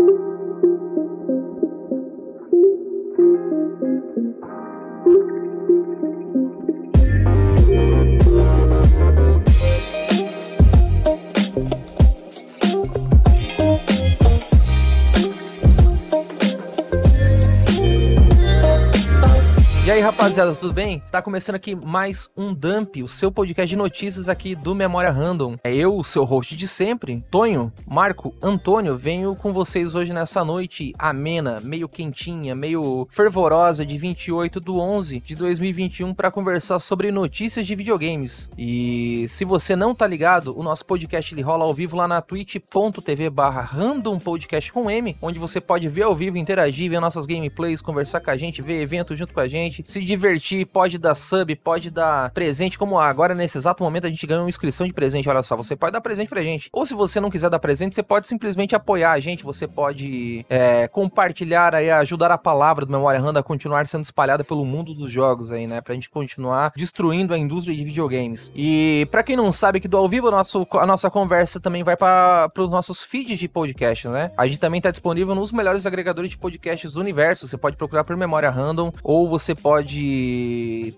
Thank you. Rapaziada, tudo bem? Tá começando aqui mais um Dump, o seu podcast de notícias aqui do Memória Random. É eu, o seu host de sempre, Tonho, Marco, Antônio, venho com vocês hoje nessa noite amena, meio quentinha, meio fervorosa de 28 do 11 de 2021 para conversar sobre notícias de videogames. E se você não tá ligado, o nosso podcast ele rola ao vivo lá na twitch.tv barra random podcast com M, onde você pode ver ao vivo, interagir, ver nossas gameplays, conversar com a gente, ver evento junto com a gente, se divertir, pode dar sub, pode dar presente, como agora nesse exato momento a gente ganhou uma inscrição de presente, olha só, você pode dar presente pra gente. Ou se você não quiser dar presente, você pode simplesmente apoiar a gente, você pode é, compartilhar aí, ajudar a palavra do Memória Randa a continuar sendo espalhada pelo mundo dos jogos aí, né, pra gente continuar destruindo a indústria de videogames. E para quem não sabe que do ao vivo nosso, a nossa conversa também vai para os nossos feeds de podcast, né? A gente também tá disponível nos melhores agregadores de podcasts do universo, você pode procurar por Memória Random, ou você pode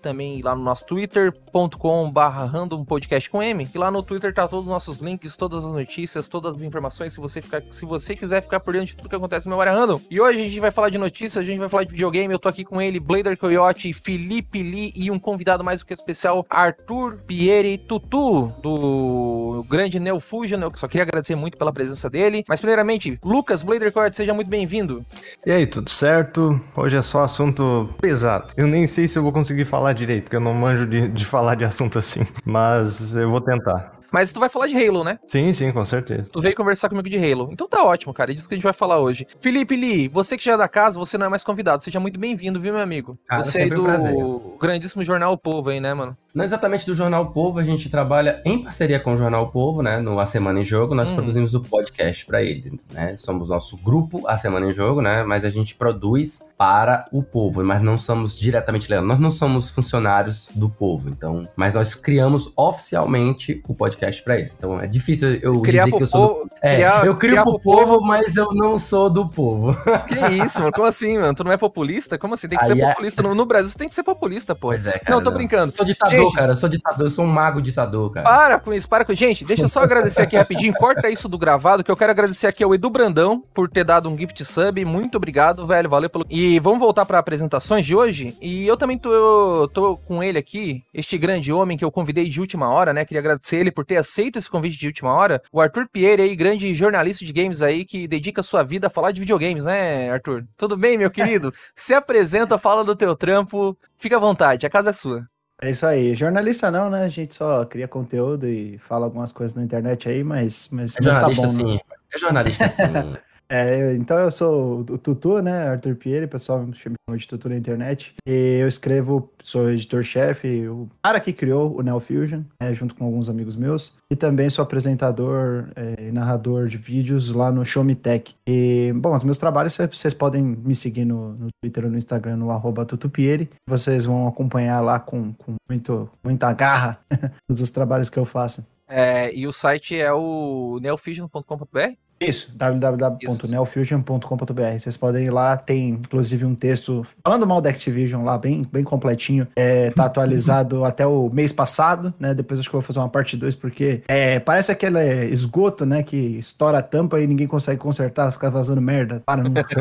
também lá no nosso twitter.com random podcast com M, e lá no Twitter tá todos os nossos links, todas as notícias, todas as informações, se você, ficar, se você quiser ficar por dentro de tudo que acontece no Memória Random. E hoje a gente vai falar de notícias, a gente vai falar de videogame, eu tô aqui com ele, Blader Coyote, Felipe Lee e um convidado mais do que especial, Arthur Pieri Tutu, do grande Neo Fusion, eu só queria agradecer muito pela presença dele, mas primeiramente, Lucas Blader Coyote, seja muito bem-vindo. E aí, tudo certo? Hoje é só assunto pesado. Eu nem sei se eu vou conseguir falar direito, porque eu não manjo de, de falar de assunto assim. Mas eu vou tentar. Mas tu vai falar de Halo, né? Sim, sim, com certeza. Tu veio conversar comigo de Halo. Então tá ótimo, cara. É disso que a gente vai falar hoje. Felipe Lee, você que já é da casa, você não é mais convidado. Seja muito bem-vindo, viu, meu amigo? Cara, você é um do prazer. grandíssimo Jornal O Povo aí, né, mano? Não exatamente do Jornal Povo, a gente trabalha em parceria com o Jornal Povo, né? No A Semana em Jogo, nós Hum. produzimos o podcast para ele, né? Somos nosso grupo A Semana em Jogo, né? Mas a gente produz para o povo, mas não somos diretamente ligados. Nós não somos funcionários do povo, então, mas nós criamos oficialmente o podcast para eles. Então é difícil eu Criar dizer que eu sou do... povo. É, criar- eu crio pro pro povo, mas eu não sou do povo. Que isso, mano? Como assim, mano? Tu não é populista? Como assim? Tem que Aí ser é- populista. No, no Brasil você tem que ser populista, pô. Pois é, cara. Não, tô brincando. Eu sou ditador, Gente- cara. Eu sou ditador, eu sou um mago ditador, cara. Para com isso, para com Gente, deixa eu só agradecer aqui rapidinho. Corta isso do gravado, que eu quero agradecer aqui ao Edu Brandão por ter dado um gift sub. Muito obrigado, velho. Valeu pelo. E vamos voltar para apresentações de hoje. E eu também tô, tô com ele aqui, este grande homem que eu convidei de última hora, né? Queria agradecer ele por ter aceito esse convite de última hora. O Arthur Pierre aí, grande jornalista de games aí, que dedica sua vida a falar de videogames, né, Arthur? Tudo bem, meu querido? Se apresenta, fala do teu trampo. Fica à vontade, a casa é sua. É isso aí. Jornalista não, né? A gente só cria conteúdo e fala algumas coisas na internet aí, mas, mas, É mas tá bom. né? sim. É jornalista sim. É, então eu sou o Tutu, né? Arthur Pierre, o pessoal me chama de Tutu na internet. E eu escrevo, sou editor-chefe, o cara que criou o Neo Fusion, né, junto com alguns amigos meus. E também sou apresentador é, e narrador de vídeos lá no Show Me Tech. E, bom, os meus trabalhos cê- vocês podem me seguir no, no Twitter ou no Instagram, no arroba tutupieri. Vocês vão acompanhar lá com, com muito, muita garra todos os trabalhos que eu faço. É, e o site é o neofusion.com.br? Isso, www.neofusion.com.br. Vocês podem ir lá, tem inclusive um texto falando mal da Activision lá, bem, bem completinho. É, tá atualizado até o mês passado, né? Depois acho que eu vou fazer uma parte 2, porque é, parece aquele esgoto, né? Que estoura a tampa e ninguém consegue consertar, fica vazando merda. Para nunca.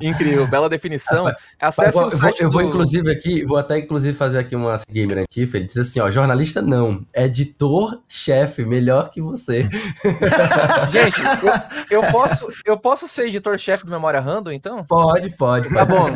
Incrível, bela definição. Acesse eu, o vou, site eu vou, do- inclusive aqui, vou até inclusive fazer aqui uma gamer aqui, ele diz assim, ó, jornalista não, editor-chefe, melhor que você. Gente, eu, eu posso, eu posso ser editor-chefe do Memória Random, então? Pode, pode. Tá bom.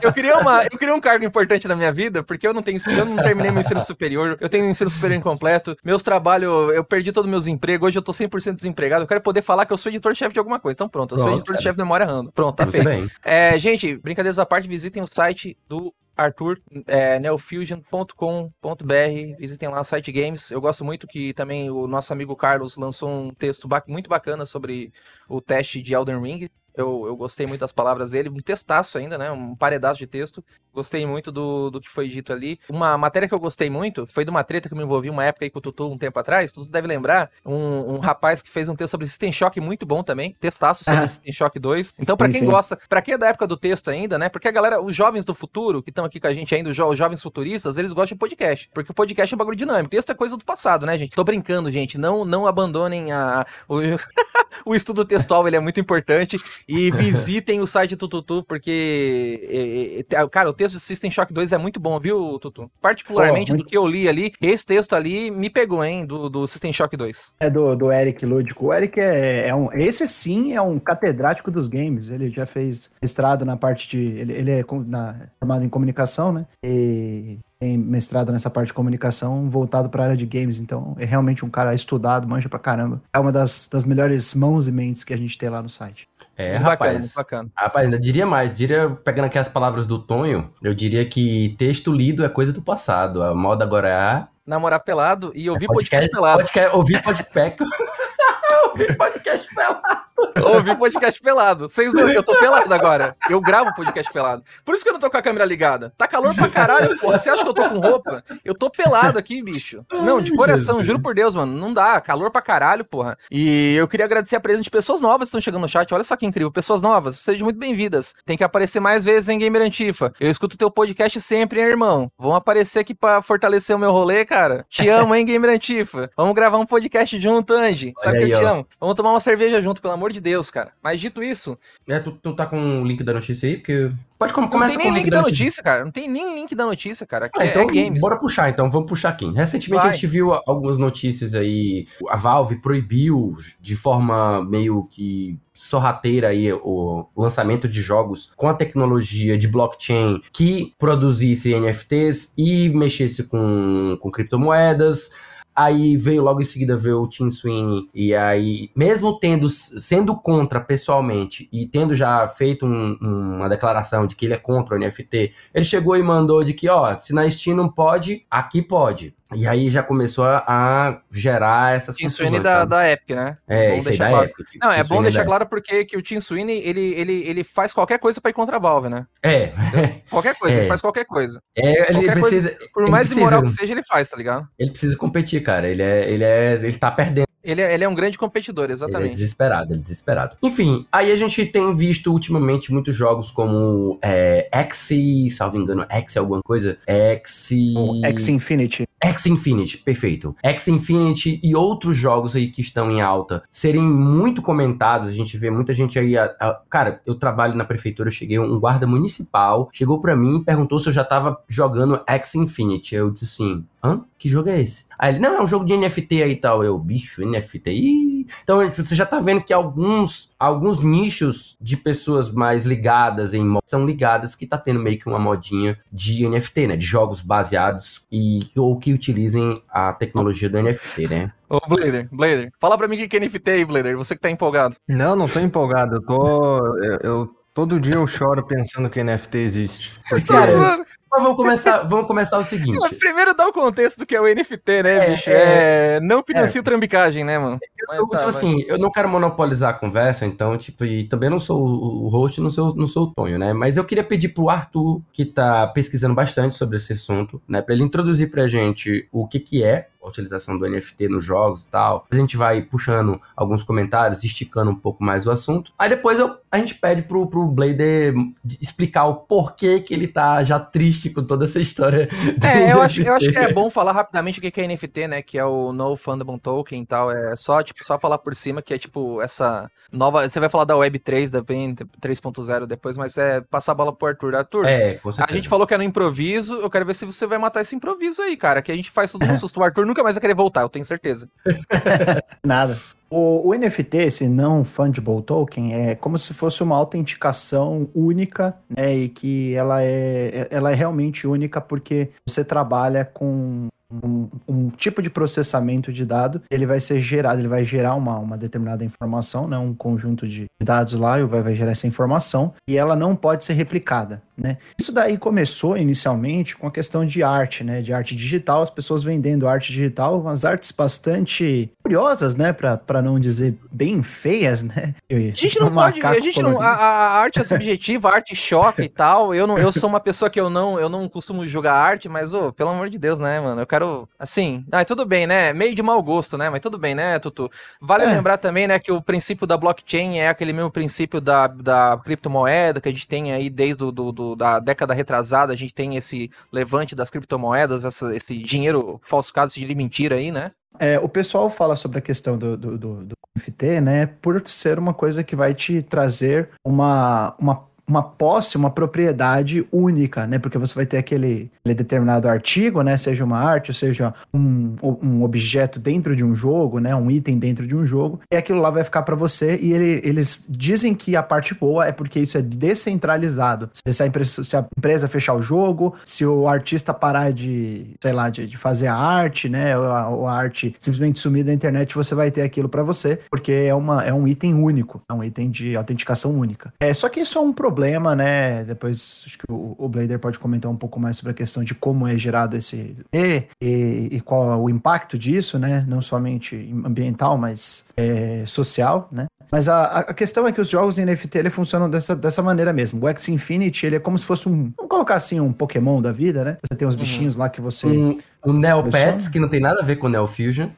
Eu queria, uma, eu queria um cargo importante na minha vida, porque eu não tenho eu não terminei meu ensino superior, eu tenho um ensino superior incompleto, meus trabalhos, eu perdi todos os meus empregos, hoje eu tô 100% desempregado, eu quero poder falar que eu sou editor-chefe de alguma coisa. Então pronto, eu sou Pronto, editor-chefe do Memória Random. Pronto, tá Tudo feito. bem. É, gente, brincadeiras à parte, visitem o site do Arthur, é, neofusion.com.br, visitem lá o site Games. Eu gosto muito que também o nosso amigo Carlos lançou um texto muito bacana sobre o teste de Elden Ring. Eu, eu gostei muito das palavras dele, um textaço ainda, né? Um paredaço de texto. Gostei muito do, do que foi dito ali. Uma matéria que eu gostei muito foi de uma treta que eu me envolvi uma época aí com o Tutu um tempo atrás. Tu deve lembrar. Um, um rapaz que fez um texto sobre System Shock muito bom também. Textaço sobre ah. System Shock 2. Então, para quem sim. gosta, para quem é da época do texto ainda, né? Porque a galera, os jovens do futuro, que estão aqui com a gente ainda, os, jo os jovens futuristas, eles gostam de podcast. Porque o podcast é um bagulho dinâmico. Texto é coisa do passado, né, gente? Tô brincando, gente. Não, não abandonem a, o, o estudo textual, ele é muito importante. E visitem o site do Tutu, porque, cara, o texto de System Shock 2 é muito bom, viu, Tutu? Particularmente oh, muito... do que eu li ali, esse texto ali me pegou, hein, do, do System Shock 2. É do, do Eric Lúdico. O Eric é, é um. Esse sim é um catedrático dos games. Ele já fez estrada na parte de. Ele, ele é na, formado em comunicação, né? E tem mestrado nessa parte de comunicação voltado para a área de games, então é realmente um cara estudado, manja pra caramba. É uma das, das melhores mãos e mentes que a gente tem lá no site. É, muito rapaz. Bacana, bacana. Rapaz, ainda diria mais, diria, pegando aqui as palavras do Tonho, eu diria que texto lido é coisa do passado. A moda agora é. Namorar pelado e ouvir é podcast, podcast pelado. Podcast, ouvir podcast. ouvir podcast pelado. Ouvi podcast pelado. Vocês não, eu tô pelado agora. Eu gravo podcast pelado. Por isso que eu não tô com a câmera ligada. Tá calor pra caralho, porra. Você acha que eu tô com roupa? Eu tô pelado aqui, bicho. Não, de coração, juro por Deus, mano. Não dá. Calor pra caralho, porra. E eu queria agradecer a presença de pessoas novas que estão chegando no chat. Olha só que incrível. Pessoas novas, sejam muito bem-vindas. Tem que aparecer mais vezes em Gamer Antifa. Eu escuto teu podcast sempre, hein, irmão? Vão aparecer aqui pra fortalecer o meu rolê, cara. Te amo, hein, Gamer Antifa. Vamos gravar um podcast junto, Angie. Sabe que eu te amo. Vamos tomar uma cerveja junto, pelo amor de Deus, cara. Mas dito isso. É, tu, tu tá com o link da notícia aí? Porque. Pode começar Não tem nem link, link da notícia, notícia, cara. Não tem nem link da notícia, cara. Ah, é, então, é games. Bora puxar então, vamos puxar aqui. Recentemente Vai. a gente viu algumas notícias aí. A Valve proibiu de forma meio que sorrateira aí o lançamento de jogos com a tecnologia de blockchain que produzisse NFTs e mexesse com, com criptomoedas. Aí veio logo em seguida ver o Tim Sweeney, e aí, mesmo tendo sendo contra pessoalmente e tendo já feito um, uma declaração de que ele é contra o NFT, ele chegou e mandou de que, ó, se na Steam não pode, aqui pode. E aí já começou a, gerar essas Tim Sweeney da, da Epic, né? É, é isso da claro. Epic. Não, é bom deixar claro porque que o Tim Sweeney, ele, ele, ele faz qualquer coisa pra ir contra a Valve, né? É. Qualquer coisa, é. ele faz qualquer coisa. É, ele qualquer precisa... Coisa, por mais precisa, imoral que seja, ele faz, tá ligado? Ele precisa competir, cara. Ele é, ele é, ele tá perdendo. Ele é, ele é um grande competidor, exatamente. Ele é desesperado, ele é desesperado. Enfim, aí a gente tem visto ultimamente muitos jogos como é, X, salvo engano, X alguma coisa, X... X Infinity. X Infinity, perfeito. X Infinity e outros jogos aí que estão em alta serem muito comentados. A gente vê muita gente aí. A, a, cara, eu trabalho na prefeitura, eu cheguei, um guarda municipal chegou para mim e perguntou se eu já tava jogando X Infinity. Eu disse assim: hã? Que jogo é esse? Aí ele, não, é um jogo de NFT aí e tal. Eu, bicho, NFT. Ih. Então você já tá vendo que alguns, alguns nichos de pessoas mais ligadas em estão ligadas que tá tendo meio que uma modinha de NFT, né? De jogos baseados e ou que utilizem a tecnologia do NFT, né? Ô, Blader, Blader, fala pra mim o que é NFT aí, Blader. Você que tá empolgado. Não, não tô empolgado. Eu tô. eu, eu Todo dia eu choro pensando que NFT existe. Porque... Cara, vamos começar, vamos começar o seguinte. Primeiro dá o contexto do que é o NFT, né, é, bicho? É, é não financia é. trambicagem, né, mano? Eu, eu, tá, tipo assim, eu não quero monopolizar a conversa, então, tipo, e também não sou o host, não sou, não sou o Tonho, né? Mas eu queria pedir pro Arthur, que tá pesquisando bastante sobre esse assunto, né, pra ele introduzir pra gente o que que é a utilização do NFT nos jogos e tal. A gente vai puxando alguns comentários, esticando um pouco mais o assunto. Aí depois eu, a gente pede pro, pro Blader explicar o porquê que ele tá já triste com toda essa história. É, eu acho, eu acho que é bom falar rapidamente o que é NFT, né? Que é o No Fundable Token e tal. É só, tipo, só falar por cima que é tipo essa nova. Você vai falar da Web 3, da PN 3.0 depois, mas é passar a bola pro Arthur. Arthur, é, a gente falou que é no improviso. Eu quero ver se você vai matar esse improviso aí, cara. Que a gente faz tudo no susto. O Arthur nunca mais vai querer voltar, eu tenho certeza. Nada. O, o, NFT, esse não fungible token, é como se fosse uma autenticação única, né? E que ela é, ela é realmente única porque você trabalha com um, um, tipo de processamento de dado, ele vai ser gerado, ele vai gerar uma, uma determinada informação, né, um conjunto de dados lá, e vai, vai gerar essa informação, e ela não pode ser replicada. Né? Isso daí começou inicialmente com a questão de arte, né? De arte digital, as pessoas vendendo arte digital, umas artes bastante curiosas, né? Para não dizer bem feias, né? A gente não pode, a gente não, a, a, arte é subjetiva, a arte choca e tal. Eu não, eu sou uma pessoa que eu não, eu não costumo julgar arte, mas oh, pelo amor de Deus, né, mano? Eu quero, assim, ah, tudo bem, né? Meio de mau gosto, né? Mas tudo bem, né, Tutu? Vale é. lembrar também, né, que o princípio da blockchain é aquele mesmo princípio da, da criptomoeda que a gente tem aí desde do, do, da década retrasada, a gente tem esse levante das criptomoedas, essa, esse dinheiro falsificado, esse dinheiro mentira aí, né? É, o pessoal fala sobre a questão do, do, do, do NFT, né, por ser uma coisa que vai te trazer uma, uma uma posse, uma propriedade única, né? Porque você vai ter aquele, aquele, determinado artigo, né? Seja uma arte, ou seja um, um objeto dentro de um jogo, né? Um item dentro de um jogo, e aquilo lá vai ficar para você. E ele, eles dizem que a parte boa é porque isso é descentralizado. Se a empresa, se a empresa fechar o jogo, se o artista parar de, sei lá, de, de fazer a arte, né? Ou a, ou a, arte simplesmente sumir da internet, você vai ter aquilo para você, porque é, uma, é um item único, é um item de autenticação única. É, só que isso é um problema problema, né? Depois acho que o, o Blader pode comentar um pouco mais sobre a questão de como é gerado esse e, e, e qual é o impacto disso, né? Não somente ambiental, mas é, social, né? Mas a, a questão é que os jogos em NFT ele funcionam dessa, dessa maneira mesmo. O X Infinity ele é como se fosse um, vamos colocar assim, um Pokémon da vida, né? Você tem uns uhum. bichinhos lá que você. Um, um Neopets, que não tem nada a ver com o Neo Fusion.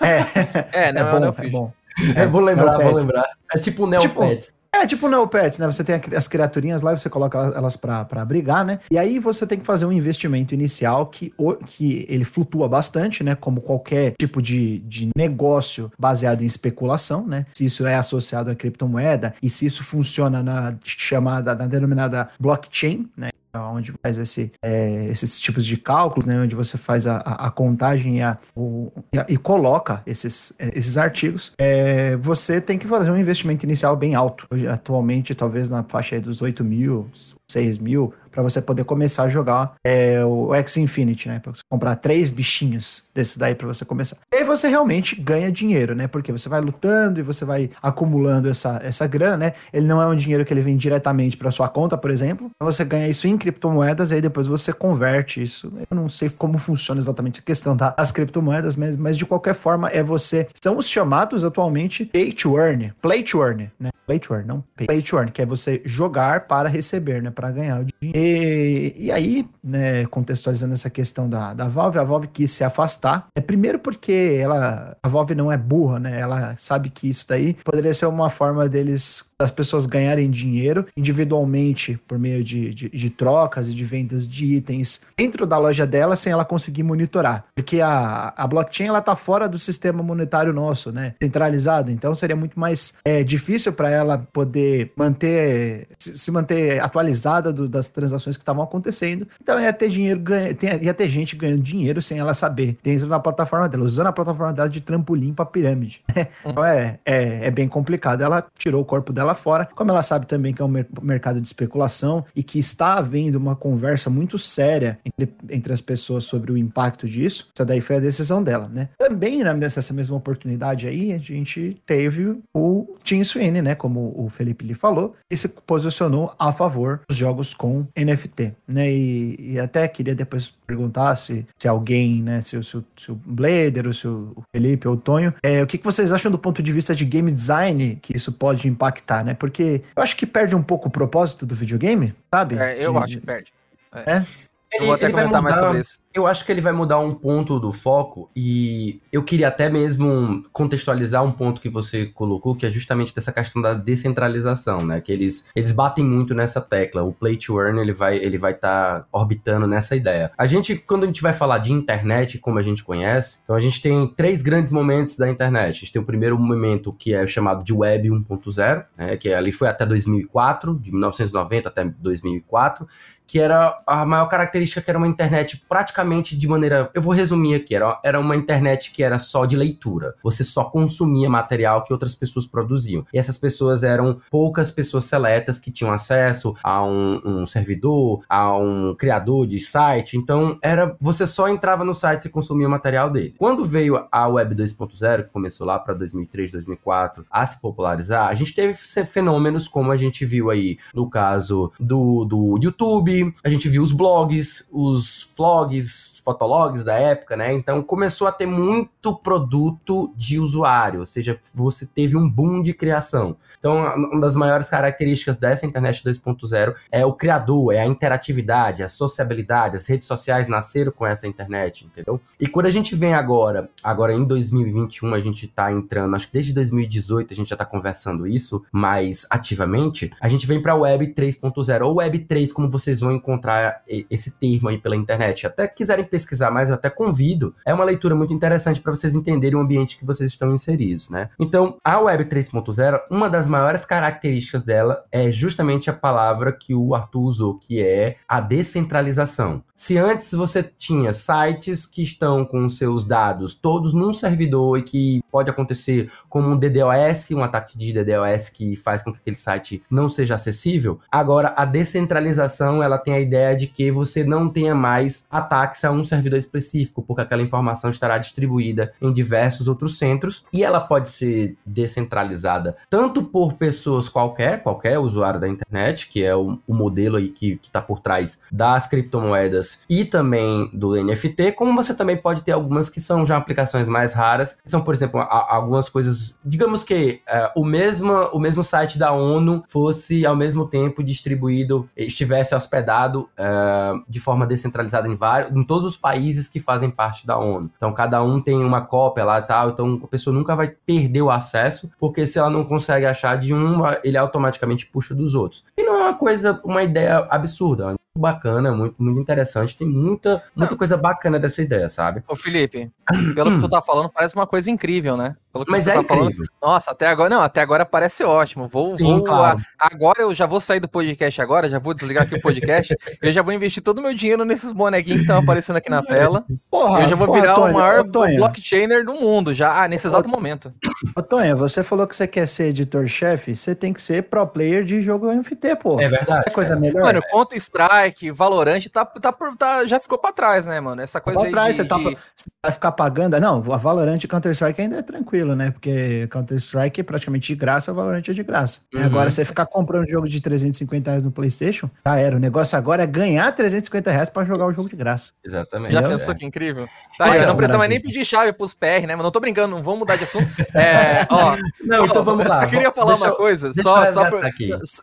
É, é, não é, é bom, é bom. É, vou lembrar, vou lembrar. É tipo o Neopets. Tipo, é, tipo Neopets, né? Você tem as criaturinhas lá e você coloca elas pra brigar, né? E aí você tem que fazer um investimento inicial que, que ele flutua bastante, né? Como qualquer tipo de, de negócio baseado em especulação, né? Se isso é associado à criptomoeda e se isso funciona na chamada, na denominada blockchain, né? Onde faz esse, é, esses tipos de cálculos, né, onde você faz a, a contagem e, a, o, e, a, e, coloca esses, é, esses artigos, é, você tem que fazer um investimento inicial bem alto. Hoje, atualmente, talvez na faixa dos 8 mil, 6 mil, para você poder começar a jogar é, o X Infinity, né? Para você comprar três bichinhos desses daí para você começar. E aí você realmente ganha dinheiro, né? Porque você vai lutando e você vai acumulando essa, essa grana, né? Ele não é um dinheiro que ele vem diretamente para sua conta, por exemplo. Você ganha isso em criptomoedas e aí depois você converte isso. Eu não sei como funciona exatamente a questão das criptomoedas, mas, mas de qualquer forma é você. São os chamados atualmente pay to earn, play to earn, né? Play to earn, não pay. Play to earn, que é você jogar para receber, né? Para ganhar o dinheiro. E, e aí, né, contextualizando essa questão da, da Valve, a Valve quis se afastar. É primeiro porque ela, a Valve não é burra, né? Ela sabe que isso daí poderia ser uma forma deles das pessoas ganharem dinheiro individualmente por meio de, de, de, trocas e de vendas de itens dentro da loja dela sem ela conseguir monitorar. Porque a, a blockchain ela tá fora do sistema monetário nosso, né? Centralizado. Então seria muito mais é, difícil para ela poder manter se, manter atualizada do, das transações que estavam acontecendo. Então ia ter dinheiro ganha, ia ter gente ganhando dinheiro sem ela saber dentro da plataforma dela, usando a plataforma dela de trampolim para pirâmide. então é, é, é bem complicado. Ela tirou o corpo dela lá fora. Como ela sabe também que é um mer mercado de especulação e que está havendo uma conversa muito séria entre, entre as pessoas sobre o impacto disso, essa daí foi a decisão dela, né? Também nessa mesma oportunidade aí, a gente teve o Tim Sweeney, né? Como o Felipe lhe falou, e se posicionou a favor dos jogos com NFT, né? E, e até queria depois perguntar se, se alguém, né? Se, se, se o Blader, ou se o Felipe ou o Tonho, é, o que, que vocês acham do ponto de vista de game design que isso pode impactar, né? Porque eu acho que perde um pouco o propósito do videogame, sabe? É, eu de, acho que perde. É? é? Ele, eu vou até comentar mudar, mais sobre isso. Eu acho que ele vai mudar um ponto do foco e eu queria até mesmo contextualizar um ponto que você colocou, que é justamente dessa questão da descentralização, né? Que eles, eles batem muito nessa tecla. O play to earn, ele vai ele vai estar tá orbitando nessa ideia. A gente, quando a gente vai falar de internet, como a gente conhece, então a gente tem três grandes momentos da internet. A gente tem o primeiro momento que é chamado de Web 1.0, né? Que ali foi até 2004, de 1990 até 2004 que era a maior característica que era uma internet praticamente de maneira. Eu vou resumir aqui: era, era uma internet que era só de leitura. Você só consumia material que outras pessoas produziam. E essas pessoas eram poucas pessoas seletas que tinham acesso a um, um servidor, a um criador de site. Então, era você só entrava no site e consumia o material dele. Quando veio a Web 2.0, que começou lá para 2003, 2004, a se popularizar, a gente teve fenômenos como a gente viu aí no caso do, do YouTube, a gente viu os blogs, os vlogs, fotologs da época, né? Então começou a ter muito produto de usuário, ou seja, você teve um boom de criação. Então, uma das maiores características dessa internet 2.0 é o criador, é a interatividade, a sociabilidade, as redes sociais nasceram com essa internet, entendeu? E quando a gente vem agora, agora em 2021, a gente tá entrando, acho que desde 2018 a gente já tá conversando isso mais ativamente, a gente vem pra Web 3.0, ou Web 3, como vocês vão encontrar esse termo aí pela internet. Até quiserem pesquisar mais, eu até convido. É uma leitura muito interessante para vocês entenderem o ambiente que vocês estão inseridos, né? Então, a Web 3.0, uma das maiores características dela é justamente a palavra que o Arthur usou, que é a descentralização. Se antes você tinha sites que estão com seus dados todos num servidor e que pode acontecer como um DDoS, um ataque de DDoS que faz com que aquele site não seja acessível, agora a descentralização ela tem a ideia de que você não tenha mais ataques a um servidor específico, porque aquela informação estará distribuída em diversos outros centros e ela pode ser descentralizada tanto por pessoas qualquer, qualquer usuário da internet, que é o, o modelo aí que está por trás das criptomoedas e também do NFT, como você também pode ter algumas que são já aplicações mais raras, são, por exemplo, algumas coisas, digamos que é, o, mesmo, o mesmo site da ONU fosse ao mesmo tempo distribuído, estivesse hospedado é, de forma descentralizada em vários, em todos os países que fazem parte da ONU. Então, cada um tem uma cópia lá e tal, então a pessoa nunca vai perder o acesso, porque se ela não consegue achar de um, ele automaticamente puxa dos outros. E não é uma coisa, uma ideia absurda, bacana, muito, muito interessante. Tem muita, muita coisa bacana dessa ideia, sabe? Ô, Felipe, pelo que tu tá falando, parece uma coisa incrível, né? Pelo que Mas você é tá incrível. falando. Nossa, até agora. Não, até agora parece ótimo. Vou. Sim, vou claro. a- agora eu já vou sair do podcast agora, já vou desligar aqui o podcast. eu já vou investir todo o meu dinheiro nesses bonequinhos que estão aparecendo aqui na tela. Porra, eu já vou porra, virar Tonho, o maior ô, Tonho, blockchainer do mundo, já, ah, nesse exato momento. ô, Tonho, você falou que você quer ser editor-chefe, você tem que ser pro player de jogo NFT, pô. É verdade. É coisa melhor. Mano, Counter Strike, Valorant, tá, tá, por- tá- já ficou pra trás, né, mano? Essa coisa Pra aí trás, de- você, tá, de- você vai ficar pagando. Não, a Valorant e Counter-Strike ainda é tranquilo, né? Porque Counter-Strike é praticamente de graça, Valorant é de graça. Uhum. Agora, você ficar comprando jogo de 350 reais no PlayStation, já era. O negócio agora é ganhar 350 reais pra jogar o jogo de graça. Exatamente. Já Entendeu? pensou que incrível? Tá, aí, não precisa mais nem pedir chave pros PR, né? Mas não tô brincando, não vamos mudar de assunto. É, ó, Não, então Ó, vamos lá. Eu queria falar Deixa uma eu- coisa, deixa só, eu só pra-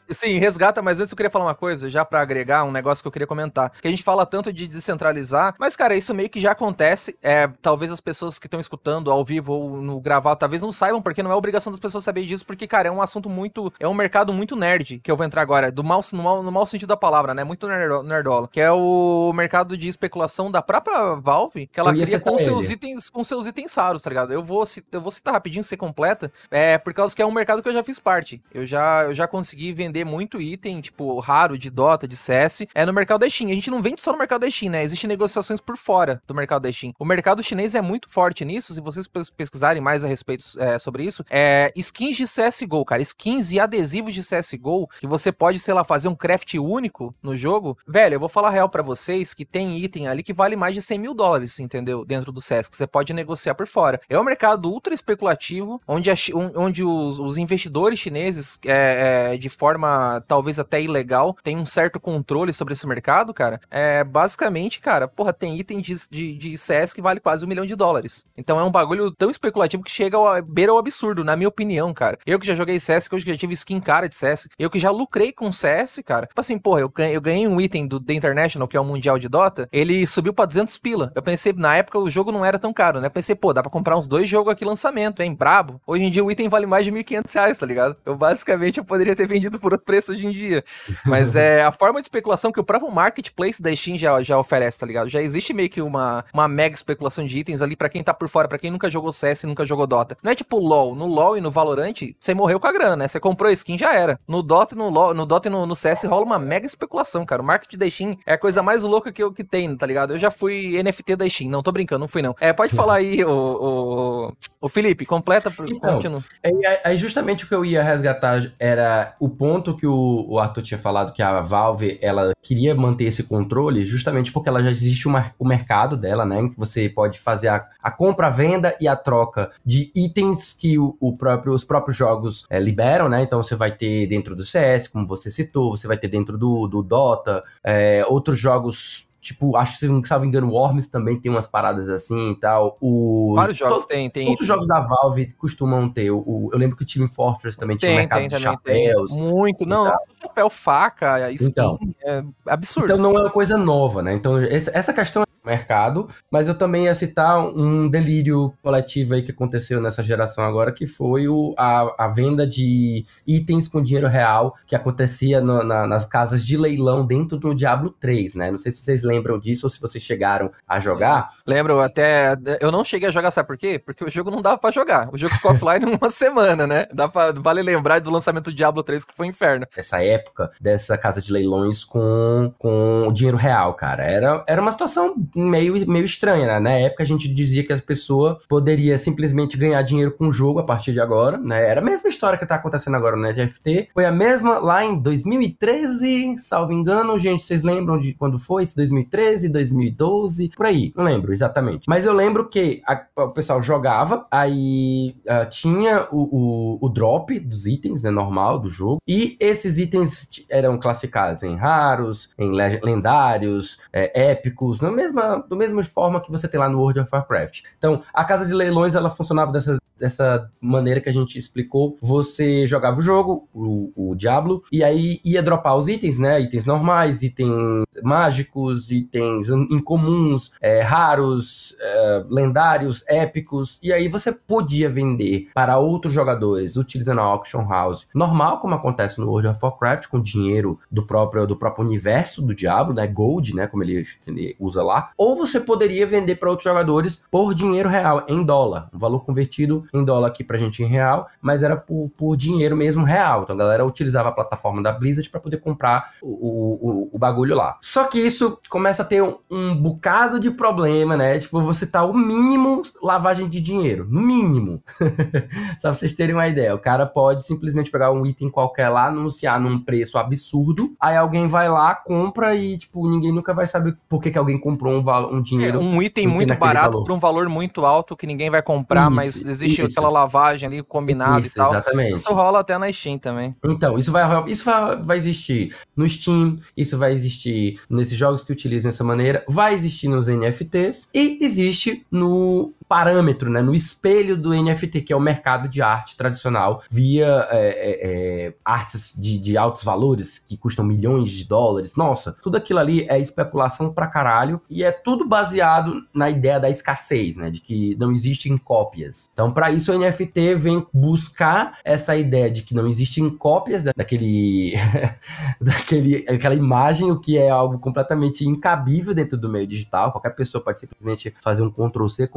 Sim, resgata, mas antes eu queria falar uma coisa, já pra agregar um negócio que eu queria comentar. Que a gente fala tanto de descentralizar, mas, cara, isso meio que já acontece. É, talvez as pessoas que estão escutando ao vivo ou no gravado, talvez não saibam, porque não é obrigação das pessoas saberem disso, porque, cara, é um assunto muito. É um mercado muito nerd que eu vou entrar agora. Do mal, no, mal, no mau sentido da palavra, né? Muito nerdo- nerdola. Que é o mercado de especulação da própria Valve, que ela cria com seus ele. itens, com seus itens raros, tá ligado? Eu vou, eu vou citar rapidinho, ser completa. É, por causa que é um mercado que eu já fiz parte. Eu já, eu já consegui vender muito item, tipo, raro de Dota, de CS, é no mercado da Steam. A gente não vende só no mercado da Steam, né? Existem negociações por fora do mercado da Steam. O mercado chinês é muito forte nisso, se vocês pes- pesquisarem mais a respeito é, sobre isso, é skins de CSGO, cara, skins e adesivos de CSGO, que você pode, sei lá, fazer um craft único no jogo. Velho, eu vou falar real pra vocês que tem item ali que vale mais de 100 mil dólares, entendeu? Dentro do que você pode negociar por fora. É um mercado ultra especulativo, onde, a onde os, os investidores chineses, é, é, de forma talvez até ilegal, têm um certo controle sobre esse mercado, cara. É basicamente, cara, porra, tem item de, de, de CS que vale quase um milhão de dólares. Então é um bagulho tão especulativo que chega ao beira ao absurdo, na minha opinião, cara. Eu que já joguei CS, que eu já tive skin cara de CS, eu que já lucrei com CS, cara. Tipo assim, porra, eu ganhei, eu ganhei um item do The International, que é o Mundial de Dota, ele subiu pra 200 pila. Eu pensei, na época o jogo não era tão caro, né? Eu pensei, pô, dá pra comprar uns dois jogos aqui lançamento, hein? Brabo. Hoje em dia o item vale mais de 1.500 reais, tá ligado? Eu basicamente eu poderia ter vendido por outro preço hoje em dia. Mas é a forma de especulação que o próprio marketplace da Steam já, já oferece, tá ligado? Já existe meio que uma, uma mega especulação de itens ali pra quem tá por fora, pra quem nunca jogou CS e nunca jogou Dota. Não é tipo LoL. No LoL e no Valorant, você morreu com a grana, né? Você comprou skin, já era. No Dota, no LoL, no Dota e no, no CS rola uma mega especulação, cara. O marketing da Steam é a coisa mais louca que, que tem, tá ligado? Eu já fui NFT da Steam. Não, tô brincando, não fui não. É, pode falar aí, o, o, o Felipe, completa, então, continua. É, aí justamente o que eu ia resgatar era o ponto que o, o Arthur tinha falado que a Valve, ela queria manter esse controle justamente porque ela já existe uma, o mercado dela, né? Em que você pode fazer a, a compra, a venda e a troca de itens que o, o próprio, os próprios jogos é, liberam, né? Então você vai ter dentro do CS, como você citou, você vai ter dentro do, do Dota, é, outros jogos Tipo, acho que, se não me engano, o Worms também tem umas paradas assim e tal. O... Vários jogos tem, tem. Outros jogos da Valve costumam ter. O, eu lembro que o Team Fortress também tem, tinha um mercado tem, de chapéus. Tem. Muito, não, chapéu, faca, skin, então, é absurdo. Então não é uma coisa nova, né? Então essa questão mercado, mas eu também ia citar um delírio coletivo aí que aconteceu nessa geração agora, que foi o, a, a venda de itens com dinheiro real que acontecia no, na, nas casas de leilão dentro do Diablo 3, né? Não sei se vocês lembram disso ou se vocês chegaram a jogar. Lembro, até. Eu não cheguei a jogar, sabe por quê? Porque o jogo não dava para jogar. O jogo ficou offline uma semana, né? Dá pra, vale lembrar do lançamento do Diablo 3 que foi um inferno. Essa época dessa casa de leilões com, com o dinheiro real, cara. Era, era uma situação meio, meio estranha, né? Na época a gente dizia que a pessoa poderia simplesmente ganhar dinheiro com o jogo a partir de agora, né? Era a mesma história que tá acontecendo agora no NFT. Foi a mesma lá em 2013, salvo engano, gente, vocês lembram de quando foi? Esse 2013, 2012, por aí, não lembro exatamente. Mas eu lembro que a, o pessoal jogava, aí uh, tinha o, o, o, drop dos itens, né, normal do jogo, e esses itens eram classificados em raros, em lendários, é, épicos, na mesma mesma, do mesma forma que você tem lá no World of Warcraft. Então, a casa de leilões ela funcionava dessa, dessa maneira que a gente explicou. Você jogava o jogo, o, o Diablo, e aí ia dropar os itens, né? Itens normais, itens mágicos, itens incomuns, é, raros, é, lendários, épicos. E aí você podia vender para outros jogadores utilizando a auction house normal, como acontece no World of Warcraft, com dinheiro do próprio, do próprio universo do Diablo, né? Gold, né? Como ele, ele usa lá ou você poderia vender para outros jogadores por dinheiro real, em dólar. Um valor convertido em dólar aqui pra gente em real, mas era por, por dinheiro mesmo real. Então a galera utilizava a plataforma da Blizzard para poder comprar o, o, o, bagulho lá. Só que isso começa a ter um, um bocado de problema, né? Tipo, você tá o mínimo lavagem de dinheiro. No mínimo. Só pra vocês terem uma ideia. O cara pode simplesmente pegar um item qualquer lá, anunciar num preço absurdo. Aí alguém vai lá, compra e, tipo, ninguém nunca vai saber por que, que alguém comprou um um dinheiro. É, um item muito barato por um valor muito alto que ninguém vai comprar, isso, mas existe isso. aquela lavagem ali combinada e tal. Exatamente. Isso rola até na Steam também. Então, isso vai, isso vai, vai existir no Steam, isso vai existir nesses jogos que utilizam essa maneira, vai existir nos NFTs e existe no parâmetro, né, no espelho do NFT, que é o mercado de arte tradicional, via é, é, é, artes de, de altos valores que custam milhões de dólares. Nossa, tudo aquilo ali é especulação pra caralho e é tudo baseado na ideia da escassez, né, de que não existem cópias. Então, para isso, o NFT vem buscar essa ideia de que não existem cópias daquele, daquele, aquela imagem, o que é algo completamente incabível dentro do meio digital. Qualquer pessoa pode simplesmente fazer um Ctrl C,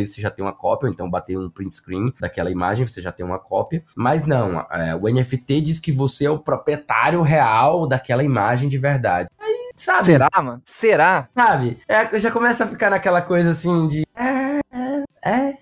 V você já tem uma cópia, ou então bater um print screen daquela imagem, você já tem uma cópia. Mas não, é, o NFT diz que você é o proprietário real daquela imagem de verdade. Aí, sabe? Será, mano? Será? Sabe? É, já começa a ficar naquela coisa assim de. É, é, é.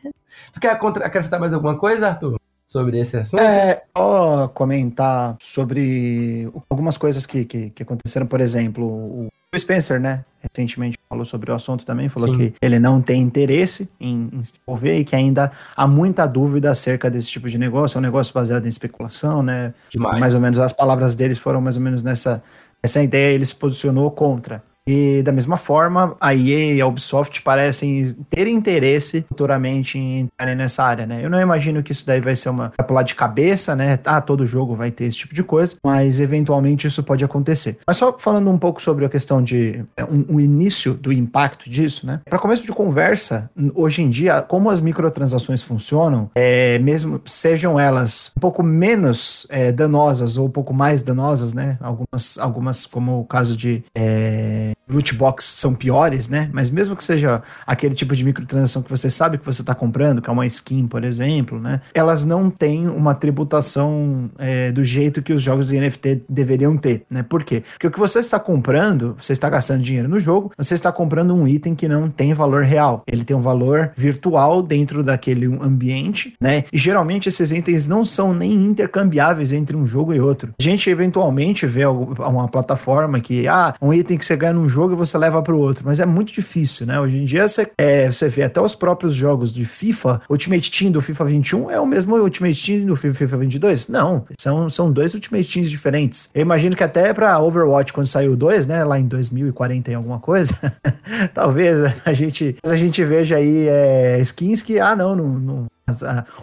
Tu quer acrescentar mais alguma coisa, Arthur? sobre esse assunto? É, só comentar sobre algumas coisas que, que, que, aconteceram, por exemplo, o Spencer, né, recentemente falou sobre o assunto também, falou Sim. que ele não tem interesse em, em, se envolver e que ainda há muita dúvida acerca desse tipo de negócio, é um negócio baseado em especulação, né, Demais. mais ou menos as palavras deles foram mais ou menos nessa, essa ideia, ele se posicionou contra. E da mesma forma, a EA e a Ubisoft parecem ter interesse futuramente em entrarem nessa área, né? Eu não imagino que isso daí vai ser uma pular de cabeça, né? Ah, todo jogo vai ter esse tipo de coisa, mas eventualmente isso pode acontecer. Mas só falando um pouco sobre a questão de é, um, um início do impacto disso, né? Para começo de conversa, hoje em dia, como as microtransações funcionam, é, mesmo sejam elas um pouco menos é, danosas ou um pouco mais danosas, né? Algumas, algumas como o caso de é, loot box são piores, né? Mas mesmo que seja aquele tipo de microtransação que você sabe que você está comprando, que é uma skin, por exemplo, né? Elas não têm uma tributação é, do jeito que os jogos de NFT deveriam ter, né? Por quê? Porque o que você está comprando, você está gastando dinheiro no jogo, você está comprando um item que não tem valor real. Ele tem um valor virtual dentro daquele ambiente, né? E geralmente esses itens não são nem intercambiáveis entre um jogo e outro. A gente eventualmente vê uma plataforma que, ah, um item que você ganha num jogo e você leva para o outro, mas é muito difícil, né? Hoje em dia você, é, você vê até os próprios jogos de FIFA, Ultimate Team do FIFA 21 é o mesmo Ultimate Team do FIFA 22? Não, são, são dois Ultimate Teams diferentes. Eu imagino que até para Overwatch, quando saiu o 2, né, lá em 2040 e alguma coisa, talvez a gente, a gente veja aí é, skins que, ah, não, não, não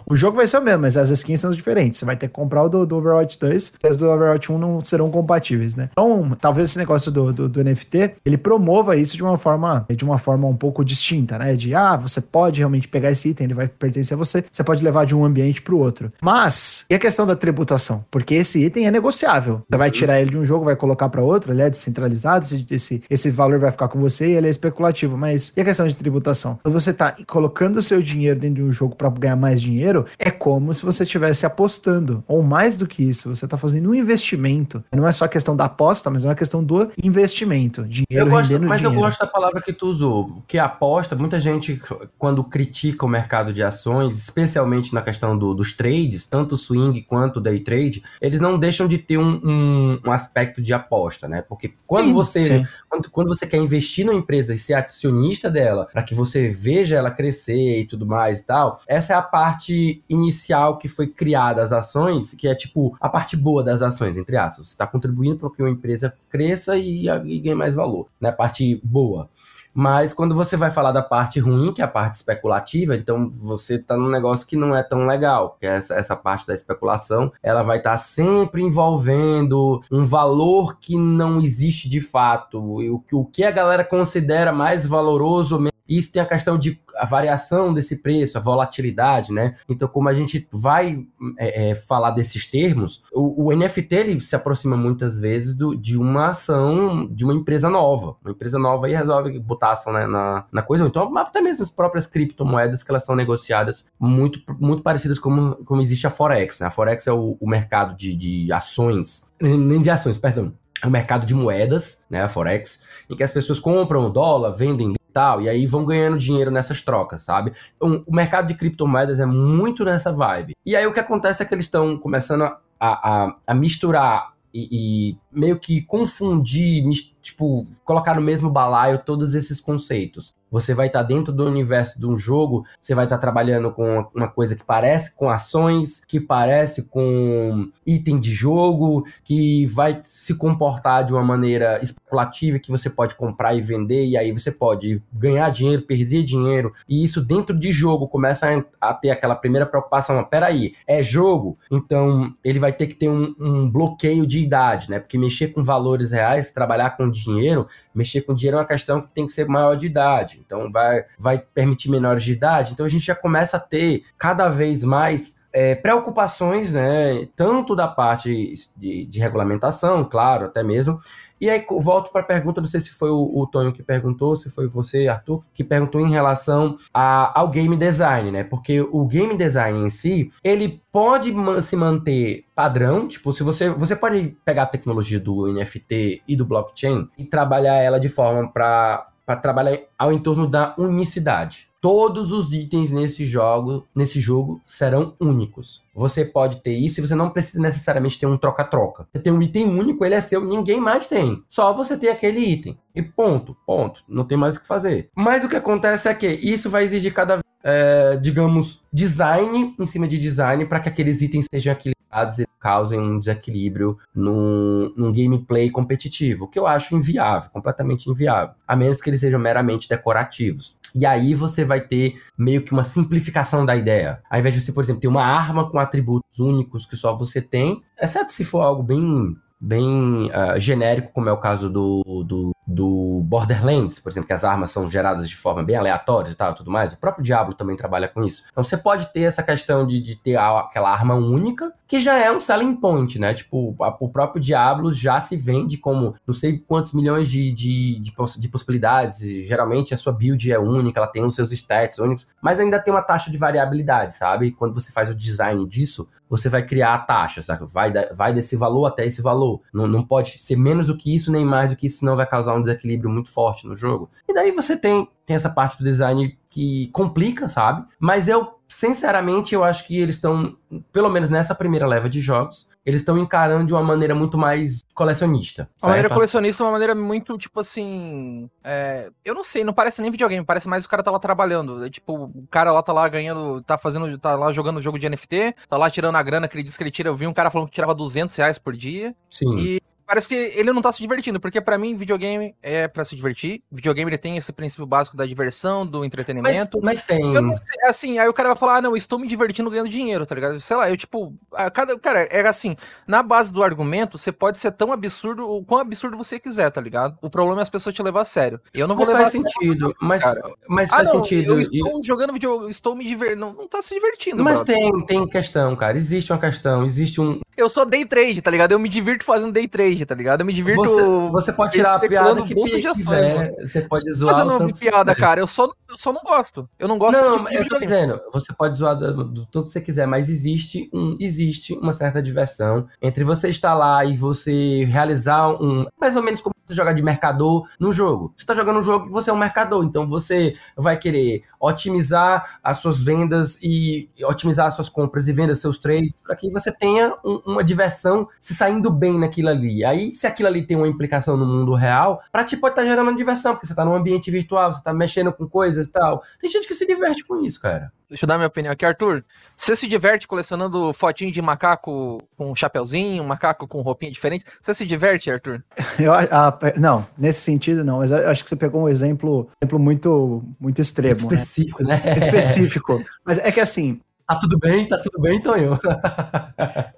o jogo vai ser o mesmo, mas as skins são diferentes. Você vai ter que comprar o do, do Overwatch 2, as do Overwatch 1 não serão compatíveis, né? Então, talvez esse negócio do, do, do, NFT, ele promova isso de uma forma de uma forma um pouco distinta, né? De, ah, você pode realmente pegar esse item, ele vai pertencer a você, você pode levar de um ambiente para o outro. Mas, e a questão da tributação? Porque esse item é negociável. Você vai tirar ele de um jogo, vai colocar para outro, ele é descentralizado, esse, esse, esse valor vai ficar com você e ele é especulativo. Mas, e a questão de tributação? Quando você está colocando o seu dinheiro dentro de um jogo para ganhar ganhar mais dinheiro, é como se você estivesse apostando. Ou mais do que isso, você está fazendo um investimento. Não é só a questão da aposta, mas é uma questão do investimento. Dinheiro eu gosto, rendendo Mas dinheiro. eu gosto da palavra que tu usou, que aposta, muita gente, quando critica o mercado de ações, especialmente na questão do, dos trades, tanto swing quanto day trade, eles não deixam de ter um, um, um aspecto de aposta, né? Porque quando sim, você sim. Quando, quando você quer investir numa empresa e ser acionista dela, para que você veja ela crescer e tudo mais e tal, essa é a parte inicial que foi criada as ações, que é tipo a parte boa das ações, entre aspas. Você está contribuindo para que uma empresa cresça e, e ganhe mais valor, né? Parte boa. Mas quando você vai falar da parte ruim, que é a parte especulativa, então você está num negócio que não é tão legal, que é essa, essa parte da especulação, ela vai estar tá sempre envolvendo um valor que não existe de fato, o, o que a galera considera mais valoroso isso tem a questão de a variação desse preço, a volatilidade, né? Então, como a gente vai é, é, falar desses termos, o, o, NFT ele se aproxima muitas vezes do, de uma ação de uma empresa nova. Uma empresa nova aí resolve botar ação né, na, na coisa, então até mesmo as próprias criptomoedas que elas são negociadas muito, muito parecidas como, como existe a Forex. Né? A Forex é o, o mercado de, de ações, nem de ações, perdão, é o mercado de moedas, né, a Forex, em que as pessoas compram dólar, vendem tal, e aí vão ganhando dinheiro nessas trocas, sabe? Então, o mercado de criptomoedas é muito nessa vibe. E aí o que acontece é que eles estão começando a, a, a misturar e, e, meio que confundir, tipo, colocar no mesmo balaio todos esses conceitos. Você vai estar tá dentro do universo de um jogo, você vai estar tá trabalhando com uma coisa que parece com ações, que parece com item de jogo, que vai se comportar de uma maneira especulativa, que você pode comprar e vender, e aí você pode ganhar dinheiro, perder dinheiro, e isso dentro de jogo começa a, ter aquela primeira preocupação, peraí, é jogo? Então ele vai ter que ter um, um bloqueio de idade, né? Porque mexer com valores reais, trabalhar com dinheiro, mexer com dinheiro é uma questão que tem que ser maior de idade. Então vai, vai permitir menores de idade. Então a gente já começa a ter cada vez mais é, preocupações, né? Tanto da parte de, de regulamentação, claro, até mesmo, e aí volto para a pergunta, não sei se foi o, o Tonho que perguntou, se foi você, Arthur, que perguntou em relação a, ao game design, né? Porque o game design em si, ele pode se manter padrão, tipo, se você você pode pegar a tecnologia do NFT e do blockchain e trabalhar ela de forma para para trabalhar ao entorno da unicidade. Todos os itens nesse jogo, nesse jogo serão únicos. Você pode ter isso e você não precisa necessariamente ter um troca-troca. Você tem um item único, ele é seu, ninguém mais tem. Só você tem aquele item. E ponto, ponto. Não tem mais o que fazer. Mas o que acontece é que isso vai exigir cada vez, é, digamos, design em cima de design para que aqueles itens sejam equilibrados e causem um desequilíbrio num, num gameplay competitivo, que eu acho inviável, completamente inviável, a menos que eles sejam meramente decorativos. E aí você vai ter meio que uma simplificação da ideia. Ao invés de você, por exemplo, ter uma arma com atributos únicos que só você tem, exceto se for algo bem bem uh, genérico, como é o caso do, do, do, Borderlands, por exemplo, que as armas são geradas de forma bem aleatória e tal, tudo mais. O próprio Diablo também trabalha com isso. Então você pode ter essa questão de, de ter aquela arma única, que já é um selling point, né? Tipo, a, o próprio Diablo já se vende como não sei quantos milhões de, de, de, de possibilidades. Geralmente a sua build é única, ela tem os seus stats únicos, mas ainda tem uma taxa de variabilidade, sabe? Quando você faz o design disso, você vai criar a taxa, sabe? Vai, vai desse valor até esse valor. Não, não pode ser menos do que isso, nem mais do que isso, senão vai causar um desequilíbrio muito forte no jogo. E daí você tem, tem essa parte do design que complica, sabe? Mas eu, sinceramente, eu acho que eles estão, pelo menos nessa primeira leva de jogos, eles estão encarando de uma maneira muito mais colecionista. Uma maneira colecionista, uma maneira muito, tipo assim. É, eu não sei, não parece nem videogame, parece mais o cara tá lá trabalhando. É, tipo, o cara lá tá lá ganhando, tá fazendo, tá lá jogando jogo de NFT, tá lá tirando a grana que ele disse que ele tira. Eu vi um cara falando que tirava 200 reais por dia. Sim. E Parece que ele não tá se divertindo, porque para mim videogame é para se divertir. Videogame ele tem esse princípio básico da diversão, do entretenimento. Mas, mas tem. Sei, assim, aí o cara vai falar: "Ah, não, estou me divertindo ganhando dinheiro", tá ligado? Sei lá, eu tipo, cada cara, é assim, na base do argumento, você pode ser tão absurdo, o quão absurdo você quiser, tá ligado? O problema é as pessoas te levar a sério. Eu não vou mas levar faz sentido, mas, mas ah, faz não, sentido. Eu estou jogando videogame, estou me divertindo, não, não tá se divertindo, Mas brother. tem, tem questão, cara. Existe uma questão, existe um Eu sou day trade, tá ligado? Eu me divirto fazendo day trade, tá ligado? Eu me divirto você, você pode tirar a piada que bolsa de ações, quiser, Você pode zoar. Mas eu não vi piada, cara. Eu só, eu só não gosto. Eu não gosto não, tipo eu tô dizendo, você pode zoar do, do tanto que você quiser, mas existe um existe uma certa diversão entre você estar lá e você realizar um mais ou menos como você jogar de mercador no jogo. Você tá jogando um jogo que você é um mercador, então você vai querer otimizar as suas vendas e otimizar as suas compras e vendas, seus trades, para que você tenha um, uma diversão se saindo bem naquilo ali. Aí, se aquilo ali tem uma implicação no mundo real, pra ti pode estar tá gerando uma diversão, porque você tá num ambiente virtual, você tá mexendo com coisas e tal. Tem gente que se diverte com isso, cara. Deixa eu dar minha opinião aqui, Arthur. Você se diverte colecionando fotinho de macaco com um chapeuzinho, macaco com roupinha diferente? Você se diverte, Arthur? Eu, a, não, nesse sentido não, mas eu acho que você pegou um exemplo, exemplo muito, muito extremo. Muito né? específico, né? né? Específico. Mas é que assim, Tá tudo bem, tá tudo bem, Tonho.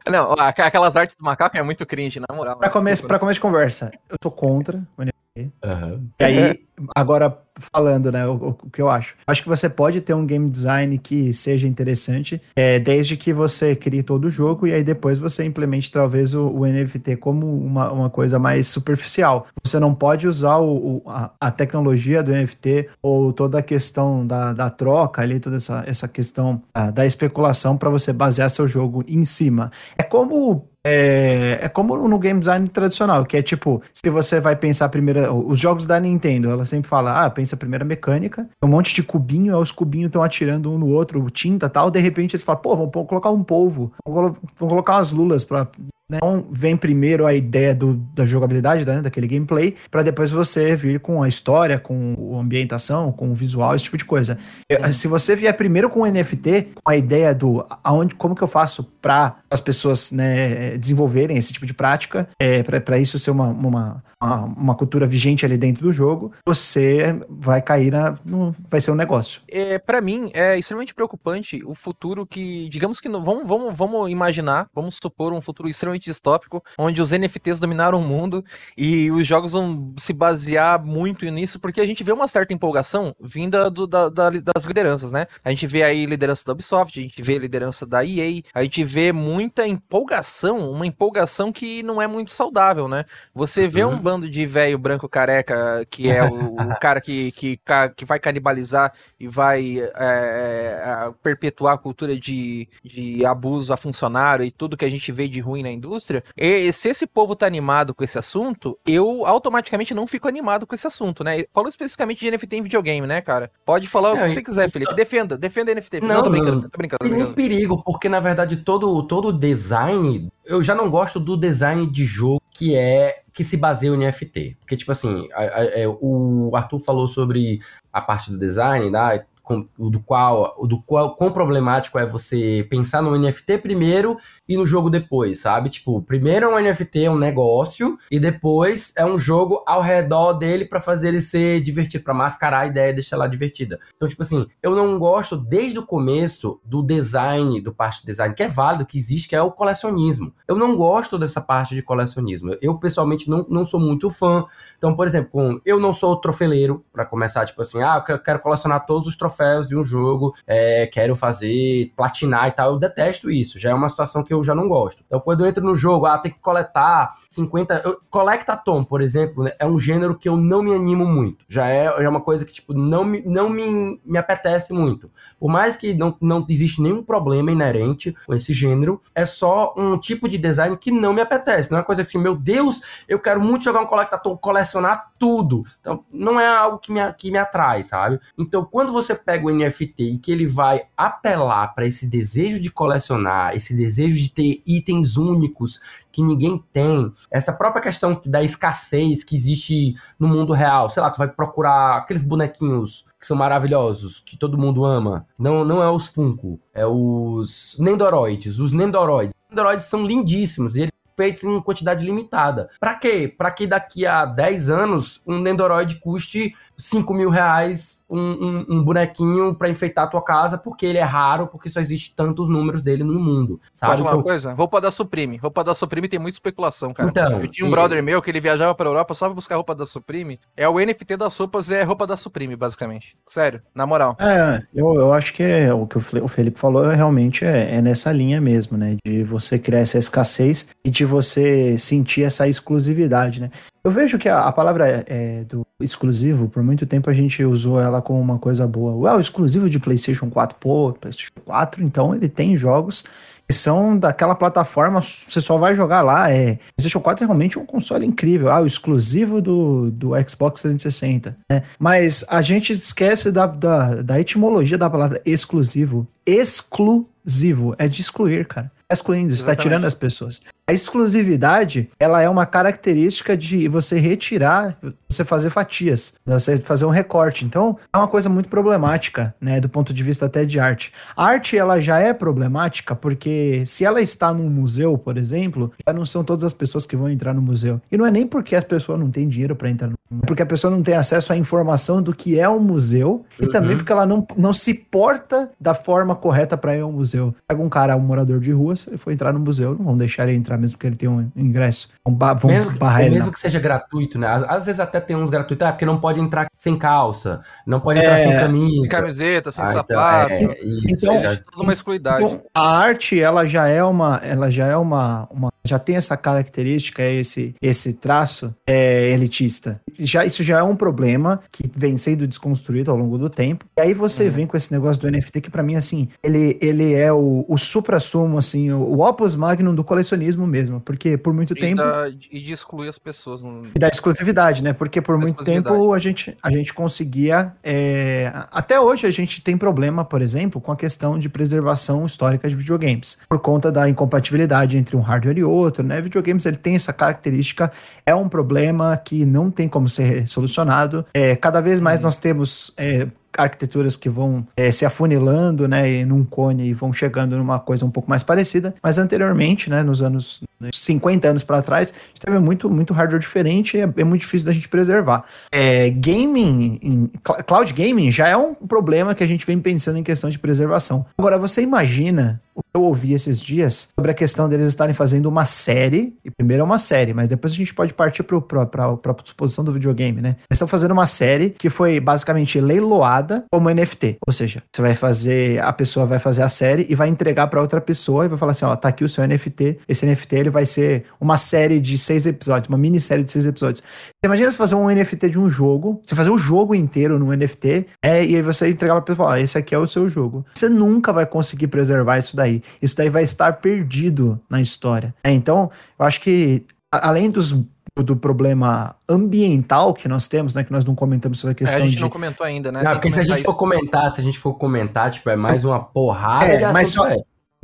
Não, aquelas artes do macaco é muito cringe, na moral. Pra começo, pra começo de conversa, eu sou contra. Uhum. E aí, agora falando, né, o, o, que eu acho. Acho que você pode ter um game design que seja interessante, é, desde que você crie todo o jogo e aí depois você implemente talvez o, o NFT como uma, uma coisa mais superficial. Você não pode usar o, a, a, tecnologia do NFT ou toda a questão da, da troca ali, toda essa, essa questão a, da especulação para você basear seu jogo em cima. É como é, é, como no game design tradicional, que é tipo, se você vai pensar primeiro, os jogos da Nintendo, ela sempre fala, ah, pensa primeiro a mecânica, um monte de cubinho, aí os cubinhos estão atirando um no outro, tinta tal, de repente eles falam, pô, vamos colocar um polvo, vamos colocar umas lulas pra né? Então vem primeiro a ideia do, da jogabilidade, né, daquele gameplay, para depois você vir com a história, com a ambientação, com o visual, esse tipo de coisa. É. Se você vier primeiro com o NFT, com a ideia do aonde, como que eu faço para as pessoas né, desenvolverem esse tipo de prática, é, para isso ser uma, uma, uma, uma, cultura vigente ali dentro do jogo, você vai cair na. No, vai ser um negócio. É, para mim, é extremamente preocupante o futuro que, digamos que, vamos, vamos, vamos imaginar, vamos supor um futuro extremamente extremamente distópico, onde os NFTs dominaram o mundo e os jogos vão se basear muito nisso, porque a gente vê uma certa empolgação vinda do, da, da, das lideranças, né? A gente vê aí liderança da Ubisoft, a gente vê liderança da EA, a gente vê muita empolgação, uma empolgação que não é muito saudável, né? Você vê uhum. um bando de velho branco careca, que é o, o cara que, que, que vai canibalizar e vai é, é, perpetuar a cultura de, de abuso a funcionário e tudo que a gente vê de ruim na indústria indústria, e se esse povo tá animado com esse assunto, eu automaticamente não fico animado com esse assunto, né? Falando especificamente de NFT em videogame, né, cara? Pode falar não, o que você quiser, Felipe. Defenda, defenda NFT. Não, não tô brincando, tô brincando. Tem um perigo, porque na verdade todo todo design, eu já não gosto do design de jogo que é que se baseia em NFT. Porque, tipo assim, a, a, a, é, o Arthur falou sobre a parte do design, né? Do qual, do qual quão problemático é você pensar no NFT primeiro e no jogo depois, sabe? Tipo, primeiro é um NFT, é um negócio, e depois é um jogo ao redor dele para fazer ele ser divertido, para mascarar a ideia e deixar ela divertida. Então, tipo assim, eu não gosto desde o começo do design, do parte do design, que é válido, que existe, que é o colecionismo. Eu não gosto dessa parte de colecionismo. Eu, pessoalmente, não, não sou muito fã. Então, por exemplo, eu não sou trofeleiro, para começar, tipo assim, ah, eu quero colecionar todos os troféus troféus de um jogo, é, quero fazer, platinar e tal. Eu detesto isso. Já é uma situação que eu já não gosto. Então, quando eu entro no jogo, ah, tem que coletar 50. Eu, Collectathon, por exemplo, né, é um gênero que eu não me animo muito. Já é, já é uma coisa que, tipo, não me, não me, me apetece muito. Por mais que não, não existe nenhum problema inerente com esse gênero, é só um tipo de design que não me apetece. Não é uma coisa que assim, meu Deus, eu quero muito jogar um Collectathon, colecionar tudo. Então, não é algo que me, que me atrai, sabe? Então, quando você pega o NFT e que ele vai apelar para esse desejo de colecionar, esse desejo de ter itens únicos que ninguém tem, essa própria questão da escassez que existe no mundo real, sei lá, tu vai procurar aqueles bonequinhos que são maravilhosos, que todo mundo ama. Não, não é os Funko, é os Nendoroids. Os Nendoroids. Os Nendoroids são lindíssimos e eles feitos em quantidade limitada. Para quê? Para que daqui a 10 anos um Nendoroid custe 5 mil reais um, um, um bonequinho para enfeitar a tua casa, porque ele é raro, porque só existe tantos números dele no mundo. Sabe? Pode falar Então, uma coisa? Roupa da Supreme. Roupa da Supreme tem muita especulação, cara. Então, eu tinha um e- brother meu que ele viajava pra Europa só pra buscar roupa da Supreme. É o NFT das roupas, é roupa da Supreme, basicamente. Sério, na moral. É, eu, eu acho que é, o que o Felipe falou é, realmente é, é nessa linha mesmo, né? De você criar essa escassez e de você sentir essa exclusividade, né? Eu vejo que a, a palavra é, do exclusivo, por muito tempo a gente usou ela como uma coisa boa. Ué, o exclusivo de PlayStation 4, pô, PlayStation 4, então ele tem jogos que são daquela plataforma, você só vai jogar lá. É, PlayStation 4 é realmente um console incrível. Ah, o exclusivo do, do Xbox 360. Né? Mas a gente esquece da, da, da etimologia da palavra exclusivo. Exclusivo é de excluir, cara. Tá excluindo, está Exatamente. tirando as pessoas. A exclusividade, ela é uma característica de você retirar, você fazer fatias, né? você fazer um recorte. Então, é uma coisa muito problemática, né, do ponto de vista até de arte. A arte, ela já é problemática porque se ela está num museu, por exemplo, já não são todas as pessoas que vão entrar no museu. E não é nem porque as pessoas não têm dinheiro para entrar no museu, é porque a pessoa não tem acesso à informação do que é um museu e Uhum. também porque ela não, não se porta da forma correta para ir ao museu. Pega um cara, um morador de rua, se ele for entrar no museu, não vão deixar ele entrar mesmo que ele tenha um ingresso. Vão, ba vão Mesmo, que- barrar ele. mesmo que seja gratuito, né? Às, às vezes até tem uns gratuitos, ah, porque não pode entrar sem calça, não pode entrar É. sem Sem camisa. camiseta, sem Ah, então, sapato. é, isso, Então, aí já- Existe toda uma excluidade. Então, a arte, ela já é uma, ela já é uma, uma já tem essa característica, esse, esse traço é, elitista. Já, isso já é um problema que vem sendo desconstruído ao longo do tempo. E aí você vem com esse negócio do NFT que pra mim, assim, ele, ele é o, o supra-sumo, assim, o, o opus magnum do colecionismo mesmo. Porque por muito e, tempo... da- e de excluir as pessoas. não- E da exclusividade, né? Porque por Da muito tempo a gente, a gente conseguia. é, Até hoje a gente tem problema, por exemplo, com a questão de preservação histórica de videogames. Por conta da incompatibilidade entre um hardware e outro, né? Videogames ele tem essa característica, é um problema que não tem como ser solucionado. É, cada vez mais nós temos. é, arquiteturas que vão é, se afunilando, né, e num cone e vão chegando numa coisa um pouco mais parecida, mas anteriormente, né, nos anos nos 50 anos para trás, teve muito, muito hardware diferente e é, é muito difícil da gente preservar. É, gaming, em- cl- cloud gaming já é um problema que a gente vem pensando em questão de preservação. Agora, você imagina eu ouvi esses dias sobre a questão deles estarem fazendo uma série, e primeiro é uma série, mas depois a gente pode partir para a suposição do videogame, né? Eles estão fazendo uma série que foi basicamente leiloada como NFT, ou seja, você vai fazer, a pessoa vai fazer a série e vai entregar para outra pessoa e vai falar assim, ó, tá aqui o seu NFT, esse NFT ele vai ser uma série de seis episódios, uma minissérie de seis episódios. Você imagina você fazer um NFT de um jogo, você fazer o jogo inteiro num NFT, é, e aí você entregar pra pessoa, ó, esse aqui é o seu jogo. Você nunca vai conseguir preservar isso daí. Isso daí vai estar perdido na história. É, então, eu acho que, a- além dos do problema ambiental que nós temos, né, que nós não comentamos sobre a É, questão a gente de não comentou ainda, né? Não, porque se a gente for comentar, se a gente for comentar, tipo, é mais uma porrada É, de mas só- é.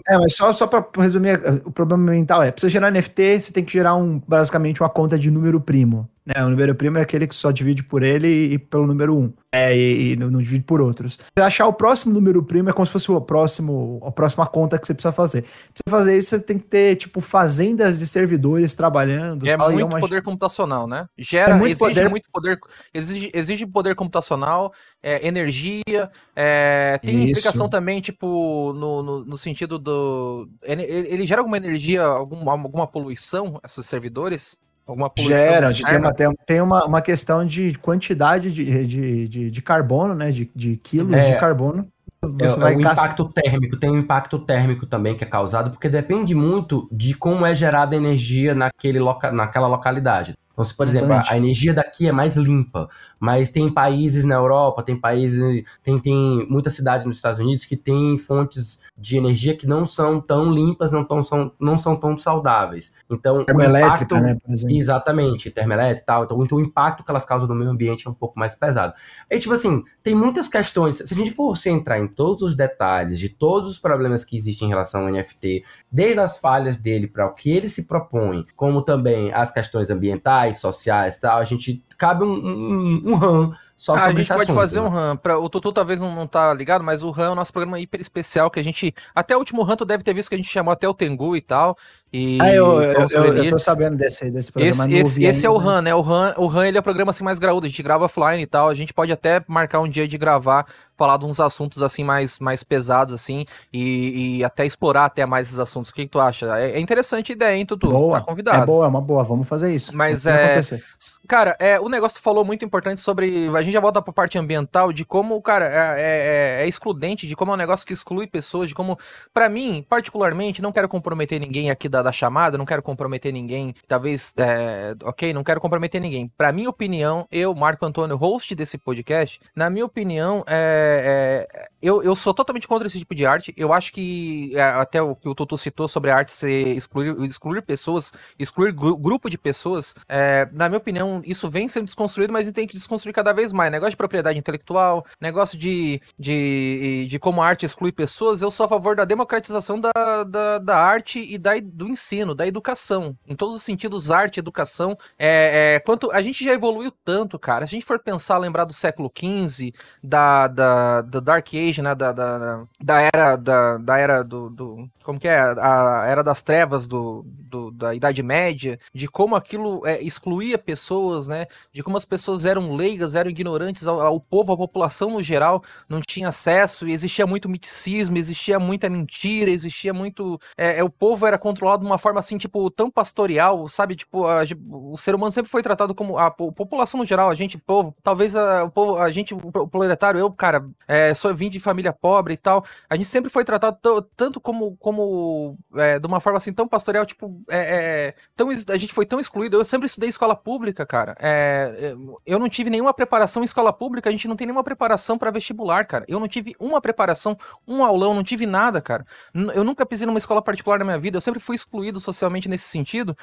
É, mas só, só para resumir, o problema mental é, pra você gerar NFT, você tem que gerar um, basicamente uma conta de número primo. Né? O número primo é aquele que só divide por ele e, pelo número um. É, e, e não, não divide por outros. Você achar o próximo número primo é como se fosse o próximo, a próxima conta que você precisa fazer. Pra você fazer isso, você tem que ter, tipo, fazendas de servidores trabalhando. É tal, e muito uma- poder computacional, né? Gera, É muito exige poder- muito poder, exige, exige poder computacional, é, energia, é, tem Isso. implicação também, tipo, no, no, no sentido do... Ele, ele- ele gera alguma energia, alguma, alguma poluição, esses servidores? Alguma poluição? Gera, tem, externa? uma, tem, tem uma, uma questão de quantidade de, de, de, de carbono, né? De, de quilos É. de carbono. É, Você é vai o gastar. impacto térmico, tem um impacto térmico também que é causado, porque depende muito de como é gerada a energia naquele loca naquela localidade. Então, se, por exemplo, a, a energia daqui é mais limpa, mas tem países na Europa, tem países, tem, tem muita cidade nos Estados Unidos que tem fontes de energia que não são tão limpas, não, tão, são, não são tão saudáveis. Então, Termoelétrica, impacto, né? Por exemplo. Exatamente, termoelétrica e tal. Então, então, o impacto que elas causam no meio ambiente é um pouco mais pesado. E, tipo assim, tem muitas questões. Se a gente fosse entrar em todos os detalhes de todos os problemas que existem em relação ao NFT, desde as falhas dele para o que ele se propõe, como também as questões ambientais, sociais e tal, a gente cabe um, um, um RAM só Ah, a sobre gente esse pode assunto, fazer né? um RAM. Pra, o Tutu talvez não, não tá ligado, mas o RAM é o nosso programa hiper especial que a gente. Até o último RAM tu deve ter visto que a gente chamou até o Tengu e tal. E Ah, eu, eu, eu, eu tô sabendo desse, desse programa. Esse, esse, esse é o ainda, mas- né? O RAM, o RAM ele é o programa assim mais graúdo, a gente grava offline e tal. A gente pode até marcar um dia de gravar, falar de uns assuntos assim mais, mais pesados, assim, e, e até explorar até mais esses assuntos. O que, que tu acha? É, é interessante a ideia, hein, Tutu? Boa. Tá convidado. É boa, é uma boa. Vamos fazer isso. Mas é- acontecer. Cara, é, o negócio falou muito importante sobre. A gente já volta pra parte ambiental, de como, cara, é, é- é excludente, de como é um negócio que exclui pessoas, de como. Pra mim, particularmente, não quero comprometer ninguém aqui da, da chamada, não quero comprometer ninguém, talvez. é, ok, não quero comprometer ninguém. Pra minha opinião, eu, Marco Antônio, host desse podcast, na minha opinião, é, é, eu, eu sou totalmente contra esse tipo de arte. Eu acho que, é, até o que o Tutu citou sobre a arte ser excluir, excluir pessoas, excluir gru- grupo de pessoas, é, na minha opinião, isso vem sendo desconstruído, mas tem que desconstruir cada vez mais. Negócio de propriedade intelectual, negócio de, de, de como a arte exclui pessoas, eu sou a favor da democratização da, da, da arte e da, do ensino, da educação. Em todos os sentidos, arte, educação. É, é, quanto A gente já evoluiu tanto, cara. Se a gente for pensar, lembrar do século XV, da, da, do Dark Age, né? Da, da, da era, da, da era do, do. Como que é? A era das trevas do, do- da Idade Média, de como aquilo é, excluía pessoas, né? De como as pessoas eram leigas, eram ignorantes, ao, ao povo, à população no geral, não tinha acesso, e existia muito miticismo, existia muita mentira, existia muito. É, é, o povo era controlado de uma forma assim, tipo, tão pastoral, sabe? Tipo, a o ser humano sempre foi tratado como. A po- população no geral, a gente, povo, talvez a, o povo, a gente, o pro- o proletário, eu, cara, é, sou vim de família pobre e tal. A gente sempre foi tratado tanto como, como é, de uma forma assim tão pastoral, tipo, é, é, tão, a gente foi tão excluído. Eu sempre estudei escola pública, cara. É, eu não tive nenhuma preparação em escola pública, a gente não tem nenhuma preparação para vestibular, cara. Eu não tive uma preparação, um aulão, não tive nada, cara. Eu nunca pisei numa escola particular na minha vida, eu sempre fui excluído socialmente nesse sentido.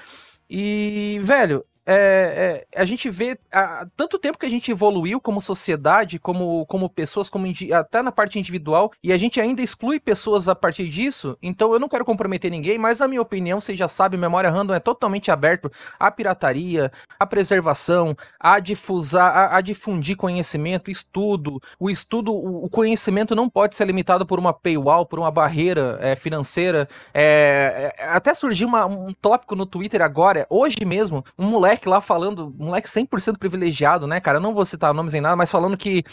E, velho, é, é, a gente vê há tanto tempo que a gente evoluiu como sociedade, como, como pessoas, como até na parte individual, e a gente ainda exclui pessoas a partir disso. Então eu não quero comprometer ninguém, mas a minha opinião, você já sabe, Memória Random é totalmente aberto à pirataria, à preservação, a difusar, a, a difundir conhecimento, estudo. O estudo, o, o conhecimento não pode ser limitado por uma paywall, por uma barreira é, financeira. É, é, até surgiu uma- um tópico no Twitter agora, hoje mesmo, um moleque lá falando, moleque 100% privilegiado, né, cara? Eu não vou citar nomes em nada, mas falando que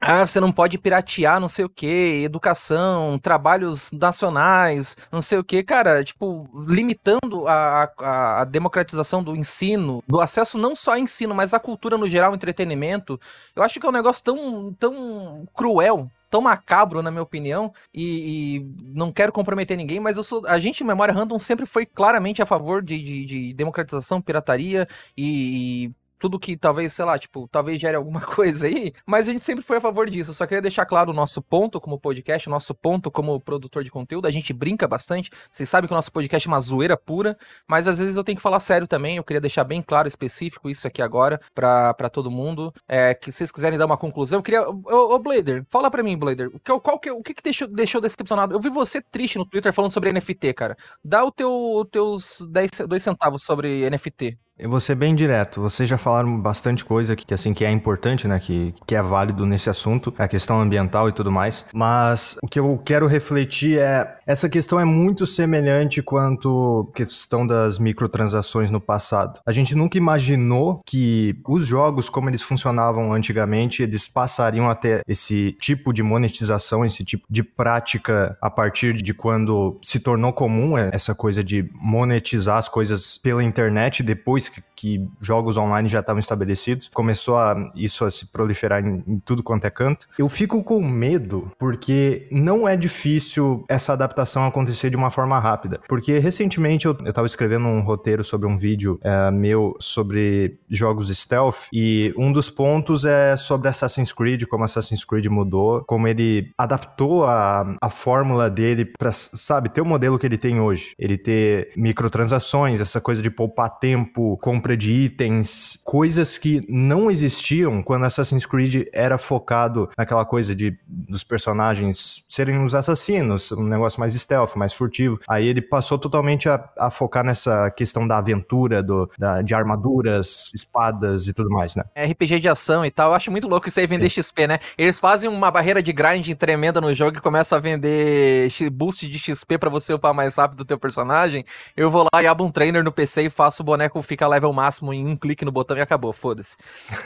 ah, você não pode piratear não sei o que, educação, trabalhos nacionais, não sei o que, cara, tipo, limitando a, a, a democratização do ensino, do acesso não só a ensino, mas à cultura no geral, entretenimento. Eu acho que é um negócio tão, tão cruel, tão macabro, na minha opinião, e, e não quero comprometer ninguém, mas eu sou. A gente, em Memória Random, sempre foi claramente a favor de, de, de democratização, pirataria e. e tudo que talvez, sei lá, tipo, talvez gere alguma coisa aí, mas a gente sempre foi a favor disso. Eu só queria deixar claro o nosso ponto como podcast, o nosso ponto como produtor de conteúdo. A gente brinca bastante. Vocês sabem que o nosso podcast é uma zoeira pura, mas às vezes eu tenho que falar sério também. Eu queria deixar bem claro, específico isso aqui agora pra todo mundo. É, que vocês quiserem dar uma conclusão, eu queria. Ô, ô Blader, fala pra mim, Blader, o que, qual que, o que, que deixou, deixou decepcionado? Eu vi você triste no Twitter falando sobre NFT, cara. Dá o teu, teus 10, dois centavos sobre NFT. Eu vou ser bem direto. Vocês já falaram bastante coisa que, assim que é importante, né? Que, que é válido nesse assunto, a questão ambiental e tudo mais. Mas o que eu quero refletir é, essa questão é muito semelhante quanto questão das microtransações no passado. A gente nunca imaginou que os jogos, como eles funcionavam antigamente, eles passariam a ter esse tipo de monetização, esse tipo de prática a partir de quando se tornou comum essa coisa de monetizar as coisas pela internet depois que, que jogos online já estavam estabelecidos. Começou a, isso a se proliferar em, em tudo quanto é canto. Eu fico com medo porque não é difícil essa adaptação acontecer de uma forma rápida. Porque recentemente eu, eu tava escrevendo um roteiro sobre um vídeo é, meu sobre jogos stealth e um dos pontos é sobre Assassin's Creed, como Assassin's Creed mudou, como ele adaptou a, a fórmula dele para, sabe, ter o modelo que ele tem hoje. Ele ter microtransações, essa coisa de poupar tempo, compra de itens, coisas que não existiam quando Assassin's Creed era focado naquela coisa de dos personagens serem os assassinos, um negócio mais stealth, mais furtivo. Aí ele passou totalmente a, a focar nessa questão da aventura, do, da, de armaduras, espadas e tudo mais, né? É RPG de ação e tal. Eu acho muito louco isso aí vender Sim. XP, né? Eles fazem uma barreira de grind tremenda no jogo e começam a vender boost de XP para você upar mais rápido o teu personagem. Eu vou lá e abro um trainer no PC e faço o boneco ficar level máximo em um clique no botão e acabou, foda-se.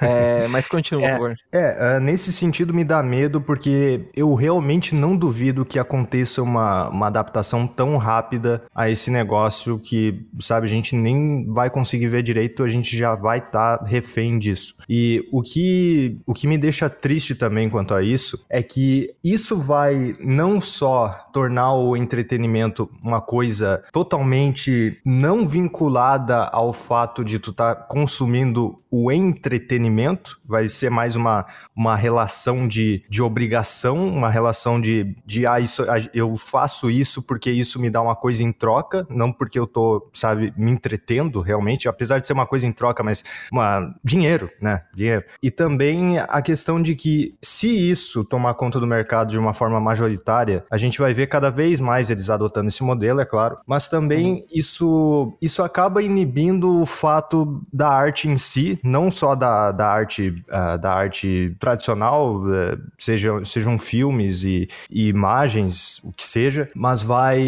É, mas continua, é, por favor. É, uh, nesse sentido me dá medo porque eu realmente não duvido que aconteça uma, uma adaptação tão rápida a esse negócio que, sabe, a gente nem vai conseguir ver direito, a gente já vai estar tá refém disso. E o que, o que me deixa triste também quanto a isso é que isso vai não só tornar o entretenimento uma coisa totalmente não vinculada ao fato de tu estar tá consumindo o entretenimento, vai ser mais uma, uma relação de, de obrigação, uma relação de, de ah, isso, eu faço isso porque isso me dá uma coisa em troca, não porque eu tô, sabe, me entretendo realmente, apesar de ser uma coisa em troca, mas uma, dinheiro, né? Dinheiro. E também a questão de que se isso tomar conta do mercado de uma forma majoritária, a gente vai ver cada vez mais eles adotando esse modelo, é claro, mas também uhum. isso, isso acaba inibindo o fato da arte em si, não só da, da arte uh, da arte tradicional, uh, seja, sejam filmes e, e, imagens, o que seja, mas vai.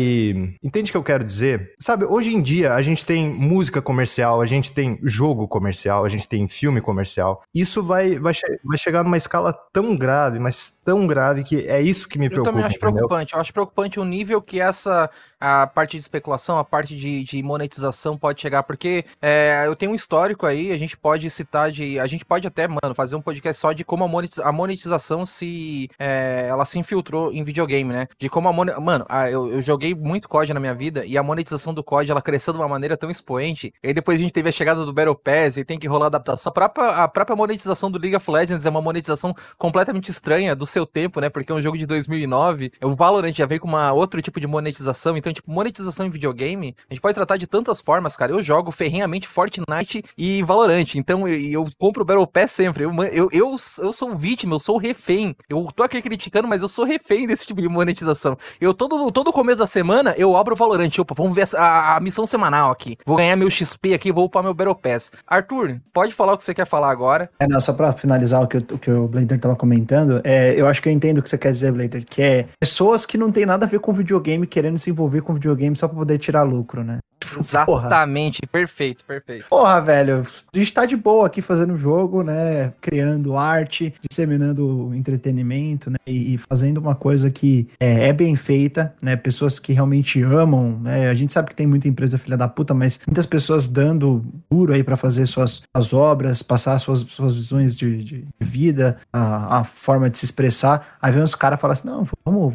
Entende o que eu quero dizer? Sabe, hoje em dia a gente tem música comercial, a gente tem jogo comercial, a gente tem filme comercial. Isso vai, vai, che vai chegar numa escala tão grave, mas tão grave que é isso que me preocupa. Eu também acho entendeu? preocupante. Eu acho preocupante o nível que essa a parte de especulação, a parte de, de monetização pode chegar, porque é, eu tenho um histórico aí, a gente pode citar de. A gente pode até, mano, fazer um podcast só de como a monetização se. É, ela se infiltrou em videogame, né? De como a monetização. Mano, a, eu, eu, joguei muito COD na minha vida e a monetização do COD ela cresceu de uma maneira tão expoente. E aí depois a gente teve a chegada do Battle Pass e tem que rolar adaptação. A própria, a própria monetização do League of Legends é uma monetização completamente estranha do seu tempo, né? Porque é um jogo de 2009. O Valorant já veio com uma outro tipo de monetização. Então, tipo, monetização em videogame, a gente pode tratar de tantas formas, cara. Eu jogo ferrenhamente Fortnite e Valorant. Então, eu, eu compro o Battle Pass sempre. Eu, eu, eu, eu sou vítima, eu sou refém. Eu tô aqui criticando, mas eu sou refém desse tipo de monetização. Eu todo, todo começo da semana, eu abro o Valorant. Opa, vamos ver a, a missão semanal aqui. Vou ganhar meu XP aqui, vou upar meu Battle Pass. Arthur, pode falar o que você quer falar agora. É, não, só pra finalizar o que, o, que o Blader tava comentando, é, eu acho que eu entendo o que você quer dizer, Blader, que é pessoas que não tem nada a ver com videogame querendo se envolver com videogame só pra poder tirar lucro, né? Exatamente, Porra. perfeito, perfeito. Porra, velho, a gente tá de boa aqui fazendo jogo, né? Criando arte, disseminando entretenimento, né? E, fazendo uma coisa que é, é, bem feita, né? Pessoas que realmente amam, né? A gente sabe que tem muita empresa filha da puta, mas muitas pessoas dando duro aí para fazer suas as obras, passar suas, suas visões de, de vida, a, a, forma de se expressar. Aí vem os caras falam assim: não, vamos,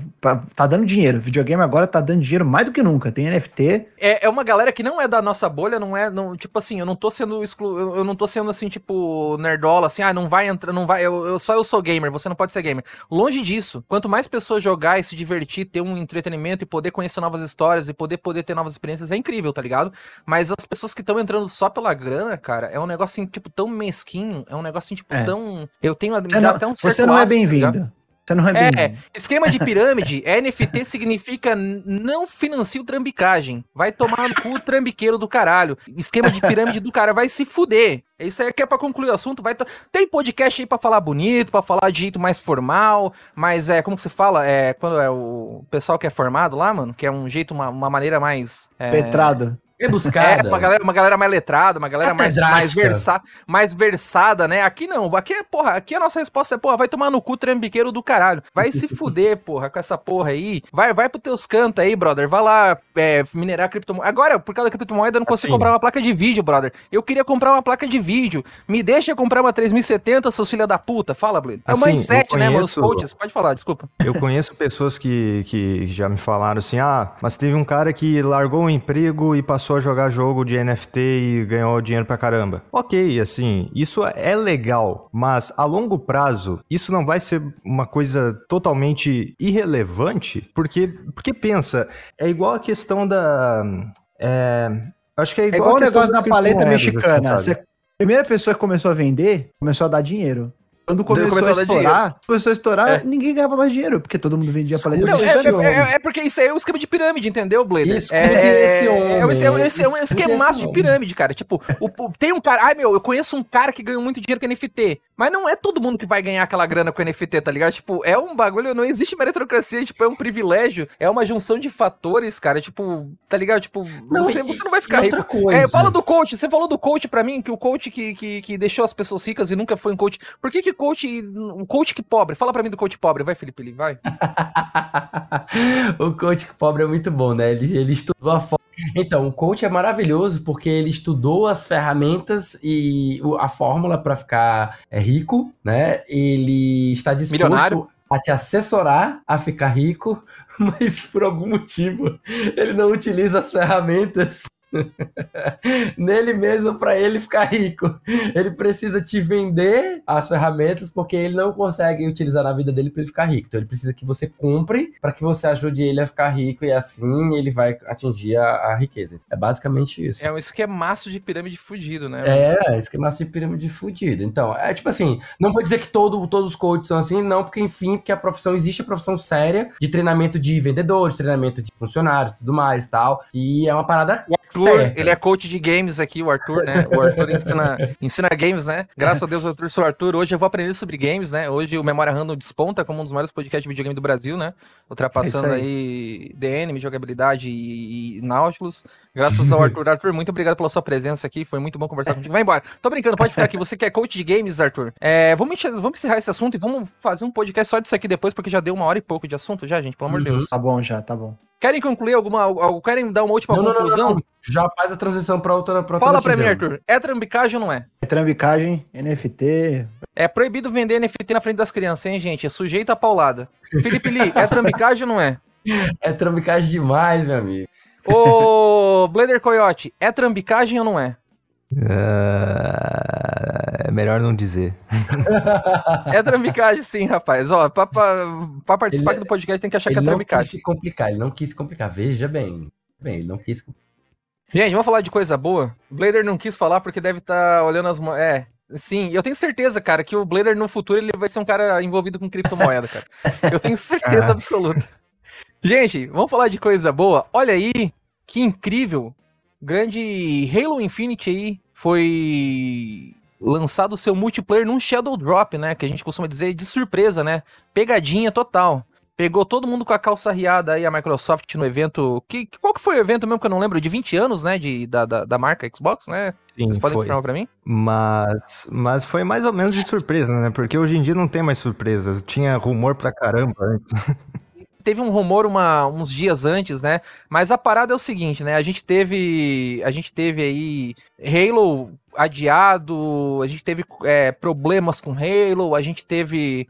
tá dando dinheiro. Videogame agora tá dando dinheiro mais do que nunca. Tem NFT. É, é uma galera que não é da nossa bolha, não é, não, tipo assim, eu não tô sendo exclu, eu não tô sendo assim, tipo, nerdola, assim, ah, não vai entrar, não vai, eu, eu, só eu sou gamer, você não pode ser gamer. Longe disso, quanto mais pessoas jogar e se divertir, ter um entretenimento e poder conhecer novas histórias e poder poder ter novas experiências é incrível, tá ligado? Mas as pessoas que estão entrando só pela grana, cara, é um negócio assim, tipo, tão mesquinho, é um negócio assim, tipo, é. tão, eu tenho você não, até um Você não é bem-vindo. Tá você não é, é esquema de pirâmide, NFT significa não financio trambicagem. Vai tomar no cu trambiqueiro do caralho. Esquema de pirâmide do cara vai se fuder. Isso aí é que é pra concluir o assunto. Vai Tem podcast aí pra falar bonito, pra falar de jeito mais formal, mas é, como que se fala? É, quando é o pessoal que é formado lá, mano, que é um jeito, uma, uma maneira mais... É... Petrado. Rebuscada. É, uma galera, uma galera mais letrada, uma galera mais, mais, versa, mais versada, né? Aqui não, aqui é, porra, aqui a nossa resposta é, porra, vai tomar no cu trambiqueiro do caralho. Vai se fuder, porra, com essa porra aí. Vai, vai pro teus cantos aí, brother. Vai lá é, minerar criptomoeda. Agora, por causa da criptomoeda, eu não consigo assim. comprar uma placa de vídeo, brother. Eu queria comprar uma placa de vídeo. Me deixa comprar uma 3070, seus filha da puta. Fala, Blade. É o assim, mindset, conheço... né, mano? Os coaches. Pode falar, desculpa. Eu conheço pessoas que, que já me falaram assim, ah, mas teve um cara que largou o emprego e passou a jogar jogo de NFT e ganhou dinheiro pra caramba. Ok, assim, isso é legal, mas a longo prazo, isso não vai ser uma coisa totalmente irrelevante, porque, porque pensa, é igual a questão da. É, acho que é igual, é igual o negócio da paleta mexicana. Assim, Você, primeira pessoa que começou a vender, começou a dar dinheiro. Quando começou, começou a, a estourar, começou a estourar, é. ninguém ganhava mais dinheiro, porque todo mundo vendia paleta não, é, é, é, porque isso aí é um esquema de pirâmide, entendeu, Blader? Isso, é, esse homem, é, é, é um esquema de pirâmide, cara. Tipo, o, tem um cara. Ai, meu, eu conheço um cara que ganhou muito dinheiro com NFT. Mas não é todo mundo que vai ganhar aquela grana com NFT, tá ligado? Tipo, é um bagulho, não existe meritocracia, tipo, é um privilégio, é uma junção de fatores, cara. Tipo, tá ligado? Tipo, não, você, e, você não vai ficar rico. Coisa. É, fala do coach, você falou do coach pra mim, que o coach que, que, que deixou as pessoas ricas e nunca foi um coach. Por que que coach um coach que pobre. Fala para mim do coach pobre. Vai, Felipe, ele vai. o coach que pobre é muito bom, né? Ele, ele estudou a forma. Então, o coach é maravilhoso porque ele estudou as ferramentas e a fórmula para ficar é, rico, né? Ele está disposto Milionário. a te assessorar a ficar rico, mas por algum motivo ele não utiliza as ferramentas nele mesmo para ele ficar rico. Ele precisa te vender as ferramentas porque ele não consegue utilizar na vida dele para ele ficar rico. Então ele precisa que você compre para que você ajude ele a ficar rico e assim ele vai atingir a, a riqueza. É basicamente isso. É um esquemaço de pirâmide fudido, né? É, esquemaço de pirâmide fudido. Então, é tipo assim, não vou dizer que todo, todos os coaches são assim, não, porque enfim, porque a profissão existe a profissão séria de treinamento de vendedores, treinamento de funcionários, tudo mais, tal, e é uma parada Arthur, ele é coach de games aqui, o Arthur, né? O Arthur ensina, ensina games, né? Graças a Deus, Arthur, sou Arthur. Hoje eu vou aprender sobre games, né? Hoje o Memória Random desponta como um dos maiores podcasts de videogame do Brasil, né? Ultrapassando é aí. aí DN, jogabilidade e, e Nautilus. Graças ao Arthur. Arthur, muito obrigado pela sua presença aqui. Foi muito bom conversar contigo. Vai embora. Tô brincando, pode ficar aqui. Você que é coach de games, Arthur. É, vamos, vamos encerrar esse assunto e vamos fazer um podcast só disso aqui depois, porque já deu uma hora e pouco de assunto já, gente. Pelo amor de uhum. Deus. Tá bom já, tá bom. Querem concluir alguma. Querem dar uma última não, conclusão? Não, não, Já faz a transição para outra, pra Fala pra mim, Arthur. É trambicagem ou não é? É trambicagem, NFT. É proibido vender NFT na frente das crianças, hein, gente? É sujeito a paulada. Felipe Lee, é trambicagem ou não é? É trambicagem demais, meu amigo. Ô, Blader Coyote, é trambicagem ou não é? Uh, é melhor não dizer. é trambicagem, sim, rapaz. Ó, pra, pra, pra participar ele, do podcast tem que achar que é trambicagem. Ele não quis se complicar, ele não quis se complicar. Veja bem. Bem, ele não quis. Gente, vamos falar de coisa boa. O Blader não quis falar porque deve estar tá olhando as. É, Sim, eu tenho certeza, cara, que o Blader no futuro ele vai ser um cara envolvido com criptomoeda, cara. Eu tenho certeza ah. absoluta. Gente, vamos falar de coisa boa. Olha aí, que incrível grande Halo Infinite aí foi lançado o seu multiplayer num Shadow Drop, né? Que a gente costuma dizer de surpresa, né? Pegadinha total. Pegou todo mundo com a calça riada aí, a Microsoft no evento. Que, qual que foi o evento mesmo que eu não lembro? De 20 anos, né? De, da, da, da marca Xbox, né? Sim, Vocês podem confirmar pra mim? Mas, mas foi mais ou menos de surpresa, né? Porque hoje em dia não tem mais surpresa. Tinha rumor pra caramba antes. teve um rumor uma, uns dias antes, né? Mas a parada é o seguinte, né? A gente teve. A gente teve aí Halo adiado, a gente teve é, problemas com Halo, a gente teve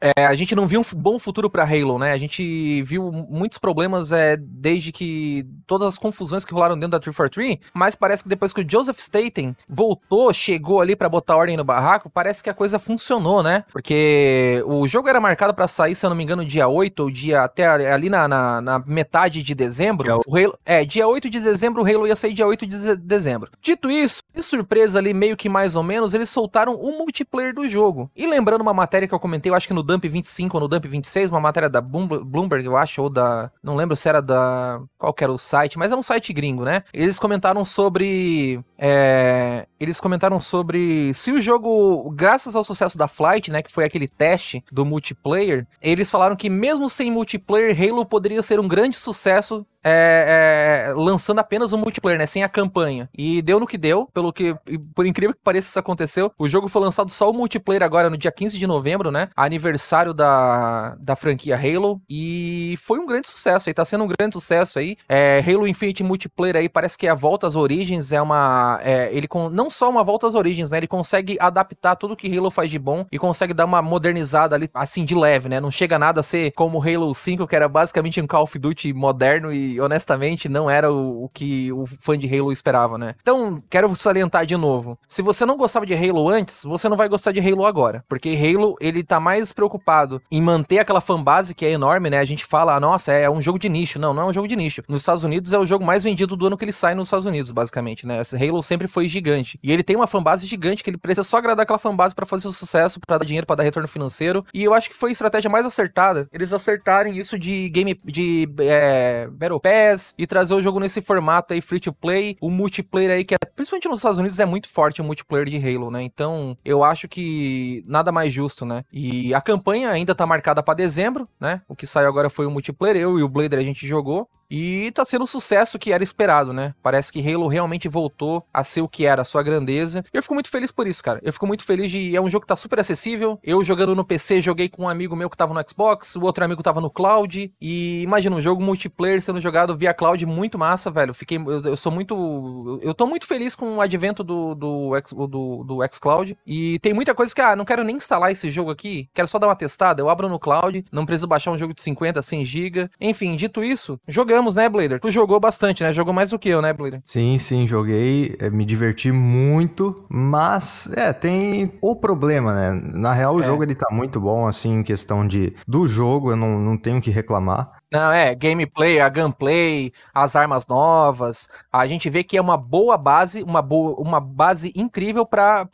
é, a gente não viu um bom futuro para Halo, né? A gente viu muitos problemas é, desde que todas as confusões que rolaram dentro da 343, mas parece que depois que o Joseph Staten voltou, chegou ali para botar ordem no barraco, parece que a coisa funcionou, né? Porque o jogo era marcado para sair, se eu não me engano, dia 8 ou dia até ali na, na, na metade de dezembro. É, o... Halo, é, dia 8 de dezembro, o Halo ia sair dia 8 de dezembro. Dito isso, de surpresa ali, meio que mais ou menos, eles soltaram o multiplayer do jogo. E lembrando uma matéria que eu comentei, eu acho que no Dump 25 ou no Dump 26, uma matéria da Bloomberg, eu acho, ou da. Não lembro se era da. Qual era o site, mas é um site gringo, né? Eles comentaram sobre. É, eles comentaram sobre se o jogo, graças ao sucesso da Flight, né, que foi aquele teste do multiplayer, eles falaram que mesmo sem multiplayer, Halo poderia ser um grande sucesso é, é, lançando apenas o multiplayer, né? Sem a campanha. E deu no que deu, pelo que, por incrível que pareça, isso aconteceu. O jogo foi lançado só o multiplayer agora no dia 15 de novembro, né? Aniversário da, da franquia Halo. E foi um grande sucesso aí, tá sendo um grande sucesso aí. É, Halo Infinite Multiplayer aí parece que é a volta às origens, é uma. É, ele com não só uma volta às origens, né? Ele consegue adaptar tudo que Halo faz de bom e consegue dar uma modernizada ali, assim, de leve, né? Não chega nada a ser como Halo 5, que era basicamente um Call of Duty moderno e honestamente não era o, o, que o fã de Halo esperava, né? Então, quero salientar de novo. Se você não gostava de Halo antes, você não vai gostar de Halo agora. Porque Halo, ele tá mais preocupado em manter aquela fanbase que é enorme, né? A gente fala, nossa, é um jogo de nicho. Não, não é um jogo de nicho. Nos Estados Unidos é o jogo mais vendido do ano que ele sai nos Estados Unidos, basicamente, né? Halo sempre foi gigante. E ele tem uma fanbase gigante que ele precisa só agradar aquela fanbase para fazer o sucesso, para dar dinheiro, para dar retorno financeiro. E eu acho que foi a estratégia mais acertada. Eles acertarem isso de game de é, Battle Pass e trazer o jogo nesse formato aí free to play, o multiplayer aí que é, principalmente nos Estados Unidos é muito forte o multiplayer de Halo, né? Então, eu acho que nada mais justo, né? E a campanha ainda tá marcada para dezembro, né? O que saiu agora foi o multiplayer, eu e o Blader a gente jogou. E tá sendo o sucesso que era esperado, né? Parece que Halo realmente voltou a ser o que era, a sua grandeza. E eu fico muito feliz por isso, cara. Eu fico muito feliz de. É um jogo que tá super acessível. Eu jogando no PC, joguei com um amigo meu que tava no Xbox, o outro amigo tava no Cloud. E imagina, um jogo multiplayer sendo jogado via cloud muito massa, velho. Fiquei. Eu, eu sou muito. Eu tô muito feliz com o advento do, do, X, do, do xCloud. E tem muita coisa que, ah, não quero nem instalar esse jogo aqui. Quero só dar uma testada. Eu abro no cloud, não preciso baixar um jogo de 50, 100 GB. Enfim, dito isso, jogando jogamos, né, Blader? Tu jogou bastante, né? Jogou mais do que eu, né, Blader? Sim, sim, joguei, é, me diverti muito, mas é, tem o problema, né? Na real, o é. jogo ele tá muito bom, assim, em questão de do jogo, eu não, não tenho que reclamar. Não, é, gameplay, a gunplay, as armas novas. A gente vê que é uma boa base, uma, boa, uma base incrível para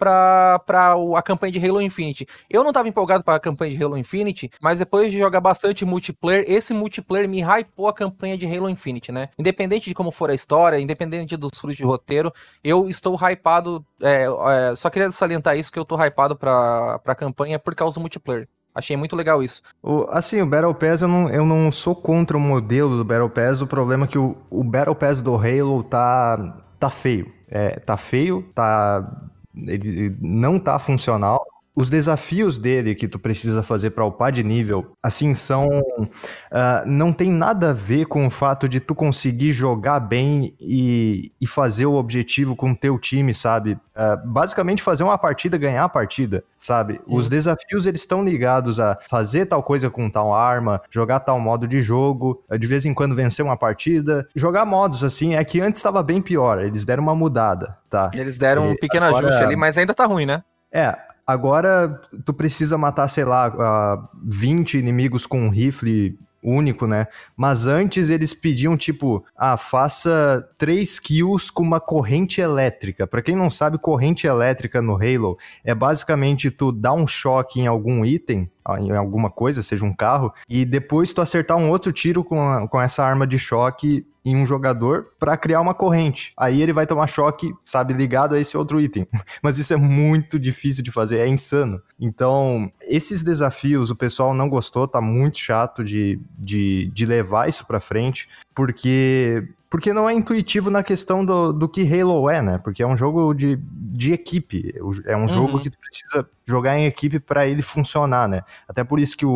a campanha de Halo Infinite. Eu não estava empolgado para a campanha de Halo Infinite, mas depois de jogar bastante multiplayer, esse multiplayer me hypou a campanha de Halo Infinite, né? Independente de como for a história, independente dos frutos de roteiro, eu estou hypado. É, é, só queria salientar isso que eu estou hypado para a campanha por causa do multiplayer. Achei muito legal isso. O, assim, o Battle Pass, eu não, eu não sou contra o modelo do Battle Pass. O problema é que o, o Battle Pass do Halo tá, tá feio. É, tá feio, tá. Ele não tá funcional os desafios dele que tu precisa fazer para upar de nível, assim, são. Uh, não tem nada a ver com o fato de tu conseguir jogar bem e, e fazer o objetivo com o teu time, sabe? Uh, basicamente fazer uma partida, ganhar a partida, sabe? Os desafios eles estão ligados a fazer tal coisa com tal arma, jogar tal modo de jogo, de vez em quando vencer uma partida. Jogar modos assim, é que antes estava bem pior, eles deram uma mudada, tá? Eles deram e um pequeno agora... ajuste ali, mas ainda tá ruim, né? É, Agora, tu precisa matar, sei lá, uh, 20 inimigos com um rifle único, né? Mas antes eles pediam, tipo, ah, faça 3 kills com uma corrente elétrica. Para quem não sabe, corrente elétrica no Halo é basicamente tu dar um choque em algum item em alguma coisa, seja um carro, e depois tu acertar um outro tiro com, a, com essa arma de choque em um jogador para criar uma corrente. Aí ele vai tomar choque, sabe, ligado a esse outro item. Mas isso é muito difícil de fazer, é insano. Então, esses desafios o pessoal não gostou, tá muito chato de, de, de levar isso para frente, porque porque não é intuitivo na questão do, do que Halo é, né? Porque é um jogo de, de equipe, é um uhum. jogo que tu precisa jogar em equipe para ele funcionar, né? Até por isso que o,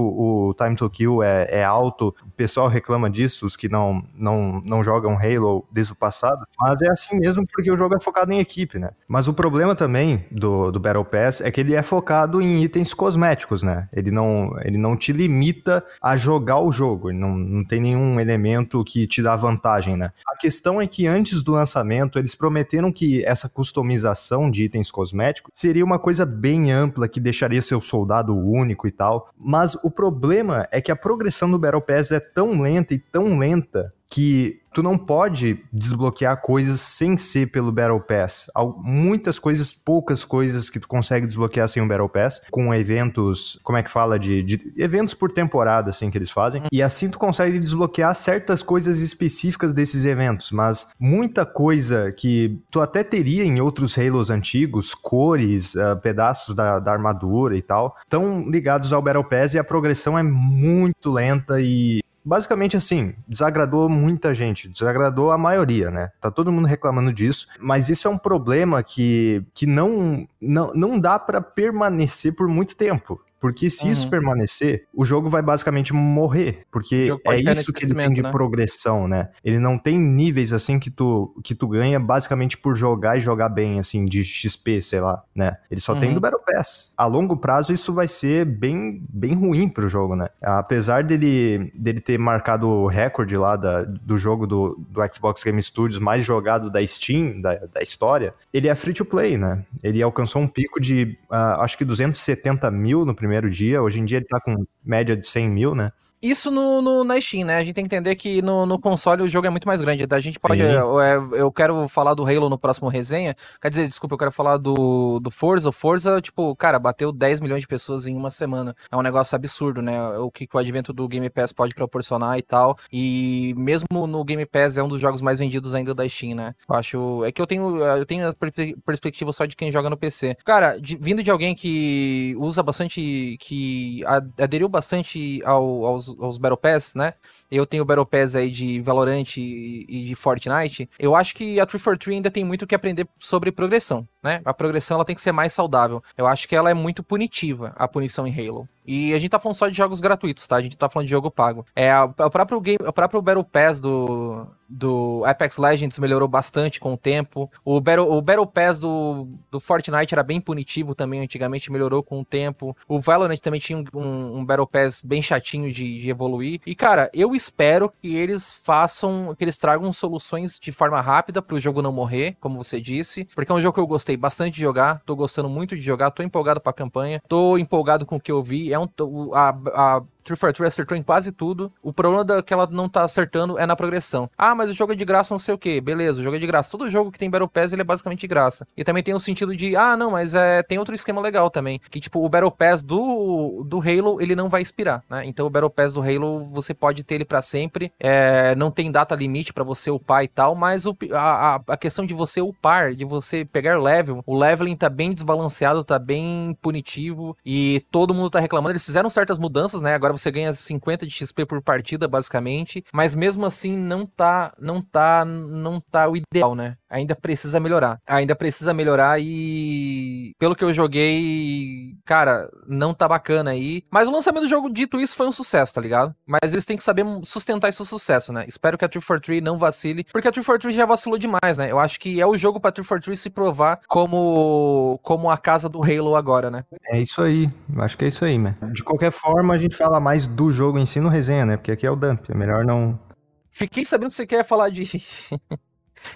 o time to kill é, é, alto, o pessoal reclama disso, os que não, não, não jogam Halo desde o passado, mas é assim mesmo porque o jogo é focado em equipe, né? Mas o problema também do, do Battle Pass é que ele é focado em itens cosméticos, né? Ele não, ele não te limita a jogar o jogo, não, não tem nenhum elemento que te dá vantagem, né? A questão é que antes do lançamento eles prometeram que essa customização de itens cosméticos seria uma coisa bem ampla que deixaria seu soldado único e tal. Mas o problema é que a progressão do Battle Pass é tão lenta e tão lenta que tu não pode desbloquear coisas sem ser pelo Battle Pass. Muitas coisas, poucas coisas que tu consegue desbloquear sem o Battle Pass, com eventos, como é que fala, de, de eventos por temporada, assim, que eles fazem. E assim tu consegue desbloquear certas coisas específicas desses eventos, mas muita coisa que tu até teria em outros Halos antigos, cores, uh, pedaços da, da armadura e tal, estão ligados ao Battle Pass e a progressão é muito lenta e basicamente assim, desagradou muita gente, desagradou a maioria, né? Tá todo mundo reclamando disso, mas isso é um problema que, que não, não, não dá para permanecer por muito tempo. Porque se uhum. isso permanecer, o jogo vai basicamente morrer. Porque é isso que ele tem de né? progressão, né? Ele não tem níveis assim que tu, que tu ganha basicamente por jogar e jogar bem, assim, de XP, sei lá, né? Ele só uhum. tem do Battle Pass. A longo prazo, isso vai ser bem, bem ruim pro jogo, né? Apesar dele, dele ter marcado o recorde lá da, do jogo do, do Xbox Game Studios mais jogado da Steam, da, da história, ele é free to play, né? Ele alcançou um pico de, uh, acho que 270 mil no primeiro primeiro dia. Hoje em dia ele tá com média de 100 mil, né? Isso no, no, na Steam, né? A gente tem que entender que no, no console o jogo é muito mais grande. A gente pode. Eu, é, eu, quero falar do Halo no próximo resenha. Quer dizer, desculpa, eu quero falar do, do Forza. O Forza, tipo, cara, bateu 10 milhões de pessoas em uma semana. É um negócio absurdo, né? O que, que o advento do Game Pass pode proporcionar e tal. E mesmo no Game Pass é um dos jogos mais vendidos ainda da Steam, né? Eu acho. É que eu tenho, eu tenho a perspectiva só de quem joga no PC. Cara, de, vindo de alguém que usa bastante. que aderiu bastante ao, aos aos, Battle Pass, né? Eu tenho o Battle Pass aí de Valorant e, e de Fortnite. Eu acho que a 343 ainda tem muito que aprender sobre progressão, né? A progressão ela tem que ser mais saudável. Eu acho que ela é muito punitiva, a punição em Halo. E a gente tá falando só de jogos gratuitos, tá? A gente tá falando de jogo pago. É, o, próprio game, o próprio Battle Pass do, do Apex Legends melhorou bastante com o tempo. O Battle, o Battle Pass do, do Fortnite era bem punitivo também, antigamente melhorou com o tempo. O Valorant também tinha um, um Battle Pass bem chatinho de, de evoluir. E, cara, eu espero que eles façam, que eles tragam soluções de forma rápida para o jogo não morrer, como você disse. Porque é um jogo que eu gostei bastante de jogar, tô gostando muito de jogar, tô empolgado pra campanha, tô empolgado com o que eu vi. É é um, a, a 343 acertou em quase tudo. O problema da que ela não tá acertando é na progressão. Ah, mas o jogo é de graça, não sei o que. Beleza, o jogo é de graça. Todo jogo que tem Battle Pass, ele é basicamente de graça. E também tem o sentido de, ah, não, mas é, tem outro esquema legal também. Que, tipo, o Battle Pass do, do Halo, ele não vai expirar, né? Então o Battle Pass do Halo, você pode ter ele para sempre. É, não tem data limite para você upar e tal, mas o, a, a questão de você upar, de você pegar level, o leveling tá bem desbalanceado, tá bem punitivo e todo mundo tá reclamando. Eles fizeram certas mudanças, né? Agora você ganha 50 de XP por partida, basicamente, mas mesmo assim não tá, não tá, não tá o ideal, né? Ainda precisa melhorar. Ainda precisa melhorar e pelo que eu joguei, cara, não tá bacana aí. Mas o lançamento do jogo, dito isso, foi um sucesso, tá ligado? Mas eles têm que saber sustentar esse sucesso, né? Espero que a 343 não vacile, porque a 343 já vacilou demais, né? Eu acho que é o jogo pra 343 se provar como como a casa do Halo agora, né? É isso aí. Eu acho que é isso aí, né? De qualquer forma, a gente fala mais do jogo em si no resenha, né? Porque aqui é o dump. É melhor não. Fiquei sabendo que você quer falar de.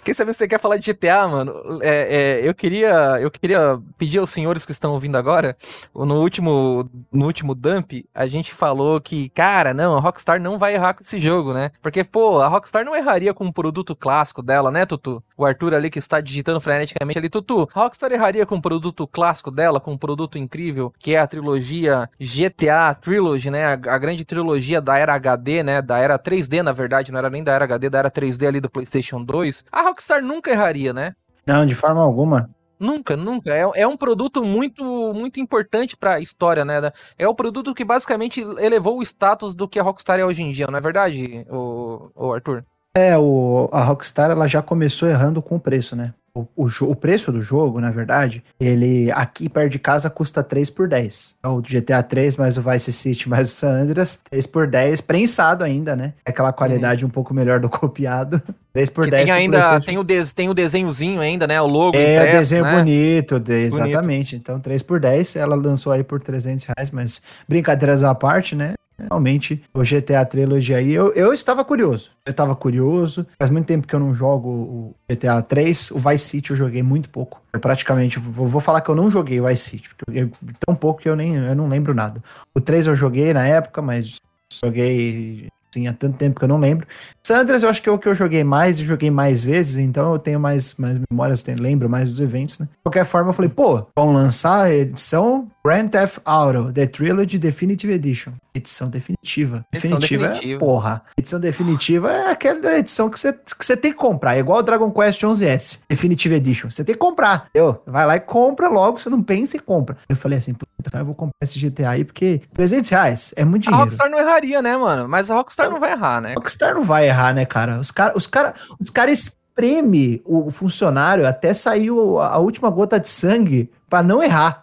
Quem sabe você quer falar de GTA, mano? É, é, eu queria eu queria pedir aos senhores que estão ouvindo agora, no último no último dump, a gente falou que, cara, não, a Rockstar não vai errar com esse jogo, né? Porque, pô, a Rockstar não erraria com um produto clássico dela, né, Tutu? O Arthur ali que está digitando freneticamente ali, Tutu, a Rockstar erraria com um produto clássico dela, com um produto incrível, que é a trilogia GTA Trilogy, né? A, a grande trilogia da era HD, né? Da era 3D, na verdade, não era nem da era HD, da era 3D ali do PlayStation 2 a Rockstar nunca erraria, né? Não, de forma alguma. Nunca, nunca. É, é um produto muito muito importante para a história, né? É o produto que basicamente elevou o status do que a Rockstar é hoje em dia, não é verdade, o, o Arthur? É, o, a Rockstar ela já começou errando com o preço, né? O, o, o, preço do jogo, na verdade, ele aqui perto de casa custa 3 por 10. É o GTA 3 mais o Vice City mais o San Andreas, 3 por 10, prensado ainda, né? É aquela qualidade uhum. um pouco melhor do copiado. 3 por que 10 tem ainda tem o, de, tem o desenhozinho ainda, né? O logo É, impresso, desenho né? bonito, de, exatamente. Bonito. Então 3 por 10, ela lançou aí por 300 reais, mas brincadeiras à parte, né? Realmente, o GTA Trilogy aí, eu, eu estava curioso. Eu estava curioso. Faz muito tempo que eu não jogo o GTA 3. O Vice City eu joguei muito pouco. Eu praticamente, vou, vou falar que eu não joguei o Vice City, porque eu, tão pouco que eu nem eu não lembro nada. O 3 eu joguei na época, mas joguei Assim, há tanto tempo que eu não lembro. San Andreas eu acho que é o que eu joguei mais e joguei mais vezes, então eu tenho mais, mais memórias, tenho, lembro mais dos eventos, né? De qualquer forma, eu falei, pô, vão lançar a edição Grand Theft Auto, The Trilogy Definitive Edition. Edição definitiva. Edição definitiva, definitiva. é porra. Edição definitiva é aquela edição que você, que tem que comprar. É igual o Dragon Quest 11S, Definitive Edition. Você tem que comprar. Eu, vai lá e compra logo, você não pensa e compra. Eu falei assim, puta, eu vou comprar esse GTA aí porque 300 reais é muito A dinheiro. Rockstar não erraria, né, mano? Mas a Rockstar não vai errar, né? Rockstar não vai errar, né, cara? Os caras os cara, os cara espreme o funcionário até sair a última gota de sangue pra não errar.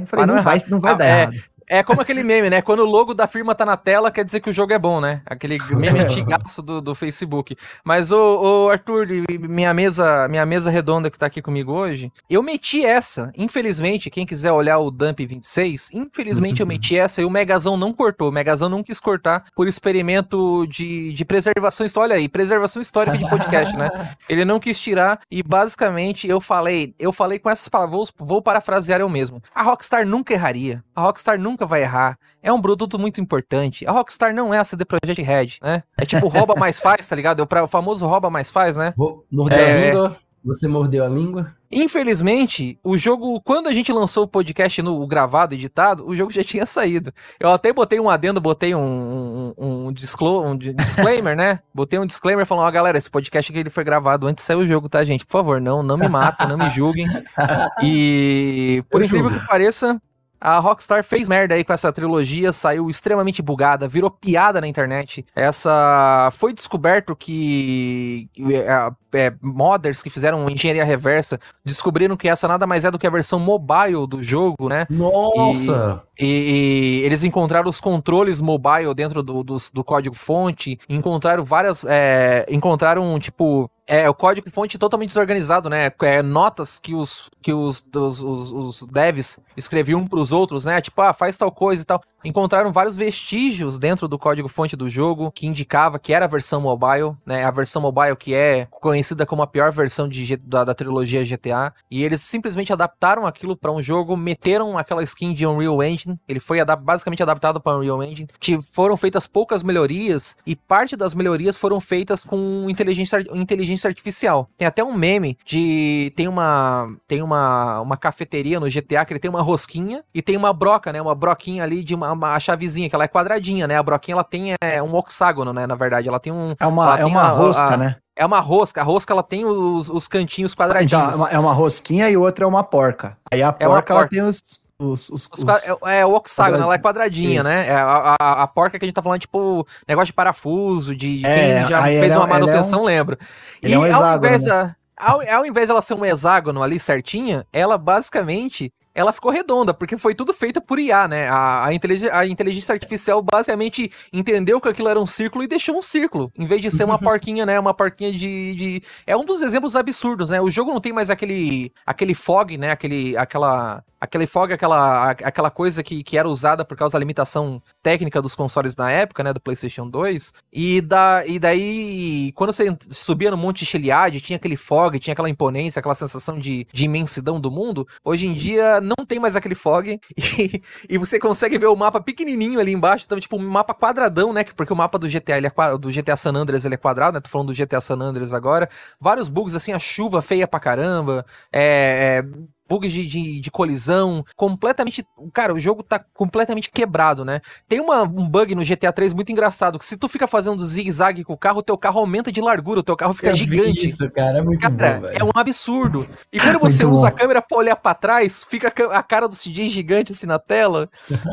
Eu falei, Pra não não, vai, errar. não vai Ah, dar é. errado. É como aquele meme, né? Quando o logo da firma tá na tela, quer dizer que o jogo é bom, né? Aquele meme antigaço do, do Facebook. Mas, ô, ô, Arthur, minha mesa, minha mesa redonda que tá aqui comigo hoje, eu meti essa. Infelizmente, quem quiser olhar o Dump 26, infelizmente eu meti essa e o Megazão não cortou. O Megazão não quis cortar por experimento de, de preservação histórica. Olha aí, preservação histórica de podcast, né? Ele não quis tirar e basicamente eu falei, eu falei com essas palavras, vou, vou parafrasear eu mesmo. A Rockstar nunca erraria. A Rockstar nunca vai errar. É um produto muito importante. A Rockstar não é a CD Projekt Red, né? É tipo rouba mais faz, tá ligado? É o famoso rouba mais faz, né? Mordeu É. a língua? Você mordeu a língua? Infelizmente, o jogo, quando a gente lançou o podcast no o gravado, editado, o jogo já tinha saído. Eu até botei um adendo, botei um, um, um disclo- um di- disclaimer, né? Botei um disclaimer falando, ó, galera, esse podcast aqui ele foi gravado antes de sair o jogo, tá, gente? Por favor, não, não me matem, não me julguem. E por Eu incrível julgo. que pareça, a Rockstar fez merda aí com essa trilogia, saiu extremamente bugada, virou piada na internet. Essa foi descoberto que é, é, modders que fizeram engenharia reversa descobriram que essa nada mais é do que a versão mobile do jogo, né? Nossa! E, e eles encontraram os controles mobile dentro do, dos- do código fonte, encontraram várias. é, encontraram, tipo. É, o código fonte totalmente desorganizado, né? É, notas que os que os, dos- os, os devs escreviam pros outros, né? Tipo, ah, faz tal coisa e tal. Encontraram vários vestígios dentro do código fonte do jogo que indicava que era a versão mobile, né? A versão mobile que é conhecida como a pior versão de da, da trilogia GTA. E eles simplesmente adaptaram aquilo pra um jogo, meteram aquela skin de Unreal Engine. Ele foi adap- basicamente adaptado para Unreal Engine. Ti- Foram feitas poucas melhorias e parte das melhorias foram feitas com inteligência, inteligência artificial. Tem até um meme de tem uma tem uma, uma cafeteria no GTA que ele tem uma rosquinha e tem uma broca, né? Uma broquinha ali de uma, uma chavezinha que ela é quadradinha, né? A broquinha ela tem é, um hexágono, né? Na verdade, ela tem um É uma, é uma a- rosca, a- né? é uma rosca. A rosca ela tem os, os cantinhos Então, quadradinhos. é uma, é uma rosquinha e outra é uma porca. Aí a É uma porca, ela porca. tem os. os, os, Os é, é o hexágono, ela é quadradinha, né? É, a, a, a porca que a gente tá falando é tipo negócio de parafuso, de, de É, quem já fez ela- uma ela é manutenção lembra. ele é um ao hexágono, invés, né? ao, ao invés dela ser um hexágono ali certinha, ela basicamente ela ficou redonda, porque foi tudo feito por IA, né? A, a, inteligência, a inteligência artificial basicamente entendeu que aquilo era um círculo e deixou um círculo, em vez de ser uma porquinha, né? Uma porquinha de, de... É um dos exemplos absurdos, né? O jogo não tem mais aquele, aquele fog, né? Aquele, aquela, aquele fog, aquela, aquela coisa que, que era usada por causa da limitação técnica dos consoles na época, né? Do PlayStation 2. E, da, e daí, quando você subia no Monte Chiliad, tinha aquele fog, tinha aquela imponência, aquela sensação de, de imensidão do mundo. Hoje em dia não tem mais aquele fog e, e você consegue ver o mapa pequenininho ali embaixo, então tipo um mapa quadradão, né? Porque o mapa do GTA, ele é do GTA San Andreas, ele é quadrado, né? Tô falando do GTA San Andreas agora. Vários bugs assim, a chuva feia pra caramba, é, é, bugs de, de, de colisão, completamente. Cara, o jogo tá completamente quebrado, né? Tem uma, um bug no GTA 3 muito engraçado, que se tu fica fazendo zigue-zague com o carro, o teu carro aumenta de largura, o teu carro fica Eu gigante. Isso, cara, é muito Cara, bom, é um absurdo. E quando você Muito usa a câmera pra olhar pra trás, fica a ca- a cara do CJ gigante assim na tela.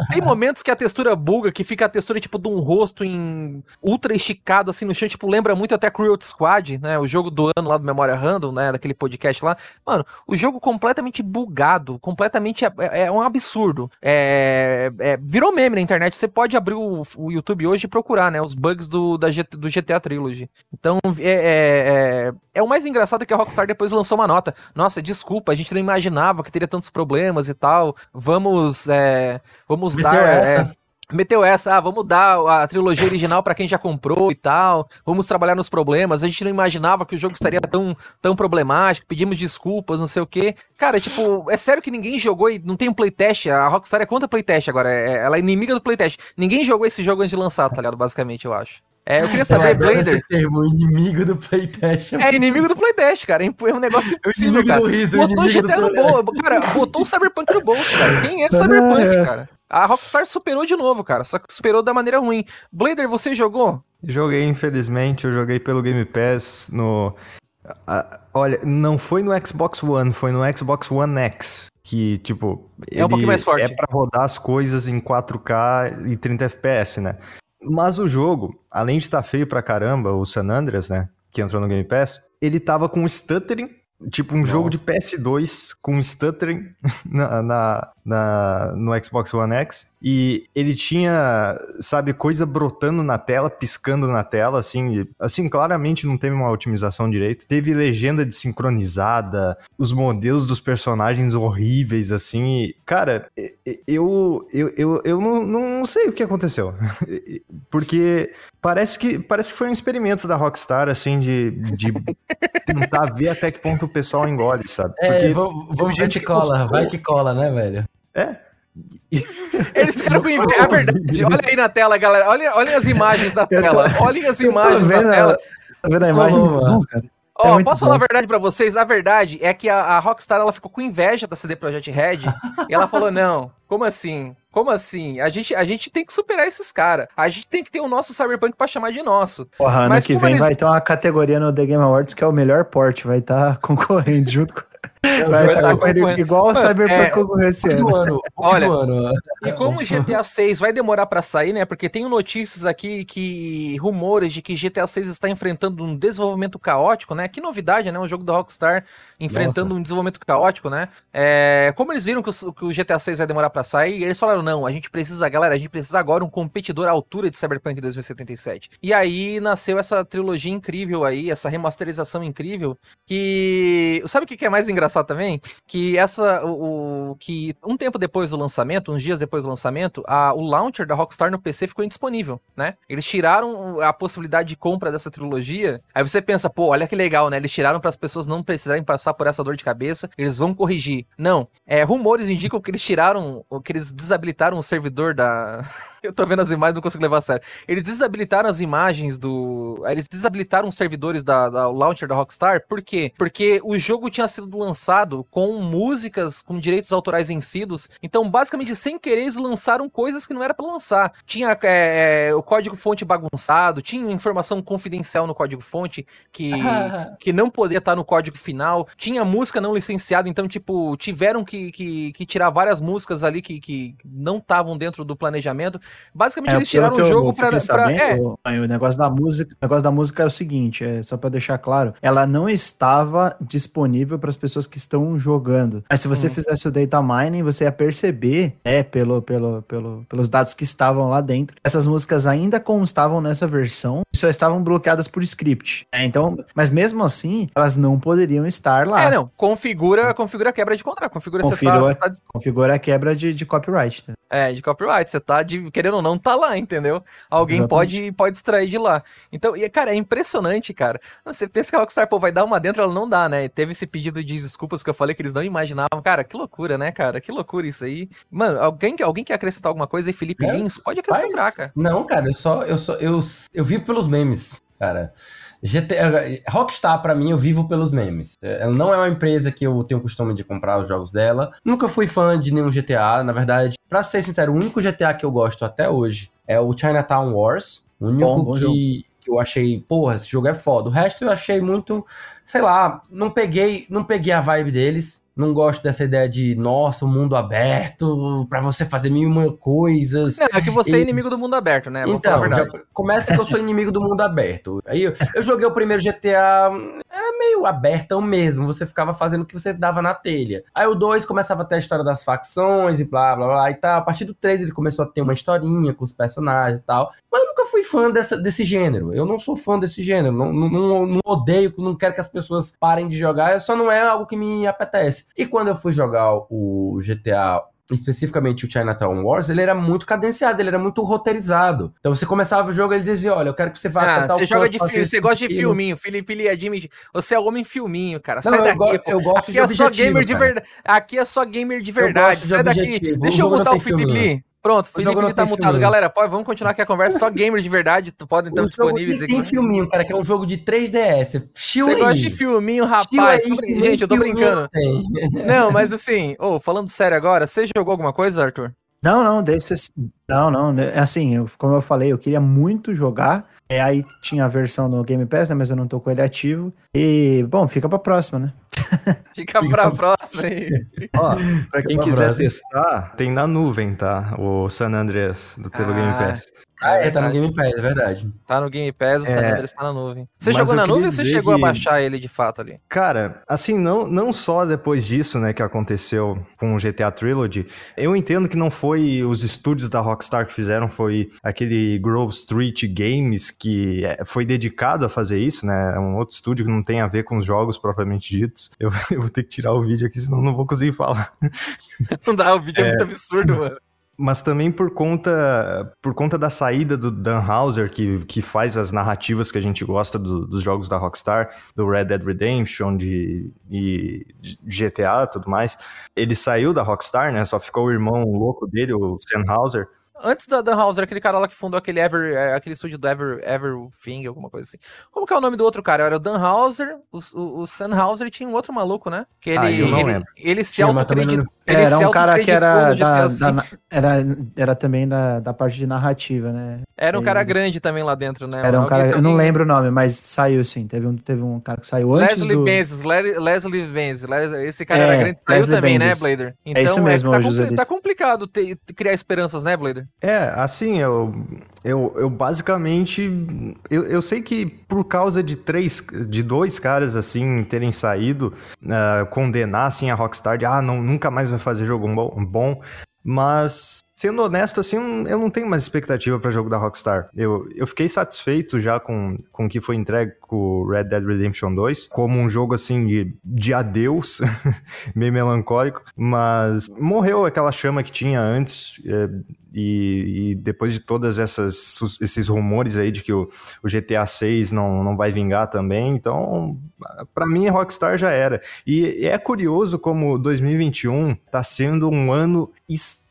Tem momentos que a textura buga, que fica a textura tipo de um rosto em ultra esticado assim no chão, tipo, lembra muito até Cruel Squad, né? O jogo do ano lá do Memória Random, né? Daquele podcast lá. Mano, o jogo completamente bugado, completamente. É, é um absurdo. É, é- virou meme na internet. Você pode abrir o, o YouTube hoje e procurar, né? Os bugs do, da do GTA Trilogy. Então, é, é, é, é o mais engraçado que a Rockstar depois lançou uma nota. Nossa, desculpa, a gente não imaginava que teria tantos problemas e tal. Vamos, é, vamos Meteu dar. É. Meteu essa, ah, vamos dar a trilogia original pra quem já comprou e tal. Vamos trabalhar nos problemas. A gente não imaginava que o jogo estaria tão, tão problemático. Pedimos desculpas, não sei o quê. Cara, tipo, é sério que ninguém jogou e não tem um playtest. A Rockstar é contra playtest agora. é- ela é inimiga do playtest. Ninguém jogou esse jogo antes de lançar, tá ligado? Basicamente, eu acho. É, eu queria saber, Blader. termo, inimigo do playtest. É inimigo do playtest, cara. É um negócio impossível, cara. Riso, botou GTA no bolso. Cara, botou o Cyberpunk no bolso, cara. Quem é Cyberpunk, cara? A Rockstar superou de novo, cara. Só que superou da maneira ruim. Blader, você jogou? Joguei, infelizmente. Eu joguei pelo Game Pass no. Ah, olha, não foi no Xbox One, foi no Xbox One X. Que, tipo. É um pouquinho mais forte. É pra rodar as coisas em 4K e 30 FPS, né? Mas o jogo, além de estar tá feio pra caramba, o San Andreas, né? Que entrou no Game Pass, ele tava com stuttering Tipo um Nossa. jogo de PS2 com stuttering na, na, na, no Xbox One X. E ele tinha, sabe, coisa brotando na tela, piscando na tela, assim. Assim, claramente não teve uma otimização direito. Teve legenda desincronizada, os modelos dos personagens horríveis, assim. E, cara, eu, eu, eu, eu não, não sei o que aconteceu. Porque parece que, parece que foi um experimento da Rockstar, assim, de, de tentar ver até que ponto o pessoal engole, sabe? É, Porque é, vamos, ver que cola, vai que cola, né, velho? É, eles ficaram com inveja. É verdade. Olha aí na tela, galera. Olha, olha as imagens da tela. Olhem as imagens da tela. Tá vendo a imagem? Oh, bom, cara. Ó, é posso falar a verdade para vocês? A verdade é que a, a, Rockstar ela ficou com inveja da CD Projekt Red e ela falou: não, como assim? Como assim? A gente, a gente tem que superar esses caras. A gente tem que ter o nosso Cyberpunk para chamar de nosso. Porra, ano Mas que vem eles... vai ter uma categoria no The Game Awards que é o melhor porte, vai estar tá concorrendo junto com. Vai estar tá igual o Cyberpunk é, concorreu esse ano. ano. Olha, ano. e como o GTA 6 vai demorar para sair, né? Porque tem notícias aqui que rumores de que GTA 6 está enfrentando um desenvolvimento caótico, né? Que novidade, né? Um jogo da Rockstar enfrentando Nossa. um desenvolvimento caótico, né? É, como eles viram que o, que o GTA 6 vai demorar para sair, eles falaram: não, a gente precisa, galera, a gente precisa agora um competidor à altura de Cyberpunk 2077. E aí nasceu essa trilogia incrível aí, essa remasterização incrível, que. Sabe o que é mais engraçado também? Que essa. O, o que um tempo depois do lançamento, uns dias depois do lançamento, a, o launcher da Rockstar no PC ficou indisponível, né? Eles tiraram a possibilidade de compra dessa trilogia. Aí você pensa, pô, olha que legal, né? Eles tiraram para as pessoas não precisarem passar por essa dor de cabeça, eles vão corrigir. Não. É, rumores indicam que eles tiraram, que eles desabilitaram o servidor da. Eu tô vendo as imagens, não consigo levar a sério. Eles desabilitaram as imagens do. Eles desabilitaram os servidores da, da launcher da Rockstar. Por quê? Porque o jogo tinha sido lançado com músicas com direitos autorais vencidos. Então, basicamente, sem querer, eles lançaram coisas que não era para lançar. Tinha é, é, o código-fonte bagunçado, tinha informação confidencial no código-fonte que, que não poderia estar no código final. Tinha música não licenciada, então, tipo, tiveram que, que, que tirar várias músicas ali que, que não estavam dentro do planejamento. Basicamente, é, eles tiraram o jogo para. É. O negócio da música, o negócio da música é o seguinte, é, só para deixar claro, ela não estava disponível para as pessoas que estão jogando. Mas se você hum. fizesse o data mining, você ia perceber, é, pelo, pelo, pelo, pelos dados que estavam lá dentro, essas músicas ainda constavam nessa versão, só estavam bloqueadas por script. É, então, mas mesmo assim, elas não poderiam estar lá. É, não. Configura, configura a quebra de contrato. Configura, você tá, você tá... configura a quebra de, de copyright. Né? É, de copyright. Você tá de, querendo ou não, tá lá, entendeu? Alguém pode, pode extrair de lá. Então, e, cara, é impressionante, cara. Você pensa que a Rockstar, pô, vai dar uma dentro, ela não dá, né? Teve esse pedido de desculpas que eu falei que eles não imaginavam. Cara, que loucura, né, cara? Que loucura isso aí. Mano, alguém, alguém quer acrescentar alguma coisa aí? Felipe é, Lins? Pode acrescentar, cara. Não, cara, eu só, eu só, eu, eu vivo pelos memes, cara. GTA, Rockstar, para mim, eu vivo pelos memes. Ela não é uma empresa que eu tenho o costume de comprar os jogos dela. Nunca fui fã de nenhum GTA. Na verdade, pra ser sincero, o único GTA que eu gosto até hoje é o Chinatown Wars. O único bom, bom que, que, eu achei, porra, esse jogo é foda. O resto eu achei muito, sei lá, não peguei, não peguei a vibe deles. Não gosto dessa ideia de, nossa, o mundo aberto, para você fazer mil uma coisas. é que você é e... é inimigo do mundo aberto, né? Vou então, começa que eu sou inimigo do mundo aberto. Aí eu, eu joguei o primeiro GTA, era meio abertão mesmo, você ficava fazendo o que você dava na telha. Aí o 2 começava a ter a história das facções e blá blá blá e tal. A partir do 3 ele começou a ter uma historinha com os personagens e tal. Mas eu nunca fui fã dessa, desse gênero. Eu não sou fã desse gênero. Não, não, não, não odeio, não quero que as pessoas parem de jogar. Só não é algo que me apetece. E quando eu fui jogar o GTA especificamente o Chinatown Wars, ele era muito cadenciado, ele era muito roteirizado. Então você começava o jogo ele dizia, olha, eu quero que você vá ah, você joga de filme, você gosta de filminho, Felipe Lee admite, você é homem filminho, cara. Não, sai daqui. Eu, eu gosto aqui de é só gamer de verdade. Aqui é só gamer de verdade. Sai daqui. Deixa eu botar o Felipe Lee. Pronto, Felipe ele tá mutado. Galera, pode, vamos continuar aqui a conversa. Só gamers de verdade podem estar disponíveis aqui. Tem filminho, cara, que é um jogo de 3DS. Você gosta de filminho, rapaz? Aí, Gente, eu tô brincando. Não, mas assim, oh, falando sério agora, você jogou alguma coisa, Arthur? Não, não, desses. Não, não. Né, é assim, eu, como eu falei, eu queria muito jogar. É, aí tinha a versão no Game Pass, né? Mas eu não tô com ele ativo. E, bom, fica pra próxima, né? Fica pra próxima aí. Ó, pra quem quiser próxima. testar, tem na nuvem, tá? O San Andreas do, pelo ah, Game Pass. Ah, é, tá no Game Pass, é verdade. Tá no Game Pass, o é, San Andreas tá na nuvem. Você jogou na nuvem ou você chegou que... a baixar ele de fato ali? Cara, assim, não, não só depois disso, né, que aconteceu com o GTA Trilogy, eu entendo que não foi os estúdios da Rockstar que fizeram, foi aquele Grove Street Games que é, foi dedicado a fazer isso, né, é um outro estúdio que não tem a ver com os jogos propriamente ditos. Eu, eu vou ter que tirar o vídeo aqui, senão não vou conseguir falar. não dá, o vídeo é, é muito absurdo, mano mas também por conta por conta da saída do Dan Houser, que, que faz as narrativas que a gente gosta do, dos jogos da Rockstar, do Red Dead Redemption de, e de GTA e tudo mais. Ele saiu da Rockstar, né? Só ficou o irmão louco dele, o Sam Houser. Antes da Dan Houser, aquele cara lá que fundou aquele Ever, é, aquele estúdio do Ever, Everthing, alguma coisa assim. Como que é o nome do outro cara? Era o Dan Houser, o, o, o Sam Houser e tinha um outro maluco, né? Que ele, ah, ele, ele, se autoacreditou. Era um cara que era, da, da, era, era também da, da parte de narrativa, né? Era um cara grande também lá dentro, né? Era um cara, eu não lembro o nome, mas saiu sim. Teve um, teve um cara que saiu antes Leslie do... Benzes, Leslie Benzes. Esse cara é, era grande, saiu Leslie também, né, Benzes. né, Blader? Então, é isso então, é, mesmo, é, tá, José tá complicado ter, criar esperanças, né, Blader? É, assim, eu, eu, eu basicamente... Eu, eu sei que por causa de três, de dois caras, assim, terem saído, uh, condenar, assim, a Rockstar de, ah, não, nunca mais vai fazer jogo bom, bom mas Sendo honesto, assim, eu não tenho mais expectativa para jogo da Rockstar. Eu, eu fiquei satisfeito já com, com o que foi entregue com Red Dead Redemption 2, como um jogo, assim, de, de adeus, meio melancólico, mas morreu aquela chama que tinha antes, é, e, e, depois de todas essas esses rumores aí de que o, o GTA 6 não, não vai vingar também, então para mim Rockstar já era. E, é curioso como 2021 tá sendo um ano extremamente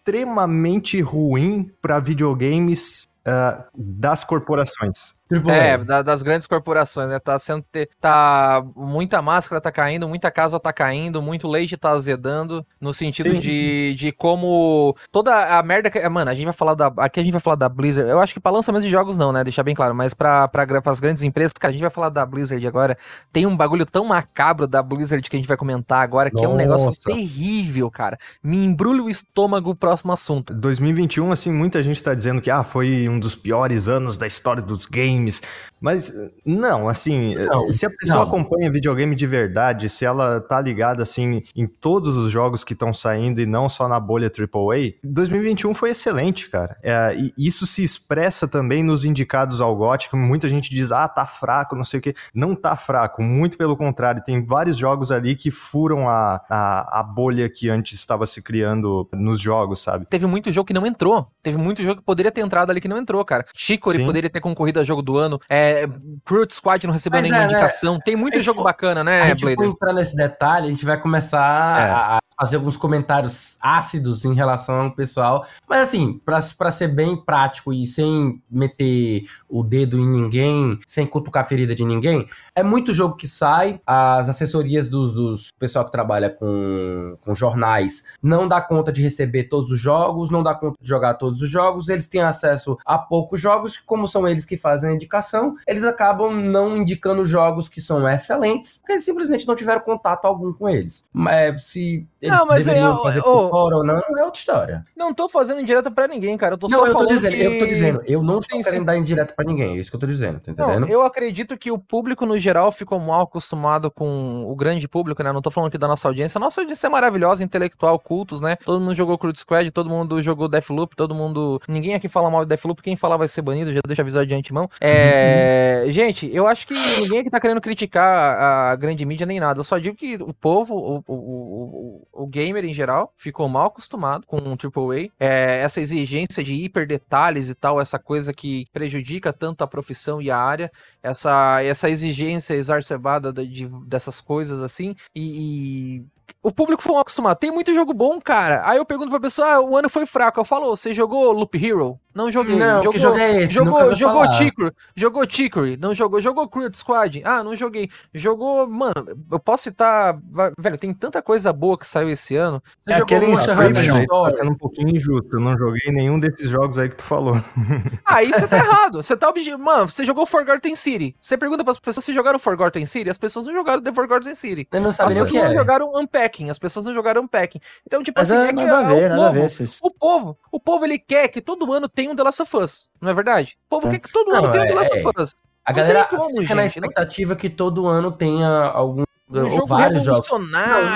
ruim para videogames uh, das corporações. É, da, das grandes corporações, né? Tá sendo. Tá. Muita máscara tá caindo, muita casa tá caindo, muito leite tá azedando. No sentido de, de como. Toda a merda que. Mano, a gente vai falar da. Aqui a gente vai falar da Blizzard. Eu acho que pra lançamento de jogos não, né? Deixar bem claro. Mas pra, pra, as grandes empresas, cara, a gente vai falar da Blizzard agora. Tem um bagulho tão macabro da Blizzard que a gente vai comentar agora, que Nossa. é um negócio terrível, cara. Me embrulha o estômago o próximo assunto. 2021, assim, muita gente tá dizendo que ah, foi um dos piores anos da história dos games games. Mas não, assim, não, se a pessoa não. acompanha videogame de verdade, se ela tá ligada assim em todos os jogos que estão saindo e não só na bolha AAA, 2021 foi excelente, cara. É, e isso se expressa também nos indicados ao GOT, que muita gente diz, ah, tá fraco, não sei o que. Não tá fraco, muito pelo contrário, tem vários jogos ali que furam a, a, a bolha que antes estava se criando nos jogos, sabe? Teve muito jogo que não entrou. Teve muito jogo que poderia ter entrado ali que não entrou, cara. Chicory poderia ter concorrido a jogo do ano. É, Squad não recebeu Mas nenhuma é, né? indicação. Tem muito jogo bacana, né, Blader? for entrar nesse detalhe, a gente vai começar é. a fazer alguns comentários ácidos em relação ao pessoal. Mas assim, para ser bem prático e sem meter o dedo em ninguém, sem cutucar a ferida de ninguém, é muito jogo que sai, as assessorias dos, dos pessoal que trabalha com, com jornais não dá conta de receber todos os jogos, não dá conta de jogar todos os jogos, eles têm acesso a poucos jogos, como são eles que fazem a indicação, eles acabam não indicando jogos que são excelentes, porque eles simplesmente não tiveram contato algum com eles. É, se eles não, mas deveriam eu, fazer eu, por fora ou não, é outra história. Não tô fazendo indireta pra ninguém, cara. Eu tô não, só eu falando. Tô dizendo, que... Eu tô dizendo, eu não estou querendo dar indireta pra ninguém. É isso que eu tô dizendo, tá entendendo? Não, eu acredito que o público, no geral, ficou mal acostumado com o grande público, né? Não tô falando aqui da nossa audiência. A nossa audiência é maravilhosa, intelectual, cultos, né? Todo mundo jogou Crude Squad, todo mundo jogou Deathloop, todo mundo. Ninguém aqui fala mal de Deathloop, quem falar vai ser banido, já deixa avisado de antemão. É. Gente, eu acho que ninguém aqui tá querendo criticar a grande mídia nem nada. Eu só digo que o povo, o, o, o, o gamer em geral, ficou mal acostumado com o AAA. É, essa exigência de hiper detalhes e tal, essa coisa que prejudica tanto a profissão e a área, essa, essa exigência exacerbada de, dessas coisas assim, e, e o público foi acostumado. Tem muito jogo bom, cara. Aí eu pergunto pra pessoa, ah, o ano foi fraco. Eu falo, você jogou Loop Hero? Não joguei. Não, jogou, que jogo é esse? Jogou, jogou. Jogou Chicory. Não jogou. Jogou Crude Squad. Ah, não joguei. Jogou. Mano, eu posso citar. Velho, tem tanta coisa boa que saiu esse ano. Você É jogou aquele aí tá sendo um pouquinho injusto. Eu não joguei nenhum desses jogos aí que tu falou. Aí você tá errado. Você tá obje... Mano, você jogou Forgotten City. Você pergunta pras pessoas se jogaram Forgotten City. As pessoas não jogaram The Forgotten City. Eu não As sabia o pessoas que não é. jogaram Unpacking. As pessoas não jogaram Unpacking. Então, tipo Mas assim, é, é que nada a é ver, o nada a ver. O povo, o povo ele quer que todo ano tenha um The Last of Us, não é verdade? O povo Sim. quer que todo Não, ano tenha um é- The Last é. of Us. A Não galera tem como, fica na gente, não- expectativa que todo ano tenha algum Um jogo vários jogos. Não,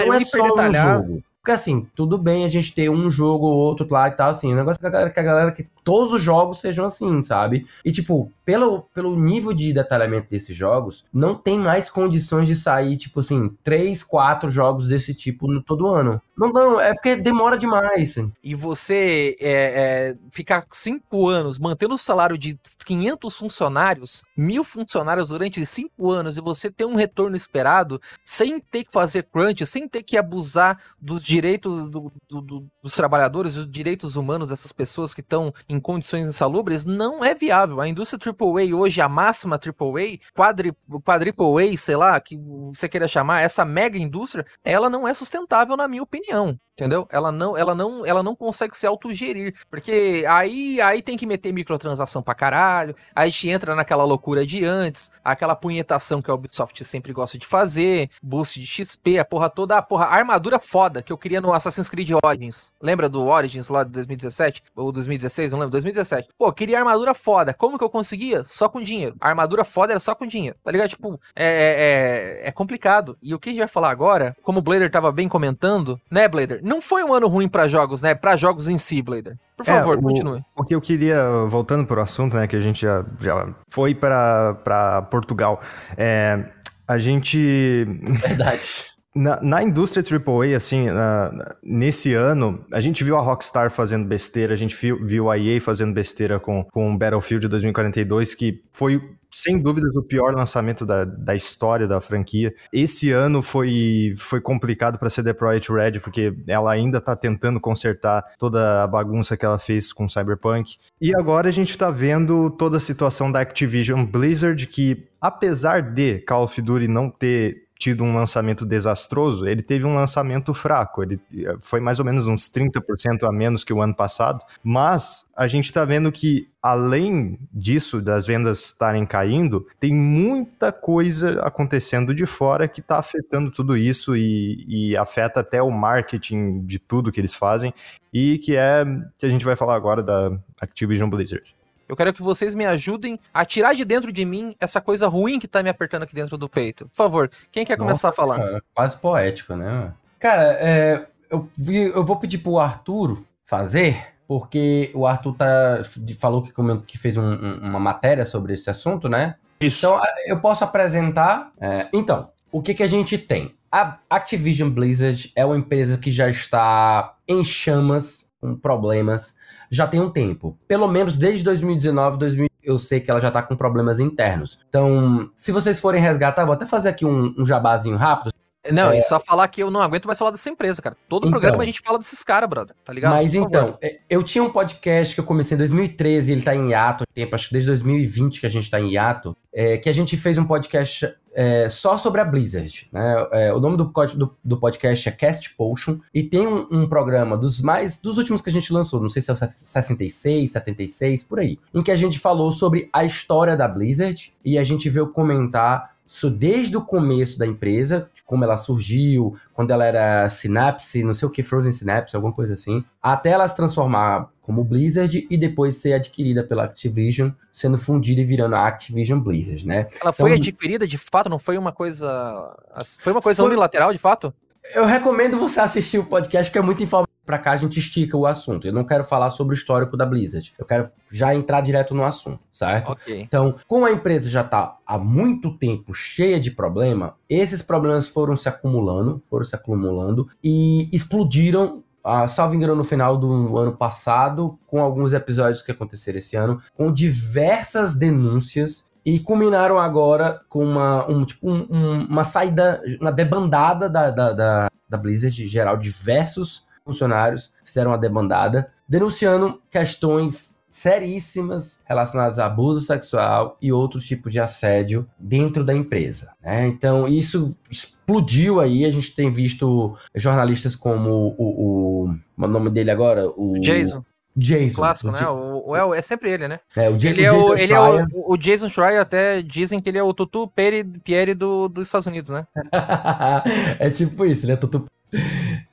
não é só um detalhado. jogo. Porque assim, tudo bem a gente ter um jogo ou outro lá e tal, assim. O negócio é que a galera, que a galera que todos os jogos sejam assim, sabe? E tipo, pelo, pelo nível de detalhamento desses jogos, não tem mais condições de sair, tipo assim, três, quatro jogos desse tipo no todo ano. Não, não, é porque demora demais. E você é, é, ficar cinco anos mantendo o salário de 500 funcionários, mil funcionários durante cinco anos, e você ter um retorno esperado, sem ter que fazer crunch, sem ter que abusar dos direitos do- do- do- dos trabalhadores, dos direitos humanos dessas pessoas que estão em condições insalubres, não é viável. A indústria AAA hoje, a máxima AAA, quadri, quadruple A, sei lá, que você queira chamar, essa mega indústria, ela não é sustentável na minha opinião opinião. Entendeu? Ela não, ela não, ela não consegue se autogerir, porque aí, aí tem que meter microtransação pra caralho, aí a gente entra naquela loucura de antes, aquela punhetação que a Ubisoft sempre gosta de fazer, boost de XP, a porra toda, a porra, a armadura foda que eu queria no Assassin's Creed Origins. Lembra do Origins lá de 2017 ou 2016, não lembro, 2017. Pô, queria armadura foda. Como que eu conseguia? Só com dinheiro. A armadura foda era só com dinheiro. Tá ligado? Tipo, é, é, é complicado. E o que a gente vai falar agora, como o Blader tava bem comentando, né, Blader? Não foi um ano ruim pra jogos, né? Pra jogos em si, Blader. Por É, favor, o- continue. O que eu queria, voltando pro assunto, né, que a gente já, já foi para Portugal, é, a gente Verdade. Na, na indústria AAA, assim, na- na- nesse ano, a gente viu a Rockstar fazendo besteira, a gente viu, viu a EA fazendo besteira com, com Battlefield 2042, que foi, sem dúvidas, o pior lançamento da, da história da franquia. Esse ano foi, foi complicado para CD Projekt Red, porque ela ainda está tentando consertar toda a bagunça que ela fez com Cyberpunk. E agora a gente está vendo toda a situação da Activision Blizzard, que apesar de Call of Duty não ter tido um lançamento desastroso, ele teve um lançamento fraco. Ele eh, foi mais ou menos uns 30% a menos que o ano passado. Mas a gente está vendo que, além disso, das vendas estarem caindo, tem muita coisa acontecendo de fora que está afetando tudo isso e, e afeta até o marketing de tudo que eles fazem. E que é que a gente vai falar agora da Activision Blizzard. Eu quero que vocês me ajudem a tirar de dentro de mim essa coisa ruim que tá me apertando aqui dentro do peito. Por favor, quem quer começar a falar? É quase poético, né? Cara, é, eu, eu vou pedir pro Arthur fazer, porque o Arthur tá, falou que, que fez um- um- uma matéria sobre esse assunto, né? Isso. Então, eu posso apresentar. é, então, o que, que a gente tem? A Activision Blizzard é uma empresa que já está em chamas, com problemas, já tem um tempo. Pelo menos desde 2019, 2000, eu sei que ela já está com problemas internos. Então, se vocês forem resgatar, vou até fazer aqui um, um jabazinho rápido. Não, e só falar que eu não aguento mais falar dessa empresa, cara. Todo Então. programa a gente fala desses caras, brother. Tá ligado? Mas então, é, eu tinha um podcast que eu comecei em 2013, ele tá em hiato há tempo, acho que desde 2020 que a gente tá em hiato, é, que a gente fez um podcast é, só sobre a Blizzard. Né? É, o nome do, do- do podcast é Cast Potion, e tem um, um programa dos mais, dos últimos que a gente lançou, não sei se é o 66, 76, por aí, em que a gente falou sobre a história da Blizzard, e a gente veio comentar isso desde o começo da empresa, como ela surgiu, quando ela era Synapse, não sei o que, Frozen Synapse, alguma coisa assim, até ela se transformar como Blizzard e depois ser adquirida pela Activision, sendo fundida e virando a Activision Blizzard, né? Ela foi Então- adquirida de fato, não foi uma coisa. Foi uma coisa Foi- unilateral, de fato? Eu recomendo você assistir o podcast, porque é muito informação. Pra cá a gente estica o assunto. Eu não quero falar sobre o histórico da Blizzard. Eu quero já entrar direto no assunto, certo? Ok. Então, como a empresa já está há muito tempo cheia de problema, esses problemas foram se acumulando, foram se acumulando e explodiram, ah, salvo engano, no final do ano passado, com alguns episódios que aconteceram esse ano, com diversas denúncias e culminaram agora com uma, um, tipo, um, um, uma saída, uma debandada da, da, da, da Blizzard, geral, diversos funcionários fizeram uma debandada, denunciando questões seríssimas relacionadas a abuso sexual e outros tipos de assédio dentro da empresa. Né? Então, isso explodiu aí. A gente tem visto jornalistas como o. o, o, o nome dele agora? O Jason. Jason. Clássico, né? O, o, é sempre ele, né? É, o, ele, é o, ele é o, o Jason Schreier, até dizem que ele é o Tutu Peri, Pierre do, dos Estados Unidos, né? é tipo isso, ele é Tutu.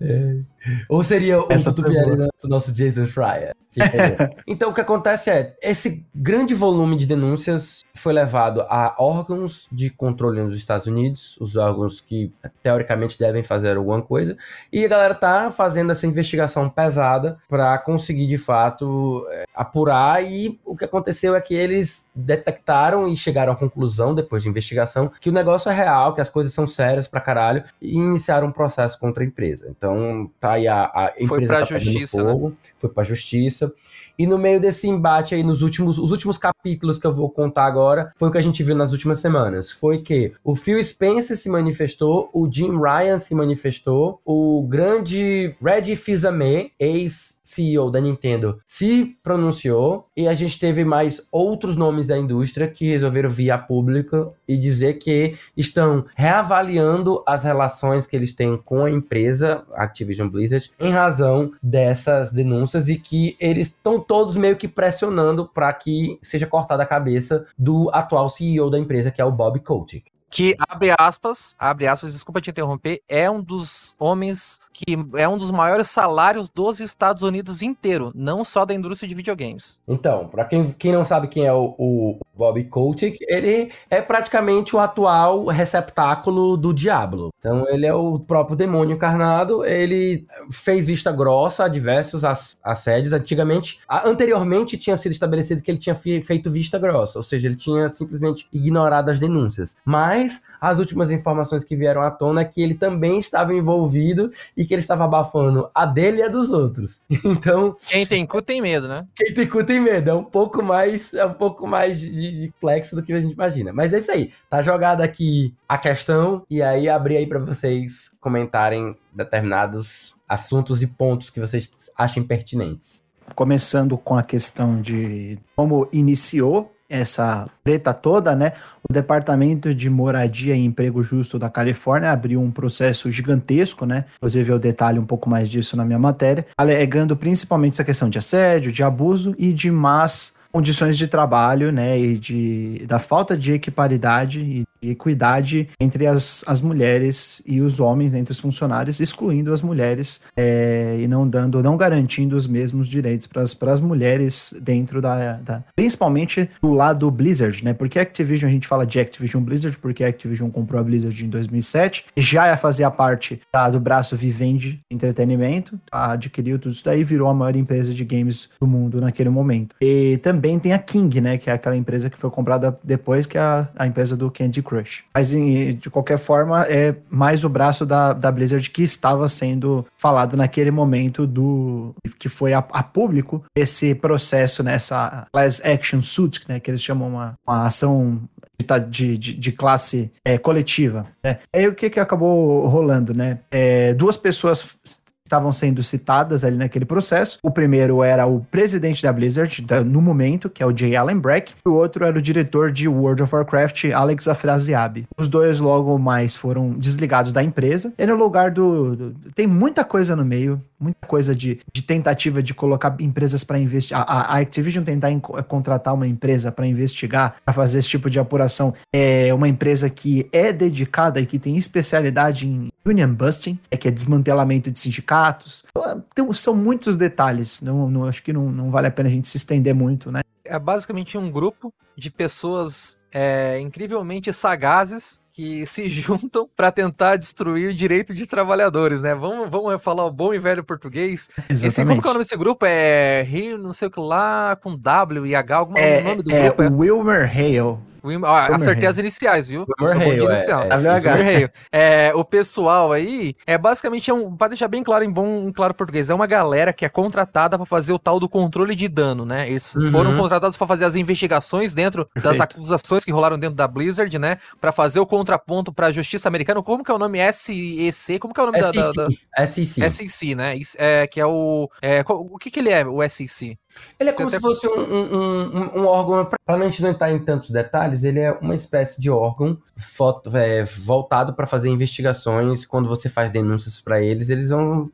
É. Ou seria o Tutu Pierre do nosso Jason Schreier. então, o que acontece é, esse grande volume de denúncias foi levado a órgãos de controle nos Estados Unidos, os órgãos que teoricamente devem fazer alguma coisa, e a galera tá fazendo essa investigação pesada para conseguir de fato é, apurar. E o que aconteceu é que eles detectaram e chegaram à conclusão, depois de investigação, que o negócio é real, que as coisas são sérias pra caralho, e iniciaram um processo contra a empresa. Então, tá aí a, a empresa. Foi pra tá justiça. Fogo, né? Foi pra justiça. E no meio desse embate aí, nos últimos, os últimos capítulos que eu vou contar agora, foi o que a gente viu nas últimas semanas. Foi que o Phil Spencer se manifestou, o Jim Ryan se manifestou, o grande Reggie Fils-Aimé, ex CEO da Nintendo se pronunciou e a gente teve mais outros nomes da indústria que resolveram vir a público e dizer que estão reavaliando as relações que eles têm com a empresa Activision Blizzard em razão dessas denúncias e que eles estão todos meio que pressionando para que seja cortada a cabeça do atual CEO da empresa que é o Bob Kotick que abre aspas, abre aspas, desculpa te interromper, é um dos homens que é um dos maiores salários dos Estados Unidos inteiro, não só da indústria de videogames. Então, para quem, quem não sabe quem é o, o Bob Kotick, ele é praticamente o atual receptáculo do Diablo. Então, ele é o próprio demônio encarnado, ele fez vista grossa a diversos assédios. Antigamente, anteriormente tinha sido estabelecido que ele tinha feito vista grossa, ou seja, ele tinha simplesmente ignorado as denúncias. Mas as últimas informações que vieram à tona é que ele também estava envolvido e que ele estava abafando a dele e a dos outros. Então. Quem tem cu tem medo, né? Quem tem cu tem medo. É um pouco mais, é um pouco mais de, de flexo do que a gente imagina. Mas é isso aí. Tá jogada aqui a questão e aí abri aí para vocês comentarem determinados assuntos e pontos que vocês achem pertinentes. Começando com a questão de como iniciou essa treta toda, né? O Departamento de Moradia e Emprego Justo da Califórnia abriu um processo gigantesco, né? Inclusive eu detalhe um pouco mais disso na minha matéria, alegando principalmente essa questão de assédio, de abuso e de más condições de trabalho, né, e de, da falta de equiparidade e de equidade entre as, as mulheres e os homens, né, entre os funcionários, excluindo as mulheres é, e não dando, não garantindo os mesmos direitos para as mulheres dentro da, da, principalmente do lado Blizzard, né, porque Activision, a gente fala de Activision Blizzard, porque Activision comprou a Blizzard em 2007, e já ia fazer a parte tá, do braço Vivendi Entretenimento, tá, adquiriu tudo isso daí, virou a maior empresa de games do mundo naquele momento. E também também tem a King, né? Que é aquela empresa que foi comprada depois, que é a, a empresa do Candy Crush. Mas, de qualquer forma, é mais o braço da, da Blizzard que estava sendo falado naquele momento do que foi a, a público esse processo, nessa né, class action suit, né? Que eles chamam uma, uma ação de, de, de, classe é, coletiva. Né? Aí o que, que acabou rolando, né? É, duas pessoas estavam sendo citadas ali naquele processo. O primeiro era o presidente da Blizzard, no momento, que é o Jay Allen Brack, e o outro era o diretor de World of Warcraft, Alex Afrasiabi. Os dois logo mais foram desligados da empresa. E no lugar do, do tem muita coisa no meio, muita coisa de, de tentativa de colocar empresas para investigar. A, Activision tentar contratar uma empresa para investigar, para fazer esse tipo de apuração, é uma empresa que é dedicada e que tem especialidade em union busting, é que é desmantelamento de sindicatos. Então, são muitos detalhes. Não, não acho que não, não vale a pena a gente se estender muito, né? É basicamente um grupo de pessoas é, incrivelmente sagazes que se juntam para tentar destruir o direito de trabalhadores, né? Vamos, vamos falar o bom e velho português. Exatamente. Esse, como que é o nome desse grupo? É Rio, não sei o que lá, com W e H, algum é, nome do é grupo? É Wilmer Hale. Wim, ó, acertei as iniciais, viu? Eu sou bom de Wilmerhale, inicial. é, é, WH. Wilmerhale. É, o pessoal aí é basicamente é um, para deixar bem claro em bom, em claro português, é uma galera que é contratada pra fazer o tal do controle de dano, né? Eles Uhum. foram contratados pra fazer as investigações dentro das Perfeito. acusações que rolaram dentro da Blizzard, né? Pra fazer o contraponto pra justiça americana. Como que é o nome SEC? Como que é o nome da, da, da... SEC. SEC, né? É, que é o. É, o que, que ele é, o SEC? Ele é Você como até- se fosse um, um, um- um órgão, pra a gente não entrar em tantos detalhes, ele é uma espécie de órgão foto- é, voltado para fazer investigações. Quando você faz denúncias para eles, eles vão,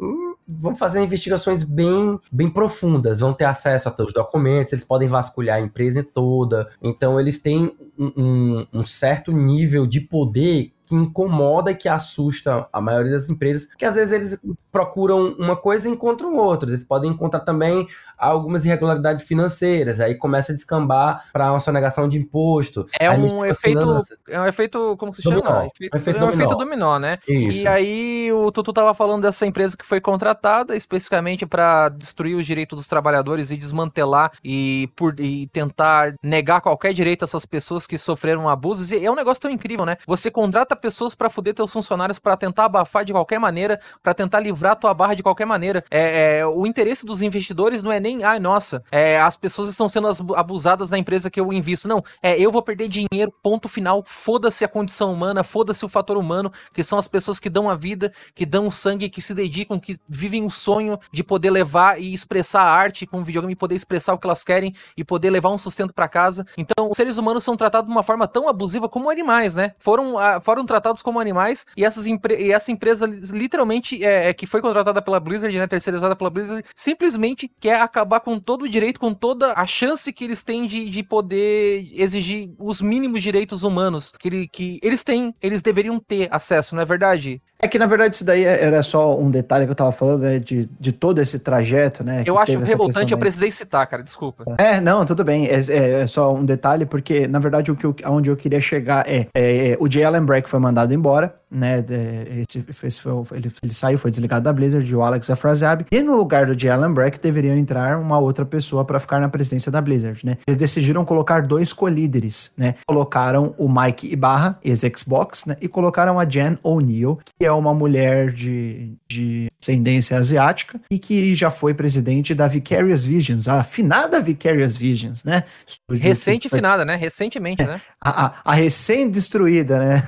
vão fazer investigações bem, bem profundas, vão ter acesso a todos os documentos, eles podem vasculhar a empresa toda. Então, eles têm um, um- um certo nível de poder que incomoda e que assusta a maioria das empresas, que às vezes eles procuram uma coisa e encontram outra. Eles podem encontrar também algumas irregularidades financeiras, aí começa a descambar para uma sonegação de imposto. É um efeito. finanças. É um efeito. Como se Dominó. chama? Efeito- Um efeito é um efeito dominó. dominó, né? Isso. E aí o Tutu tava falando dessa empresa que foi contratada especificamente para destruir os direitos dos trabalhadores e desmantelar e, por, e tentar negar qualquer direito a essas pessoas que sofreram abusos. E é um negócio tão incrível, né? Você contrata pessoas para fuder teus funcionários, para tentar abafar de qualquer maneira, para tentar livrar tua barra de qualquer maneira. É, é, o interesse dos investidores não é nem, ai, nossa, é, as pessoas estão sendo as- abusadas na empresa que eu invisto. Não, é, eu vou perder dinheiro, ponto final. Foda-se a condição humana, foda-se o fator humano, que são as pessoas que dão a vida, que dão o sangue, que se dedicam, que vivem o sonho de poder levar e expressar a arte com o videogame, poder expressar o que elas querem e poder levar um sustento pra casa. Então, os seres humanos são tratados de uma forma tão abusiva como animais, né? Foram, ah, foram tratados como animais e, essas e essa empresa li- literalmente é, é, que foi contratada pela Blizzard, né, terceirizada pela Blizzard, simplesmente quer acabar com todo o direito, com toda a chance que eles têm de, de poder exigir os mínimos direitos humanos que, ele- que eles têm, eles deveriam ter acesso, não é verdade? É que, na verdade, isso daí era só um detalhe que eu tava falando, né, de, de todo esse trajeto, né? Eu acho revoltante, eu precisei citar, cara, desculpa. É, não, tudo bem. É, é- é só um detalhe, porque, na verdade, o que eu, aonde eu queria chegar é, é, o Jay Allen Brack foi mandado embora, né? esse- esse foi ele, ele saiu, foi desligado da Blizzard, o Alex Afrasiab. E no lugar do Jay Allen Brack deveriam entrar uma outra pessoa para ficar na presidência da Blizzard, né? Eles decidiram colocar dois co-líderes, né? Colocaram o Mike Ibarra, ex-Xbox, né? E colocaram a Jen O'Neill, que é uma mulher de, de ascendência asiática e que já foi presidente da Vicarious Visions, a afinada Vicarious Visions, né? Estúdio Recente foi- finada, né? Recentemente, né? a, a- a recém-destruída, né?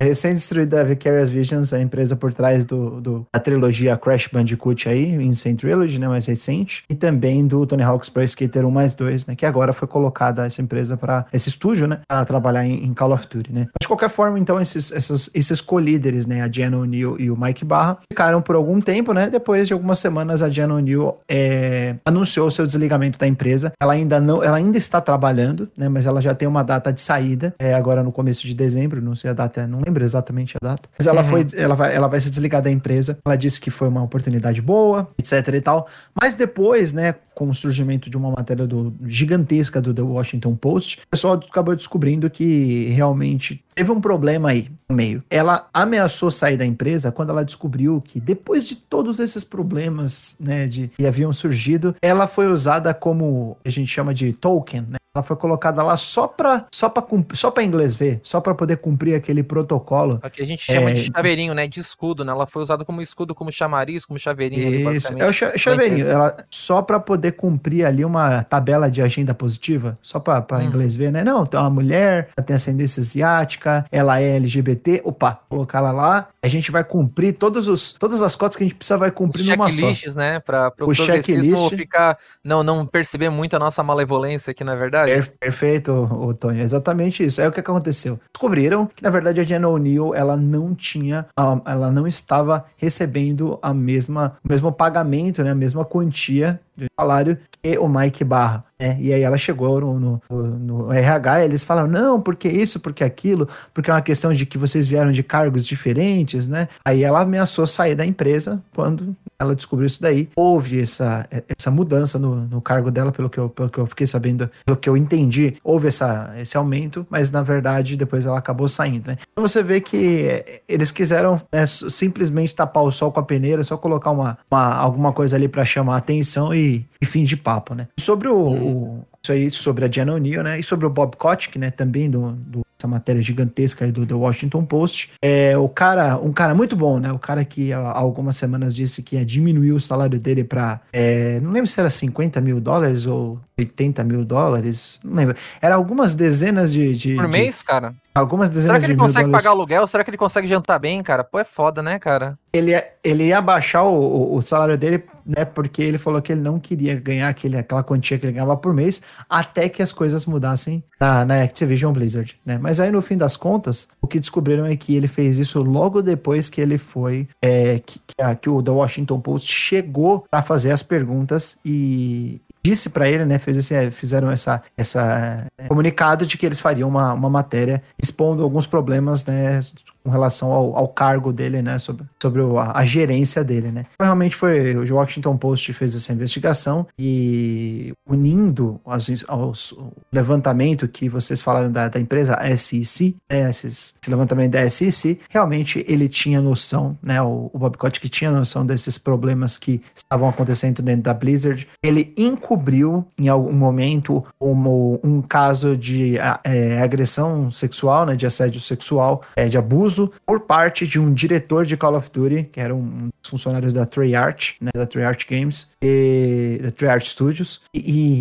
a recém-destruída Vicarious Visions, a empresa por trás do, do- da trilogia Crash Bandicoot aí, Insane Trilogy, né? Mais recente. E também do Tony Hawk's Pro Skater 1 mais 2, né? Que agora foi colocada essa empresa para esse estúdio, né? Pra trabalhar em, em Call of Duty, né? Mas de qualquer forma, então, esses, esses, esses co-líderes, né? A Jen O'Neill e o Mike Barra ficaram por algum tempo, né? Depois de algumas semanas, a Jen O'Neill é, anunciou seu desligamento da empresa. Ela ainda não, ela ainda está trabalhando, né? Mas ela já tem uma data de saída, é agora no começo de dezembro, não sei a data, não lembro exatamente a data. Mas ela foi, ela vai, ela vai se desligar da empresa. Ela disse que foi uma oportunidade boa, etc e tal. Mas depois, né, com o surgimento de uma matéria do, gigantesca do The Washington Post, o pessoal acabou descobrindo que realmente teve um problema aí no meio. Ela ameaçou sair da empresa quando ela descobriu que depois de todos esses problemas, né, de que haviam surgido, ela foi usada como a gente chama de token, né? Ela foi colocada lá só para só para só para inglês ver, só para poder cumprir aquele protocolo. Aqui a gente chama É. de chaveirinho, né? De escudo, né? Ela foi usada como escudo, como chamariz, como chaveirinho ali, Isso, basicamente. é o cha- chaveirinho, ela só para poder cumprir ali uma tabela de agenda positiva, só para Hum. inglês ver, né? Não, tem uma mulher, ela tem ascendência asiática, ela é LGBT, opa, colocar ela lá, a gente vai cumprir todos os, todas as cotas que a gente precisa vai Os cumprir numa só. checklists, né? Pra, pro O progressismo checklist. ficar. Não, não perceber muito a nossa malevolência aqui, na verdade. Per- Perfeito, o Tony. É exatamente isso. Aí o que, aconteceu? Descobriram que, na verdade, a Jenna O'Neill, ela não tinha, ela não estava recebendo a mesma, o mesmo pagamento, né? A mesma quantia de salário que o Mike Barra. né? E aí ela chegou no, no, no RH e eles falaram, não, porque isso, porque aquilo, porque é uma questão de que vocês vieram de cargos diferentes, né? Aí ela ameaçou sair da empresa quando ela descobriu isso daí. Houve essa, essa mudança no, no cargo dela, pelo que, eu, pelo que eu fiquei sabendo, pelo que eu entendi, houve essa, esse aumento, mas na verdade depois ela acabou saindo, né? Então você vê que eh, eles quiseram né, simplesmente tapar o sol com a peneira, só colocar uma, uma- alguma coisa ali para chamar a atenção e, e fim de papo, né? Sobre o, o- isso aí sobre a Jenna O'Neill, né? E sobre o Bob Kotick, né? Também do, do essa matéria gigantesca aí do The Washington Post. É o cara, um cara muito bom, né? O cara que há algumas semanas disse que ia diminuir o salário dele para, é, não lembro se era 50 mil dólares ou 80 mil dólares, não lembro. Era algumas dezenas de. de Por de, mês, cara? Algumas dezenas Será que ele de consegue dólares. pagar aluguel? Será que ele consegue jantar bem, cara? Pô, é foda, né, cara? Ele, ia- ele ia baixar o, o- o salário dele, né? Porque ele falou que ele não queria ganhar aquele, aquela quantia que ele ganhava por mês até que as coisas mudassem na, na Activision Blizzard, né? Mas aí no fim das contas, o que descobriram é que ele fez isso logo depois que ele foi. é, que, que, a- que o The Washington Post chegou para fazer as perguntas e disse para ele, né? Fez esse, fizeram essa, essa é, comunicado de que eles fariam uma, uma matéria expondo alguns problemas, né? Com relação ao, ao cargo dele, né? Sobre, sobre a, a gerência dele, né? Então, realmente foi o Washington Post fez essa investigação e unindo aos, aos- o levantamento que vocês falaram da, da empresa SEC, né, esses- esse levantamento da SEC, realmente ele tinha noção, né? O, o Bob tinha noção desses problemas que estavam acontecendo dentro da Blizzard. Ele encobriu em algum momento como um caso de é, agressão sexual, né? De assédio sexual, é, de abuso por parte de um diretor de Call of Duty, que era um funcionários da Treyarch, né? Da Treyarch Games, e, da Treyarch Studios. E,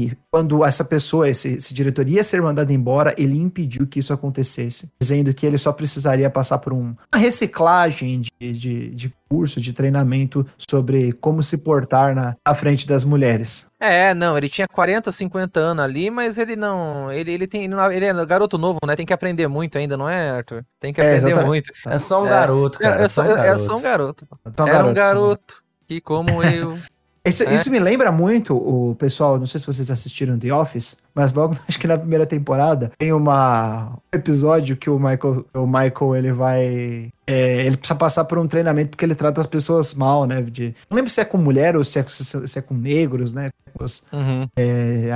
e quando essa pessoa, esse, esse diretor ia ser mandado embora, ele impediu que isso acontecesse, dizendo que ele só precisaria passar por um- uma reciclagem de, de, de curso, de treinamento sobre como se portar na, à frente das mulheres. É, não, ele tinha 40, 50 anos ali, mas ele não. Ele, ele tem. Ele é garoto novo, né? Tem que aprender muito ainda, não é, Arthur? Tem que É, aprender exatamente. muito. É só um É. garoto, cara. É, É, só, só um é garoto. só um garoto. Então, um garotos, né? Garoto que, como eu. Isso, É. isso me lembra muito o pessoal, não sei se vocês assistiram The Office, mas logo acho que na primeira temporada tem uma um episódio que o Michael, o Michael ele vai é, ele precisa passar por um treinamento porque ele trata as pessoas mal, né? De, não lembro se é com mulher ou se é, se, se é com negros, né? Com as, Uhum. é,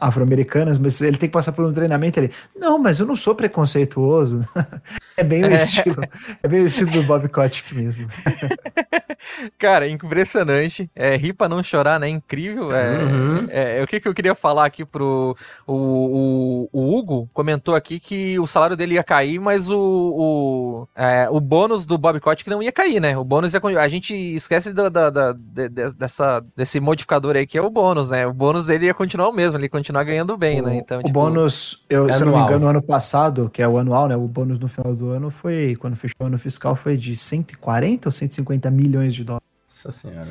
afro-americanas, mas ele tem que passar por um treinamento. Ele, não, mas eu não sou preconceituoso. é bem o É. estilo, é bem o estilo do Bob Kotick mesmo. Cara, impressionante. É, rir pra não chorar, né? Incrível. É, Uhum. é, é, o que, que eu queria falar aqui pro. O, o, o Hugo comentou aqui que o salário dele ia cair, mas o, o, é, o bônus do Bob Kotick não ia cair, né? O bônus ia. A gente esquece da, da- da- de- de- dessa, desse modificador aí que é o bônus, né? O bônus dele ia continuar o mesmo, ele ia continuar ganhando bem, né? Então, o tipo, bônus, eu, é se eu não me engano, no ano passado, que é o anual, né? O bônus no final do ano foi, quando fechou o ano fiscal, foi de 140 ou 150 milhões de dólares. Nossa senhora.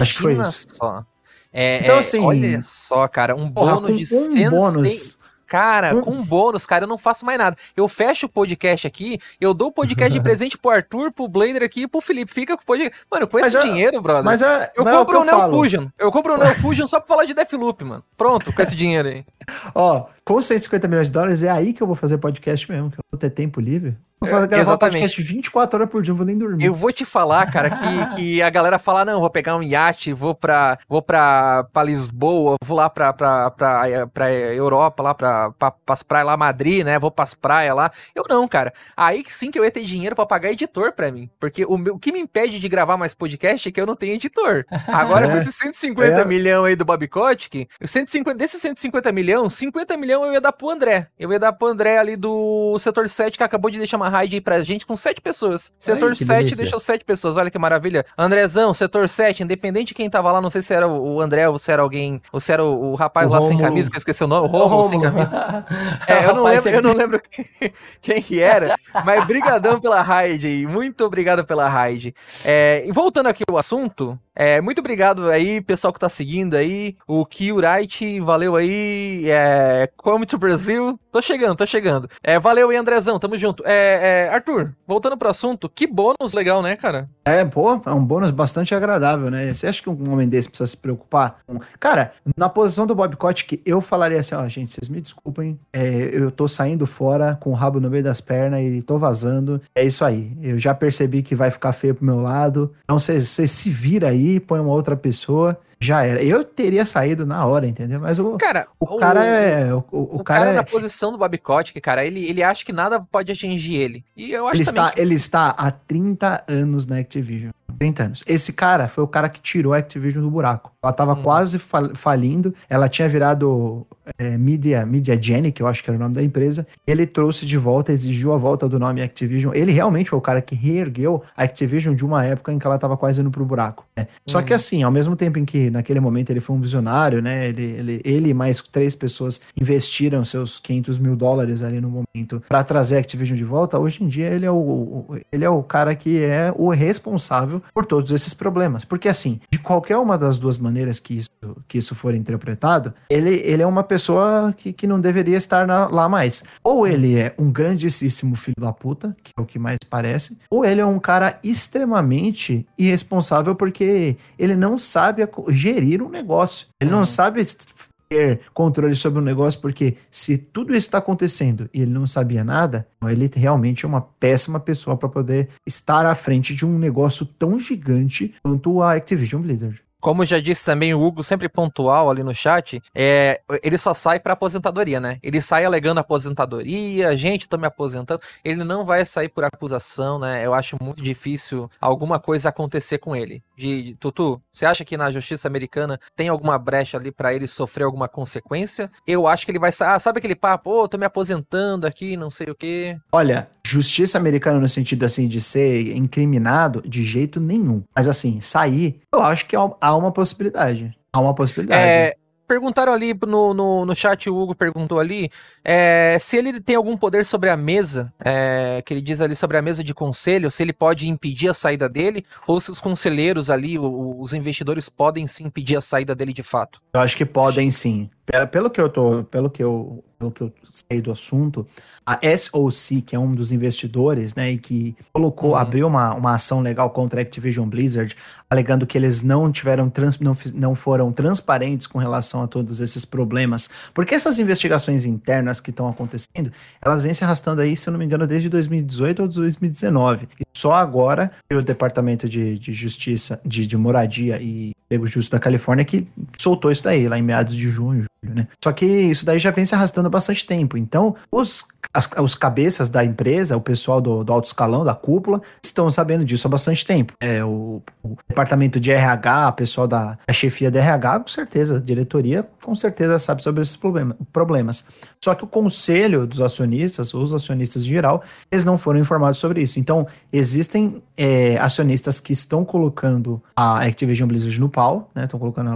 Acho que foi Imagina isso. só. É, Então, é, assim, olha só, cara, um Porra, bônus com de um 100 bônus. Cara, Um- com bônus, cara, eu não faço mais nada. Eu fecho o podcast aqui, eu dou o podcast de presente pro Arthur, pro Blader aqui e pro Felipe. Fica com o podcast. Mano, com esse dinheiro, brother. Mas é, eu mas é o compro o Neo falo. Fusion. Eu compro o Neo Fusion só pra falar de Deathloop, mano. Pronto, com esse dinheiro aí. Ó, com 150 milhões de dólares, é aí que eu vou fazer podcast mesmo, que eu vou ter tempo livre. Vou fazer, É, gravar exatamente. podcast 24 horas por dia, não vou nem dormir. Eu vou te falar, cara, que, que a galera fala, não, vou pegar um iate, vou pra, vou pra, pra Lisboa, vou lá pra, pra, pra, pra Europa, lá pra, pra, pras praias lá, Madrid, né, vou pras praias lá. Eu não, cara. Aí sim que eu ia ter dinheiro pra pagar editor pra mim. Porque o, meu, o que me impede de gravar mais podcast é que eu não tenho editor. Agora, É. com esses 150 É. milhão aí do Bob Kotick, eu 150, desses 150 milhão, 50 milhão eu ia dar pro André. Eu ia dar pro André ali do setor 7, que acabou de deixar uma raid aí pra gente com 7 pessoas. Setor que 7 delícia. deixou 7 pessoas, olha que maravilha. Andrezão, setor 7, independente de quem tava lá, não sei se era o André ou se era alguém, ou se era o, o rapaz O lá sem Rômulo. camisa, que eu esqueci o nome, o Romulo sem camisa. É, eu, não lembro, eu não lembro quem que era, mas brigadão pela raid aí, muito obrigado pela raid. É, e voltando aqui ao assunto, é, muito obrigado aí, pessoal que tá seguindo aí, o Kiurite, valeu aí, é, Come to Brasil, tô chegando, tô chegando. É, valeu aí, Andrezão, tamo junto. É, é, Arthur, voltando pro assunto, que bônus legal, né, cara? É, pô, é um bônus bastante agradável, né? Você acha que um homem desse precisa se preocupar? Cara, na posição do Bob Kotick, eu falaria assim, ó, gente, vocês me desculpem, é, eu tô saindo fora com o rabo no meio das pernas e tô vazando. É isso aí. Eu já percebi que vai ficar feio pro meu lado. Então vocês se vira aí, põe uma outra pessoa já era. Eu teria saído na hora, entendeu? Mas o, cara, o, o cara é. O, o, o cara, cara é... na posição do Bob Kotick, cara, ele, ele acha que nada pode atingir ele. E eu acho ele está, que... ele está há 30 anos na Activision. 30 anos. Esse cara foi o cara que tirou a Activision do buraco. Ela tava hum. quase falindo, ela tinha virado é, Media, Media Genic, que eu acho que era o nome da empresa. Ele trouxe de volta, exigiu a volta do nome Activision. Ele realmente foi o cara que reergueu a Activision de uma época em que ela tava quase indo pro buraco. Né? Só que uhum. assim, ao mesmo tempo em que naquele momento ele foi um visionário, né? Ele, ele, ele mais três pessoas investiram seus 500 mil dólares ali no momento para trazer a Activision de volta. Hoje em dia ele é o, ele é o cara que é o responsável por todos esses problemas. Porque assim, de qualquer uma das duas maneiras que isso, que isso for interpretado, ele, ele é uma pessoa que, que não deveria estar na, lá mais. Ou ele é um grandíssimo filho da puta, que é o que mais parece, ou ele é um cara extremamente irresponsável porque ele não sabe gerir um negócio. Ele não uhum. sabe ter controle sobre o negócio, porque se tudo isso está acontecendo e ele não sabia nada, ele realmente é uma péssima pessoa para poder estar à frente de um negócio tão gigante quanto a Activision Blizzard. Como já disse também o Hugo, sempre pontual ali no chat, é, ele só sai para aposentadoria, né? Ele sai alegando aposentadoria, gente, tô me aposentando. Ele não vai sair por acusação, né? Eu acho muito difícil alguma coisa acontecer com ele. De, de Tutu, você acha que na justiça americana tem alguma brecha ali para ele sofrer alguma consequência? Eu acho que ele vai sair. Ah, sabe aquele papo, ô, oh, tô me aposentando aqui, não sei o quê. Olha, justiça americana no sentido assim de ser incriminado, de jeito nenhum. Mas assim, sair, eu acho que há uma possibilidade. Há uma possibilidade. É, perguntaram ali no, no, no chat, o Hugo perguntou ali, é, se ele tem algum poder sobre a mesa, é, que ele diz ali sobre a mesa de conselho, se ele pode impedir a saída dele, ou se os conselheiros ali, o, os investidores podem sim impedir a saída dele de fato. Eu acho que podem sim. Pelo que eu tô, pelo que eu, pelo que eu sei do assunto, a SOC, que é um dos investidores, né, e que colocou, uhum. abriu uma, uma ação legal contra a Activision Blizzard, alegando que eles não tiveram trans, não, não foram transparentes com relação a todos esses problemas. Porque essas investigações internas que estão acontecendo, elas vêm se arrastando aí, se eu não me engano, desde 2018 ou 2019. E só agora o Departamento de, de Justiça, de, de Moradia e Emprego Justo da Califórnia que soltou isso daí, lá em meados de junho, né? Só que isso daí já vem se arrastando há bastante tempo. Então, os, as, os cabeças da empresa, o pessoal do, do alto escalão, da cúpula, estão sabendo disso há bastante tempo. É, o, o departamento de RH, o pessoal da, da, chefia de RH, com certeza, a diretoria, com certeza sabe sobre esses problema, problemas. Só que o conselho dos acionistas, os acionistas em geral, eles não foram informados sobre isso. Então, existem é, acionistas que estão colocando a Activision Blizzard no pau, né? Estão colocando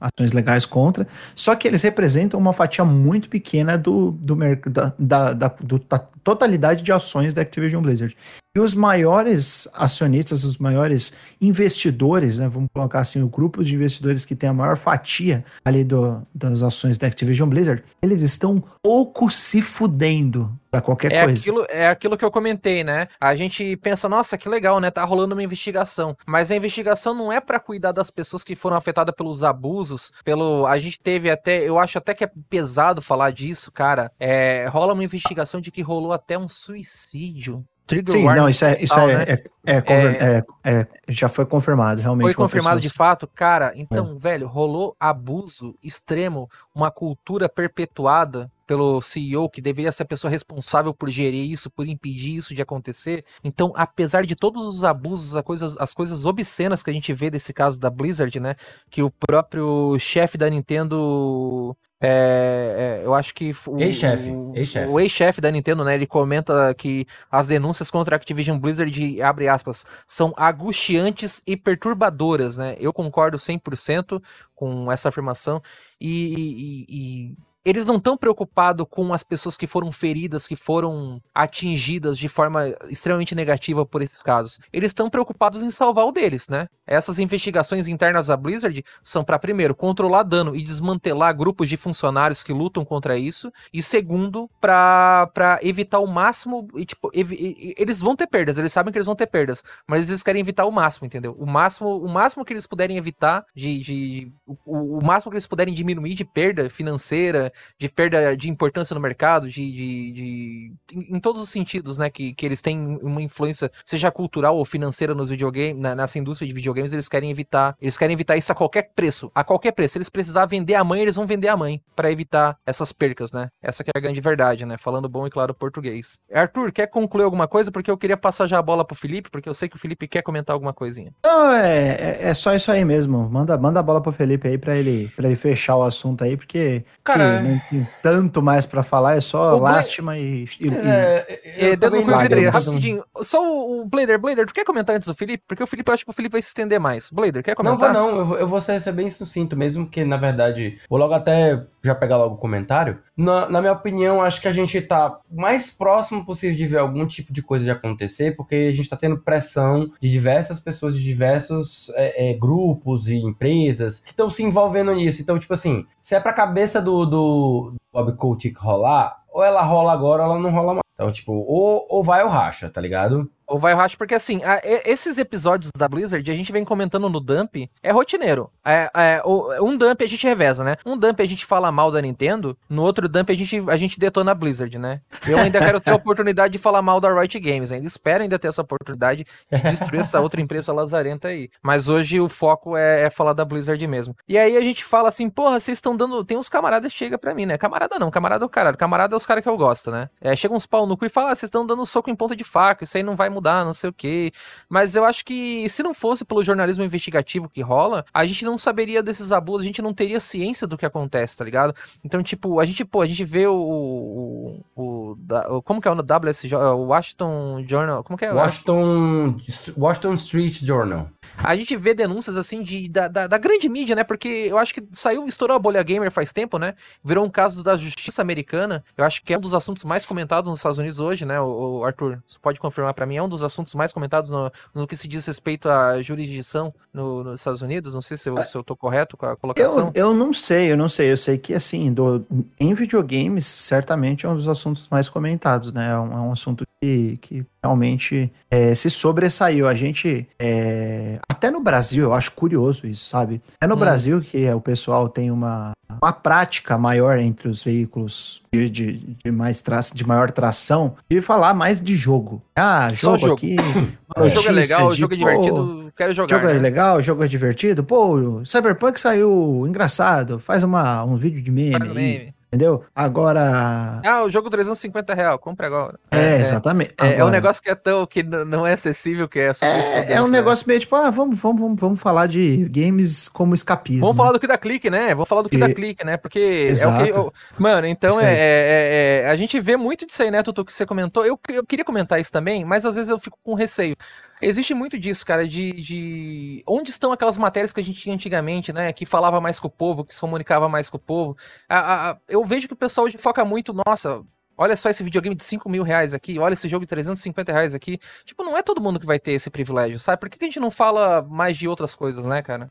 ações legais contra, só que eles representam uma fatia muito pequena do, do, da, da, da, do, da totalidade de ações da Activision Blizzard. E os maiores acionistas, os maiores investidores, né, vamos colocar assim, o grupo de investidores que tem a maior fatia ali do, das ações da Activision Blizzard, eles estão pouco se fudendo para qualquer é coisa. Aquilo, é aquilo que eu comentei, né? A gente pensa, nossa, que legal, né? Tá rolando uma investigação. Mas a investigação não é para cuidar das pessoas que foram afetadas pelos abusos, pelo. A gente teve até. Eu acho até que é pesado falar disso, cara. É, rola uma investigação de que rolou até um suicídio Trigger Sim, não, isso é, isso é, né? é, é, é, é, já foi confirmado, realmente. Foi confirmado de fato, cara. Então, velho, rolou abuso extremo, uma cultura perpetuada pelo CEO, que deveria ser a pessoa responsável por gerir isso, por impedir isso de acontecer. Então, apesar de todos os abusos, as coisas, as coisas obscenas que a gente vê desse caso da Blizzard, né? Que o próprio chefe da Nintendo é, é, eu acho que o ex-chefe, ex-chefe. o ex-chefe da Nintendo, né, ele comenta que as denúncias contra a Activision Blizzard, abre aspas, são angustiantes e perturbadoras, né? Eu concordo 100% com essa afirmação e, e, e eles não estão preocupados com as pessoas que foram feridas, que foram atingidas de forma extremamente negativa por esses casos. Eles estão preocupados em salvar o deles, né? Essas investigações internas da Blizzard são para primeiro controlar dano e desmantelar grupos de funcionários que lutam contra isso, e segundo, para evitar o máximo, e, tipo, eles vão ter perdas, eles sabem que eles vão ter perdas, mas eles querem evitar o máximo, entendeu? O máximo, o máximo que eles puderem evitar de, de o, o máximo que eles puderem diminuir de perda financeira, de perda de importância no mercado, de, de, de em, todos os sentidos, né? Que, que eles têm uma influência, seja cultural ou financeira nos videogames, nessa indústria de videogames, eles querem evitar. Eles querem evitar isso a qualquer preço. A qualquer preço. Se eles precisar vender a mãe, eles vão vender a mãe para evitar essas percas, né? Essa que é a grande verdade, né? Falando bom e claro português. Arthur, quer concluir alguma coisa? Porque eu queria passar já a bola pro Felipe, porque eu sei que o Felipe quer comentar alguma coisinha. Não, é, é, é só isso aí mesmo. Manda, manda a bola pro Felipe aí pra ele, pra ele fechar o assunto aí, porque Cara, não tem tanto mais pra falar, é só lástima e. e, é, e é, dedo no cu rapidinho. Só o, o Blader, Blader, tu quer comentar antes do Felipe? Porque o Felipe, eu acho que o Felipe vai se estender mais. Blader, quer comentar? Não vou não, eu vou, eu vou ser, ser bem sucinto mesmo, que na verdade, vou logo até já pegar logo o comentário. Na, na, minha opinião, acho que a gente tá mais próximo possível de ver algum tipo de coisa de acontecer, porque a gente tá tendo pressão de diversas pessoas, de diversos é, é, grupos e empresas que estão se envolvendo nisso. Então, tipo assim, se é pra cabeça do, do, do Bob Kotick rolar, ou ela rola agora ou ela não rola mais. Então, tipo, ou, ou vai ou racha, tá ligado? Ou vai racha, porque assim, a, esses episódios da Blizzard, a gente vem comentando no dump, é rotineiro. É, é, um dump a gente reveza, né? Um dump a gente fala mal da Nintendo, no outro dump a gente, a gente detona a Blizzard, né? Eu ainda quero ter a oportunidade de falar mal da Riot Games, ainda espero ainda ter essa oportunidade de destruir essa outra empresa lazarenta aí. Mas hoje o foco é, é, falar da Blizzard mesmo. E aí a gente fala assim, porra, vocês estão dando. Tem uns camaradas chega pra mim, né? Camarada não, camarada é o caralho. Camarada é os caras que eu gosto, né? É, chega uns pau no cu e fala, ah, vocês estão dando soco em ponta de faca, isso aí não vai mudar mudar, não sei o quê. Mas eu acho que se não fosse pelo jornalismo investigativo que rola, a gente não saberia desses abusos, a gente não teria ciência do que acontece, tá ligado? Então, tipo, a gente, pô, a gente vê o. o, o, como que é o WSJ? O Washington Journal. Como que é? Washington, Washington Street Journal. A gente vê denúncias assim de, da, da, da, grande mídia, né? Porque eu acho que saiu, estourou a bolha gamer faz tempo, né? Virou um caso da justiça americana. Eu acho que é um dos assuntos mais comentados nos Estados Unidos hoje, né? O, o Arthur, você pode confirmar para mim, é um dos assuntos mais comentados no, no que se diz respeito à jurisdição no, nos Estados Unidos. Não sei se eu, se eu tô correto com a colocação. Eu, eu não sei, eu não sei. Eu sei que, assim, do, em videogames, certamente é um dos assuntos mais comentados, né? É um, é um assunto que, que realmente é, se sobressaiu. A gente, é, até no Brasil, eu acho curioso isso, sabe? É no hum. Brasil que o pessoal tem uma, uma prática maior entre os veículos de, de, de mais tra de maior tração de falar mais de jogo. Ah, jogo, jogo. aqui. o jogo é legal, o jogo é divertido, quero jogar. Jogo é né? é legal, o jogo é divertido. Pô, Cyberpunk saiu engraçado, faz uma, um vídeo de meme. Faz um meme. Entendeu? Agora. Ah, o jogo 350 real, compra agora. É, é exatamente. É, é, um negócio que é tão que não é acessível, que é É, é um né? negócio meio tipo, ah, vamos, vamos, vamos, vamos falar de games como escapismo. Vamos falar do que dá clique, né? Vamos falar do que e... dá clique, né? Porque Exato. é o que. Eu... Mano, então é, é, é, A gente vê muito disso aí, né, Tutu, que você comentou. Eu, eu queria comentar isso também, mas às vezes eu fico com receio. Existe muito disso, cara, de, de onde estão aquelas matérias que a gente tinha antigamente, né? Que falava mais com o povo, que se comunicava mais com o povo. A, a, eu vejo que o pessoal hoje foca muito, nossa, olha só esse videogame de 5 mil reais aqui, olha esse jogo de 350 reais aqui. Tipo, não é todo mundo que vai ter esse privilégio, sabe? Por que, que a gente não fala mais de outras coisas, né, cara?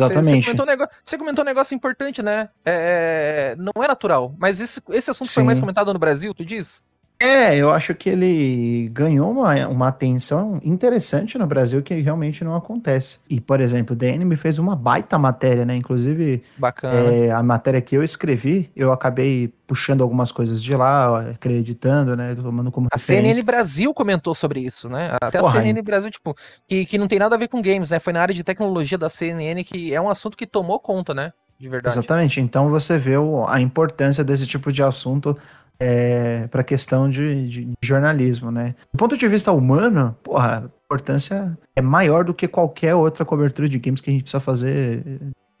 Exatamente. Você, comentou, um negócio, você comentou um negócio importante, né? É, é não é natural. Mas esse, esse assunto Sim. foi mais comentado no Brasil, tu diz? É, eu acho que ele ganhou uma, uma atenção interessante no Brasil que realmente não acontece. E, por exemplo, o DN me fez uma baita matéria, né? Inclusive, Bacana. É, a matéria que eu escrevi, eu acabei puxando algumas coisas de lá, acreditando, né? Tomando como A. CNN Brasil comentou sobre isso, né? Até Porra, a CNN Brasil, tipo, que, que não tem nada a ver com games, né? Foi na área de tecnologia da CNN que é um assunto que tomou conta, né? De verdade. Exatamente. Então você vê o, a importância desse tipo de assunto é, para a questão de, de, jornalismo, né? Do ponto de vista humano, porra, a importância é maior do que qualquer outra cobertura de games que a gente precisa fazer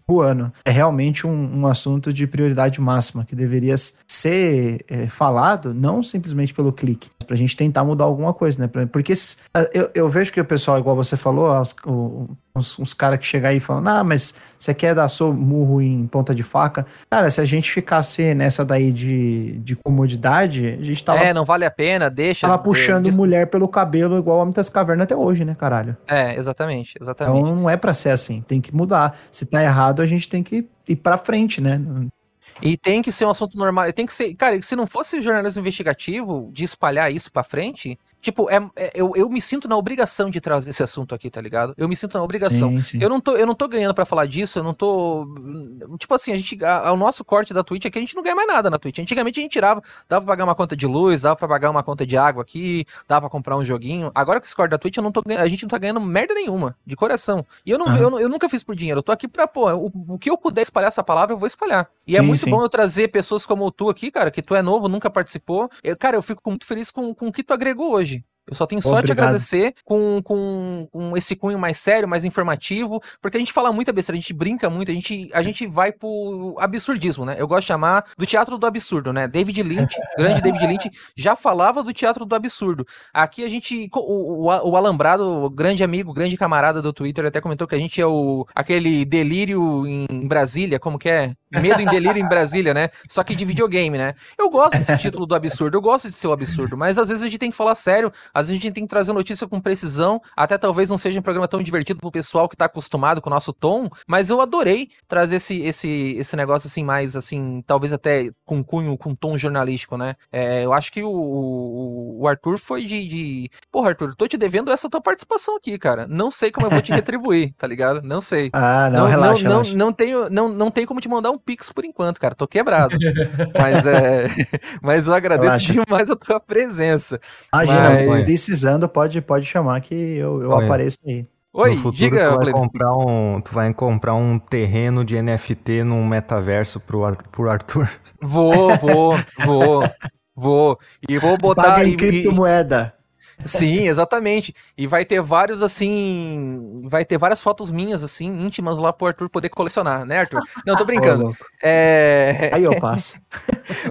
o ano. É realmente um, um, assunto de prioridade máxima que deveria ser é, falado não simplesmente pelo clique, para a gente tentar mudar alguma coisa, né? Porque eu, eu vejo que o pessoal, igual você falou, os, uns, uns caras que chegam aí falam, ah, mas você quer dar seu murro em ponta de faca? Cara, se a gente ficasse nessa daí de, de comodidade, a gente tava. É, não vale a pena, deixa. Tava puxando de... mulher pelo cabelo igual Homem das Cavernas até hoje, né, caralho? É, exatamente, exatamente. Então não é pra ser assim, tem que mudar. Se tá errado, a gente tem que ir pra frente, né? E tem que ser um assunto normal. Tem que ser. Cara, se não fosse jornalismo investigativo de espalhar isso pra frente, Tipo, é, é, eu, eu me sinto na obrigação de trazer esse assunto aqui, tá ligado? Eu me sinto na obrigação. Sim, sim. Eu, não tô, eu não tô ganhando para falar disso, eu não tô. Tipo assim, a gente. A, o nosso corte da Twitch aqui, a gente não ganha mais nada na Twitch. Antigamente a gente tirava, dava pra pagar uma conta de luz, dava pra pagar uma conta de água aqui, dava pra comprar um joguinho. Agora com esse corte da Twitch, eu não tô, a gente não tá ganhando merda nenhuma, de coração. E eu, não, eu, eu, nunca fiz por dinheiro, eu tô aqui pra, pô, o, o que eu puder espalhar essa palavra, eu vou espalhar. E é sim, é muito bom eu trazer pessoas como tu aqui, cara, que tu é novo, nunca participou. Eu, cara, eu fico muito feliz com, com o que tu agregou hoje. Eu só tenho só Obrigado. te agradecer com, com, com, esse cunho mais sério, mais informativo, porque a gente fala muita besteira, a gente brinca muito, a gente, a gente vai pro absurdismo, né? Eu gosto de chamar do teatro do absurdo, né? David Lynch, grande David Lynch, já falava do teatro do absurdo. Aqui a gente, o, o, o Alambrado, o grande amigo, grande camarada do Twitter, até comentou que a gente é o aquele delírio em Brasília, como que é? Medo em delírio em Brasília, né? Só que de videogame, né? Eu gosto desse título do absurdo, eu gosto de ser o absurdo, mas às vezes a gente tem que falar sério, às vezes a gente tem que trazer notícia com precisão, até talvez não seja um programa tão divertido pro pessoal que tá acostumado com o nosso tom, mas eu adorei trazer esse, esse, esse negócio assim, mais assim, talvez até com cunho, com tom jornalístico, né? É, eu acho que o, o, o Arthur foi de, de. Porra, Arthur, tô te devendo essa tua participação aqui, cara. Não sei como eu vou te retribuir, tá ligado? Não sei. Ah, não, não relaxa, não, relaxa. Não, não, tenho, não, não tenho como te mandar um pix por enquanto, cara. Tô quebrado. mas é. Mas eu agradeço relaxa. demais a tua presença. Imagina, mas... precisando pode, pode chamar que eu, eu apareço aí. Oi, no futuro, diga, tu vai, comprar um, tu vai comprar um terreno de NFT num metaverso pro, pro Arthur. Vou, vou, vou, vou. E vou botar. Paga em criptomoeda. Sim, exatamente. E vai ter vários, assim. Vai ter várias fotos minhas, assim, íntimas lá pro Arthur poder colecionar, né, Arthur? Não, tô brincando. é... Aí eu passo.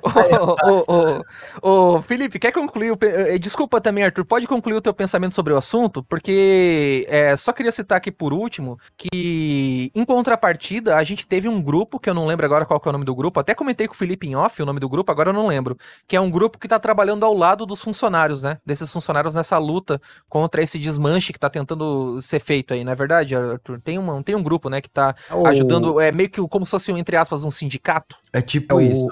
ô, Felipe, quer concluir? O... Eh, desculpa também, Arthur, pode concluir o teu pensamento sobre o assunto? Porque é, só queria citar aqui por último que, em contrapartida, a gente teve um grupo, que eu não lembro agora qual é o nome do grupo, até comentei com o Felipe em off o nome do grupo, agora eu não lembro, que é um grupo que tá trabalhando ao lado dos funcionários, né? Desses funcionários nessa luta contra esse desmanche que tá tentando ser feito aí, não é verdade, Arthur? Tem, uma, tem um grupo, né, que tá o... ajudando, é meio que como se fosse, entre aspas, um sindicato. É tipo é isso.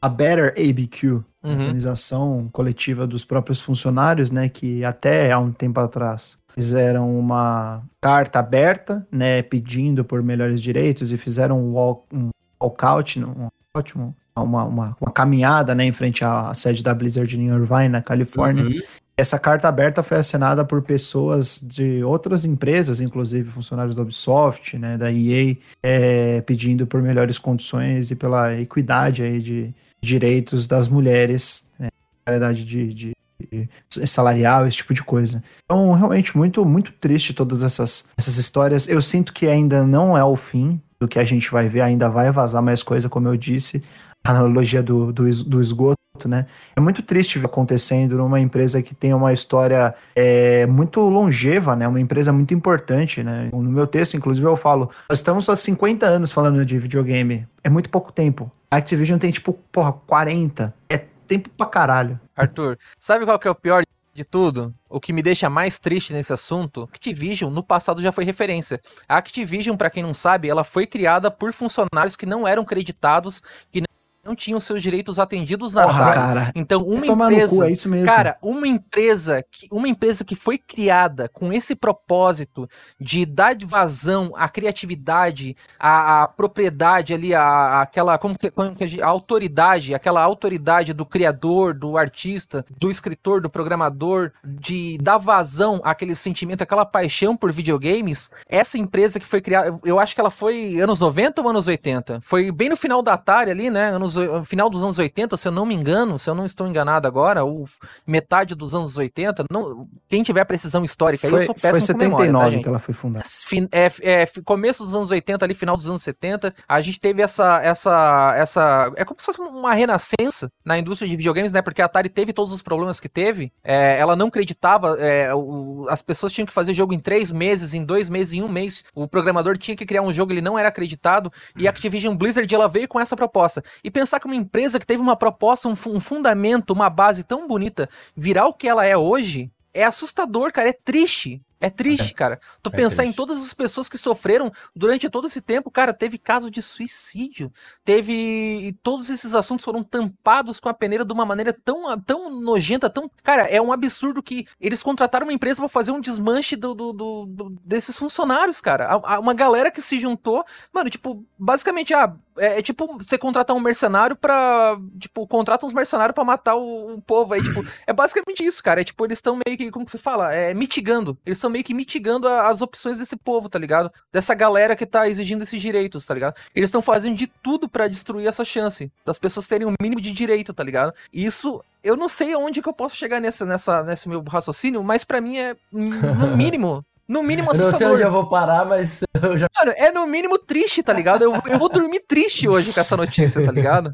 A Better ABQ, uhum. organização coletiva dos próprios funcionários, né, que até há um tempo atrás fizeram uma carta aberta, né, pedindo por melhores direitos e fizeram um, walk, um walkout, um ótimo uma, uma, uma, caminhada né, em frente à sede da Blizzard em Irvine, na Califórnia. Uhum. Essa carta aberta foi assinada por pessoas de outras empresas, inclusive funcionários da Ubisoft, né, da EA, é, pedindo por melhores condições e pela equidade aí de direitos das mulheres, né, de, de, salarial, esse tipo de coisa. Então, realmente, muito, muito triste todas essas, essas histórias. Eu sinto que ainda não é o fim do que a gente vai ver, ainda vai vazar mais coisa, como eu disse, a analogia do, do, do esgoto né? É muito triste ver acontecendo numa empresa que tem uma história é, muito longeva, né? Uma empresa muito importante, né? No meu texto, inclusive, eu falo, nós estamos há 50 anos falando de videogame. É muito pouco tempo. A Activision tem, tipo, porra, 40. É tempo pra caralho. Arthur, sabe qual que é o pior de tudo, o que me deixa mais triste nesse assunto, Activision no passado já foi referência. A Activision, para quem não sabe, ela foi criada por funcionários que não eram creditados, que não tinham seus direitos atendidos na Porra, cara. Então, uma empresa, cu, é isso mesmo. cara, uma empresa que uma empresa que foi criada com esse propósito de dar vazão à criatividade, à, à propriedade ali, à, àquela como que, como que a, a autoridade, aquela autoridade do criador, do artista, do escritor, do programador, de dar vazão àquele sentimento, aquela paixão por videogames, essa empresa que foi criada, eu acho que ela foi anos 90 ou anos 80? Foi bem no final da Atari ali, né? Anos final dos anos 80, se eu não me engano, se eu não estou enganado agora, ou metade dos anos 80, não, quem tiver precisão histórica foi, aí, eu sou péssimo Foi 79 memória, tá, que ela foi fundada. É, é, começo dos anos 80 ali, final dos anos 70, a gente teve essa, essa, essa, é como se fosse uma renascença na indústria de videogames, né, porque a Atari teve todos os problemas que teve, é, ela não acreditava, é, o, as pessoas tinham que fazer jogo em três meses, em dois meses, em um mês, o programador tinha que criar um jogo, ele não era acreditado, e a Activision Blizzard, ela veio com essa proposta, e pensar que uma empresa que teve uma proposta, um, um fundamento, uma base tão bonita, virar o que ela é hoje, é assustador, cara, é triste. É triste, cara. Tu É pensar em triste. todas as pessoas que sofreram durante todo esse tempo, cara, teve caso de suicídio, teve. e Todos esses assuntos foram tampados com a peneira de uma maneira tão, tão nojenta, tão. Cara, é um absurdo que eles contrataram uma empresa pra fazer um desmanche do, do- do- do- desses funcionários, cara. A- a- Uma galera que se juntou. Mano, tipo, basicamente, ah, é, é tipo você contratar um mercenário pra. Tipo, contrata uns mercenários pra matar o, o povo aí, tipo. É basicamente isso, cara. É tipo, eles estão meio que, como que se fala? É mitigando. Eles estão meio que mitigando a- as opções desse povo, tá ligado? Dessa galera que tá exigindo esses direitos, tá ligado? Eles estão fazendo de tudo pra destruir essa chance das pessoas terem um mínimo de direito, tá ligado? E isso. Eu não sei onde que eu posso chegar nessa, nessa, nesse meu raciocínio, mas pra mim é, no mínimo, no mínimo Eu não sei assustador. onde eu vou parar, mas eu já. Mano, é no mínimo triste, tá ligado? Eu, eu vou dormir triste hoje com essa notícia, tá ligado?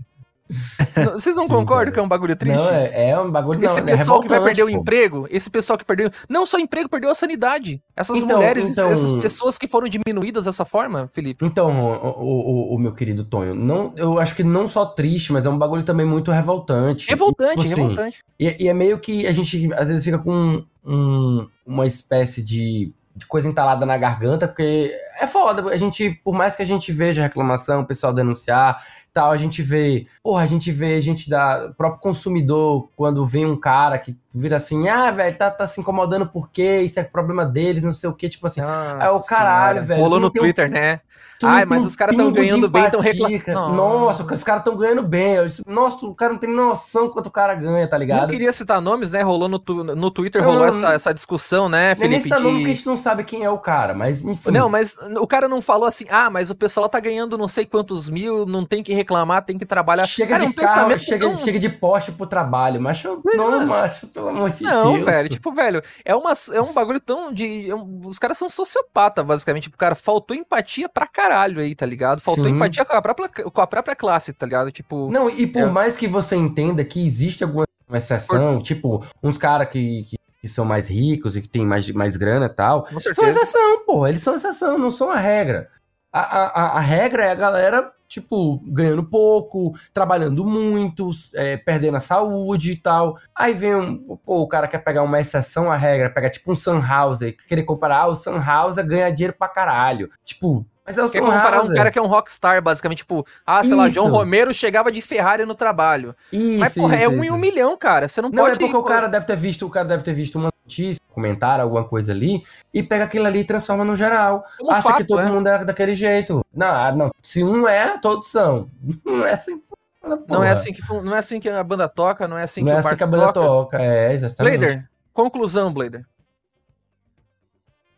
Vocês não Sim, concordam cara. que é um bagulho triste? Não, é, é um bagulho não, Esse é pessoal que vai perder o pô. emprego, esse pessoal que perdeu. Não só emprego, perdeu a sanidade. Essas Então, mulheres, então- essas pessoas que foram diminuídas dessa forma, Felipe. Então, o, o- o- o meu querido Tonho, não, eu acho que não só triste, mas é um bagulho também muito revoltante. Revoltante, E, tipo assim, revoltante. E, e é meio que a gente às vezes fica com um- uma espécie de, de coisa entalada na garganta, porque é foda. A gente, por mais que a gente veja reclamação, o pessoal denunciar tal, a gente vê, porra, a gente vê a gente da próprio consumidor quando vem um cara que vira assim, ah, velho, tá, tá se incomodando por quê? Isso é problema deles, não sei o quê, tipo assim. Nossa é o caralho, velho. Rolou não no um- Twitter, né? Tu não Ai, mas um os caras tão de ganhando bem, tão reclamando. Nossa, os caras tão ganhando bem. Eu Nossa, o cara não tem noção quanto o cara ganha, tá Não ligado? queria citar nomes, né? Rolou no, tu- no Twitter, Não, rolou não, essa, não. essa discussão, né, Nem nem Felipe? citar nome porque a De... gente não sabe quem é o cara, mas enfim. Não, mas o cara não falou assim, ah, mas o pessoal tá ganhando não sei quantos mil, não tem que reclamar, tem que trabalhar. Chega Cara, é de um carro, pensamento chega, tão- chega de Porsche pro trabalho, macho. Não, mano, macho, pelo amor de Não, Deus. velho, tipo, velho, é, uma, é um bagulho tão de. é um- os caras são sociopata, basicamente. Tipo, cara, faltou empatia pra caralho aí, tá ligado? Faltou Sim. empatia com a, própria, com a própria classe, tá ligado? Tipo. Não, e por É. mais que você entenda que existe alguma exceção, tipo, uns caras que, que, que são mais ricos e que tem mais, mais grana e tal, são exceção, pô. Eles são exceção, não são a regra. A, a, a- regra é a galera, tipo, ganhando pouco, trabalhando muito, é, perdendo a saúde e tal. Aí vem um. Pô, o cara quer pegar uma exceção à regra, pega tipo um Sunhauser, querer comparar, ah, o Sunhauser ganha dinheiro pra caralho. Tipo, mas é o Quer comparar um cara que é um rockstar, basicamente, tipo, ah, sei lá, Isso. John Romero chegava de Ferrari no trabalho. Isso, Mas, porra, é isso, um em um milhão, cara. Você não, Não, pode. é porque o pô, cara deve ter visto, o cara deve ter visto uma notícia, comentário, alguma coisa ali, e pega aquilo ali e transforma no geral. como Acha fato, que todo né? mundo é daquele jeito. Não, ah, não, se um é, todos são. Não é assim que funciona, Não é assim que não é assim que a banda toca, não é assim não que é o assim que a banda toca. toca, é, exatamente. Blader, conclusão, Blader.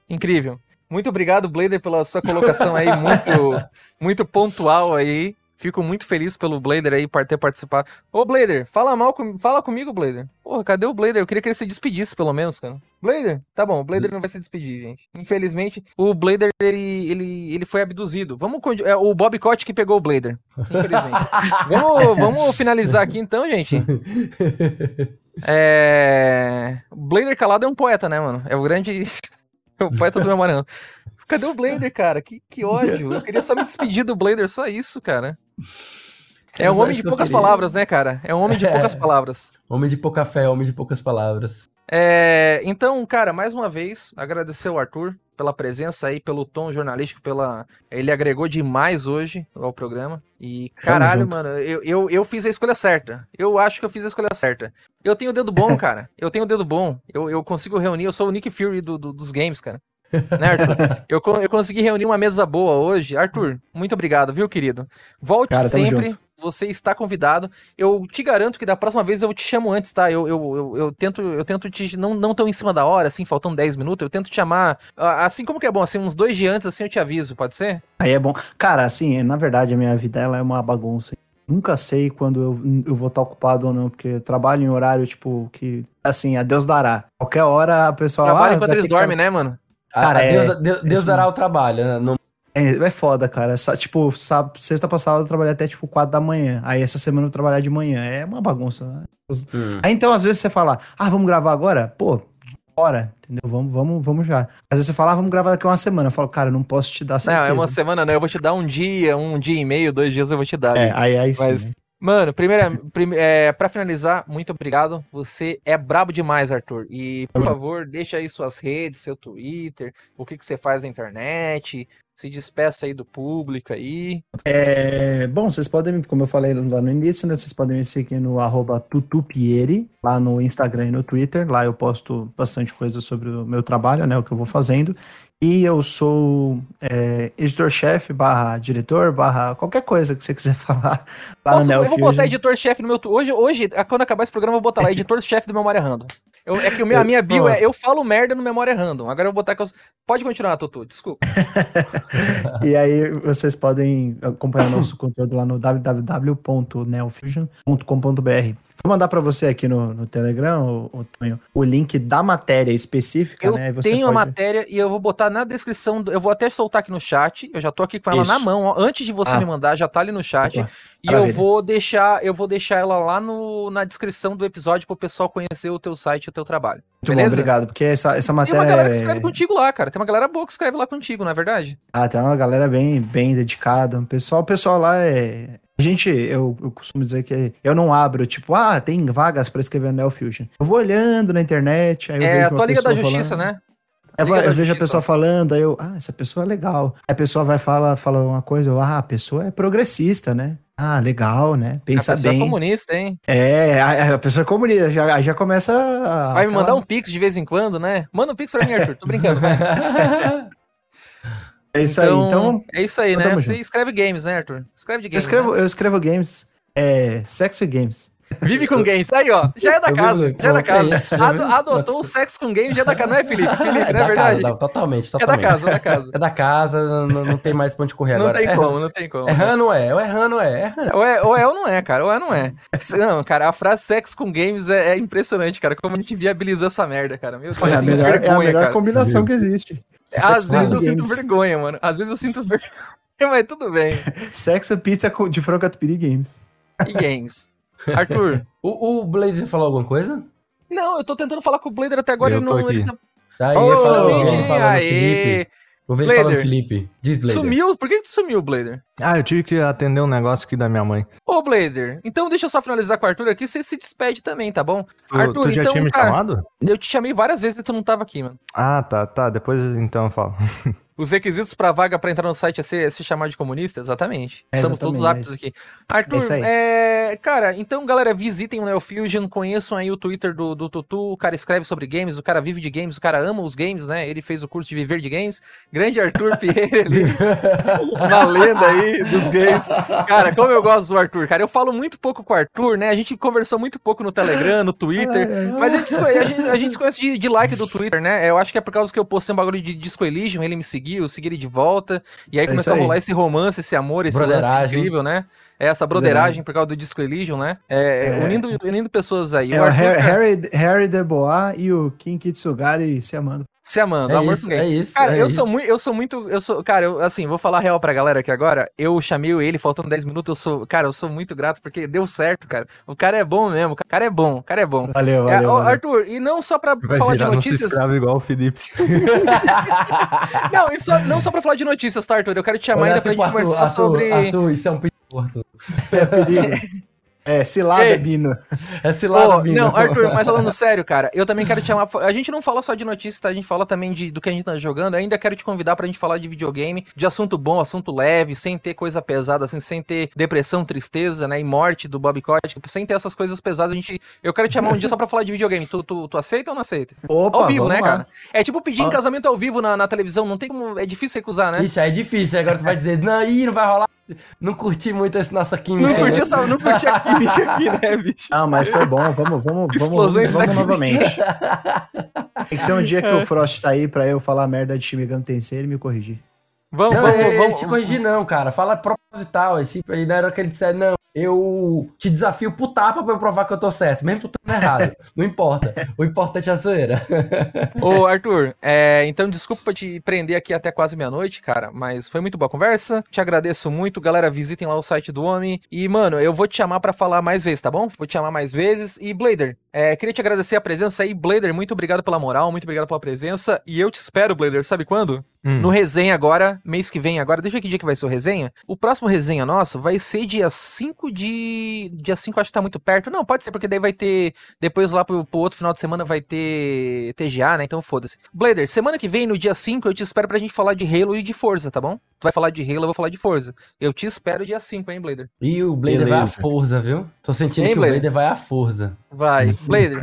Incrível. Muito obrigado, Blader, pela sua colocação aí, muito, muito pontual aí. Fico muito feliz pelo Blader aí por ter participado. Ô, Blader, fala mal com... fala comigo, Blader. Porra, cadê o Blader? Eu queria que ele se despedisse, pelo menos, cara. Blader? Tá bom, o Blader não vai se despedir, gente. Infelizmente, o Blader, ele, ele, ele foi abduzido. Vamos... É o Bob Cott que pegou o Blader. Infelizmente. vamos, vamos finalizar aqui então, gente. É... O Blader Calado é um poeta, né, mano? É o grande. é o poeta do Memorial. Cadê o Blader, cara? Que, que ódio. Eu queria só me despedir do Blader, só isso, cara. É um Só homem de poucas palavras, né, cara? É um homem de poucas É. palavras. Homem de pouca fé, homem de poucas palavras. É, então, cara, mais uma vez, agradecer o Arthur pela presença aí, pelo tom jornalístico, pela. Ele agregou demais hoje ao programa. E, caralho, mano, eu, eu, eu fiz a escolha certa. Eu acho que eu fiz a escolha certa. Eu tenho o dedo bom, cara. Eu tenho o dedo bom. Eu, eu consigo reunir, eu sou o Nick Fury do- do- dos games, cara. Né, Arthur? Eu, eu consegui reunir uma mesa boa hoje. Arthur, muito obrigado, viu, querido? Volte Cara, sempre. junto. Você está convidado. Eu te garanto que da próxima vez eu te chamo antes, tá? Eu, eu, eu, eu tento, eu tento te. Não, não tão em cima da hora, assim, faltando 10 minutos. Eu tento te chamar. ah, Assim como que é bom, assim, uns dois dias antes, assim, eu te aviso, pode ser? Aí é bom. Cara, assim, na verdade, a minha vida ela é uma bagunça. Nunca sei quando eu, eu vou estar ocupado ou não, porque eu trabalho em horário, tipo, que, assim, a Deus dará. Qualquer hora a pessoa... Trabalha ah, enquanto eles tá- dormem, né, mano? Cara, é- Deus, Deus, Deus isso dará o trabalho. né? Não- É, é foda, cara. Essa- tipo, sexta passada eu trabalhei até, tipo, quatro da manhã. Aí essa semana eu vou trabalhar de manhã. É uma bagunça. né? Hum. Aí então, às vezes você fala, ah, vamos gravar agora? Pô, bora, entendeu? Vamos, vamos, vamos já. Às vezes você fala, ah, vamos gravar daqui a uma semana. Eu falo, cara, não posso te dar Não, certeza. é uma semana, não. Eu vou te dar um dia, um dia e meio, dois dias eu vou te dar. É, aí, aí sim. Mas- né? Mano, primeira, prime, é, pra finalizar, muito obrigado. Você é brabo demais, Arthur. E, por favor, deixa aí suas redes, seu Twitter, o que, que você faz na internet, se despeça aí do público aí. É, bom, vocês podem, como eu falei lá no início, né? Vocês podem me seguir no arroba tutupieri, lá no Instagram e no Twitter. Lá eu posto bastante coisa sobre o meu trabalho, né? O que eu vou fazendo. E eu sou é, editor-chefe, barra diretor, barra qualquer coisa que você quiser falar lá Posso, no Eu vou botar editor-chefe no meu... Hoje, hoje, quando acabar esse programa, eu vou botar lá editor-chefe do Memória Random. Eu, é que o meu, a minha bio é eu falo merda no Memória Random. Agora eu vou botar que eu... Pode continuar, Tutu, desculpa. e aí vocês podem acompanhar nosso conteúdo lá no www.neofusion.com.br. Vou mandar para você aqui no, no Telegram, o, Tonho, o link da matéria específica, eu né? Eu tenho pode... a matéria e eu vou botar na descrição, do, eu vou até soltar aqui no chat, eu já tô aqui com ela Isso. na mão, ó, antes de você ah. me mandar, já tá ali no chat. Opa. E eu vou deixar, eu vou deixar ela lá no, na descrição do episódio para o pessoal conhecer o teu site e o teu trabalho. Muito Beleza? bom, obrigado, porque essa, essa matéria... Tem uma galera que escreve contigo lá, cara. Tem uma galera boa que escreve lá contigo, não é verdade? Ah, tem uma galera bem, bem dedicada. O pessoal, o pessoal lá é... A gente, eu, eu costumo dizer que eu não abro, tipo, ah, tem vagas para escrever no Neo Fusion. Eu vou olhando na internet, aí eu é, vejo a tua Liga da Justiça, falando. né? Eu, eu vejo a pessoa falando, aí eu, ah, essa pessoa é legal. Aí a pessoa vai falar fala uma coisa, eu, ah, a pessoa é progressista, né? Ah, legal, né? Pensa a pessoa é bem. é comunista, hein? É, a, a pessoa é comunista, já, já começa a. Vai me mandar um pix de vez em quando, né? Manda um pix pra mim, Arthur. Tô brincando, vai. É isso então, aí, então. É isso aí, né? Você junto. escreve games, né, Arthur? Escreve de games. Eu escrevo, né? eu escrevo games. É. Sexo e games. Vive com games. Aí, ó. Já é da casa. Já é da casa. Ado, adotou o sexo com games, já é da casa. Não é, Felipe? Felipe, é não é verdade? Casa, totalmente, totalmente. É da casa, é da casa. É da casa, não, não tem mais pra onde correr não agora. Tem é, como, não tem como, É rã, não é? Ou é não é? é ou, é ou é ou não é, cara. Ou é ou não é. Não, cara, a frase sexo com games é, é impressionante, cara. Como a gente viabilizou essa merda, cara. Meu Deus, é, a melhor, vergonha, é a melhor cara. combinação que existe. Às vezes eu games. sinto vergonha, mano. Às vezes eu sinto vergonha, mas tudo bem. Sexo, pizza de frango catupiry games. E games. Arthur. o, o Blazer falou alguma coisa? Não, eu tô tentando falar com o Blazer até agora e não. Ele... Tá aí, oh, falando, falando Felipe. Vou ver Blader. falando Felipe. Diz, Blader. Sumiu? Por que tu sumiu, Blader? Ah, eu tive que atender um negócio aqui da minha mãe. Ô, Blader, então deixa eu só finalizar com o Arthur aqui, você se despede também, tá bom? Tu, Arthur, tu já então, tinha me cara, chamado? Eu te chamei várias vezes e tu não tava aqui, mano. Ah, tá, tá. Depois então eu falo. Os requisitos para vaga para entrar no site é se, é se chamar de comunista? Exatamente. É, Estamos todos aptos aqui. Arthur, é, cara, então, galera, visitem o Neofusion, conheçam aí o Twitter do, do Tutu. O cara escreve sobre games, o cara vive de games, o cara ama os games, né? Ele fez o curso de viver de games. Grande Arthur Pierre ali, uma lenda aí dos games. Cara, como eu gosto do Arthur, cara. Eu falo muito pouco com o Arthur, né? A gente conversou muito pouco no Telegram, no Twitter. mas a gente, a gente, a gente se conhece de, de like do Twitter, né? Eu acho que é por causa que eu postei um bagulho de Disco Elysium, ele me seguiu seguir, seguir ele de volta. E aí é começou a rolar esse romance, esse amor, esse lance incrível, né? É essa broderagem por causa do Disco Elysium, né? É, é. Unindo, unindo pessoas aí. É o, Harry, Harry, Harry DeBois e o Kim Kitsugari se amando. Se amando, é amor isso, É isso, cara, é eu isso. sou muito, eu sou muito, eu sou, cara, eu, assim, vou falar real pra galera aqui agora. Eu chamei ele faltando 10 minutos, eu sou, cara, eu sou muito grato porque deu certo, cara. O cara é bom mesmo, o cara é bom, o cara é bom. Valeu, valeu. É, valeu. Arthur, e não só pra Vai falar de notícias. Não igual o Felipe. não, só, não só pra falar de notícias, tá, Arthur? Eu quero te chamar Olha ainda pra gente conversar Arthur, sobre. Arthur, isso é um perigo, Arthur. É perigo. É, cilada, Ei. Bino. É cilada, oh, Bino. Não, Arthur, mas falando sério, cara, eu também quero te chamar. A gente não fala só de notícias, tá? A gente fala também de, do que a gente tá jogando. Eu ainda quero te convidar pra gente falar de videogame, de assunto bom, assunto leve, sem ter coisa pesada, assim, sem ter depressão, tristeza, né? E morte do Bob Kotick, sem ter essas coisas pesadas. A gente, eu quero te chamar um dia só pra falar de videogame. Tu, tu, tu aceita ou não aceita? Opa, ao vivo, né, lá. cara? É tipo pedir em casamento ao vivo na, na, televisão, não tem como. É difícil recusar, né? Isso, é difícil. Agora tu vai dizer, não, ih, não vai rolar. Não curti muito essa nossa química. Não curti, essa, não curti a química aqui, né, bicho? Não, mas foi bom. Vamos, vamos, vamos, vamos, vamos novamente. Tem que ser um dia que o Frost tá aí pra eu falar merda de Shimigami Tensei e ele me corrigir. Vamos, não, vamos, ele, vamos. te corrigir, não, cara. Fala proposital. Assim, na hora que ele disser, não, eu te desafio pro tapa pra eu provar que eu tô certo. Mesmo tu é errado. Não importa. O importante é a zoeira. Ô, Arthur, é, então desculpa te prender aqui até quase meia-noite, cara, mas foi muito boa a conversa. Te agradeço muito. Galera, visitem lá o site do Homem. E, mano, eu vou te chamar pra falar mais vezes, tá bom? Vou te chamar mais vezes. E, Blader, é, queria te agradecer a presença aí. Blader, muito obrigado pela moral, muito obrigado pela presença. E eu te espero, Blader, sabe quando? Hum. No resenha agora, mês que vem agora, deixa eu ver que dia que vai ser o resenha. O próximo resenha nosso vai ser dia 5 de. Dia 5 acho que tá muito perto. Não, pode ser, porque daí vai ter. Depois lá pro, pro outro final de semana vai ter TGA, né? Então foda-se. Blader, semana que vem, no dia 5, eu te espero pra gente falar de Halo e de Forza, tá bom? Tu vai falar de Halo, eu vou falar de Forza. Eu te espero dia 5, hein, Blader? E o Blader vai à Beleza. força, viu? Tô sentindo Hein, que Blader? o Blader vai à força. Vai. Blader,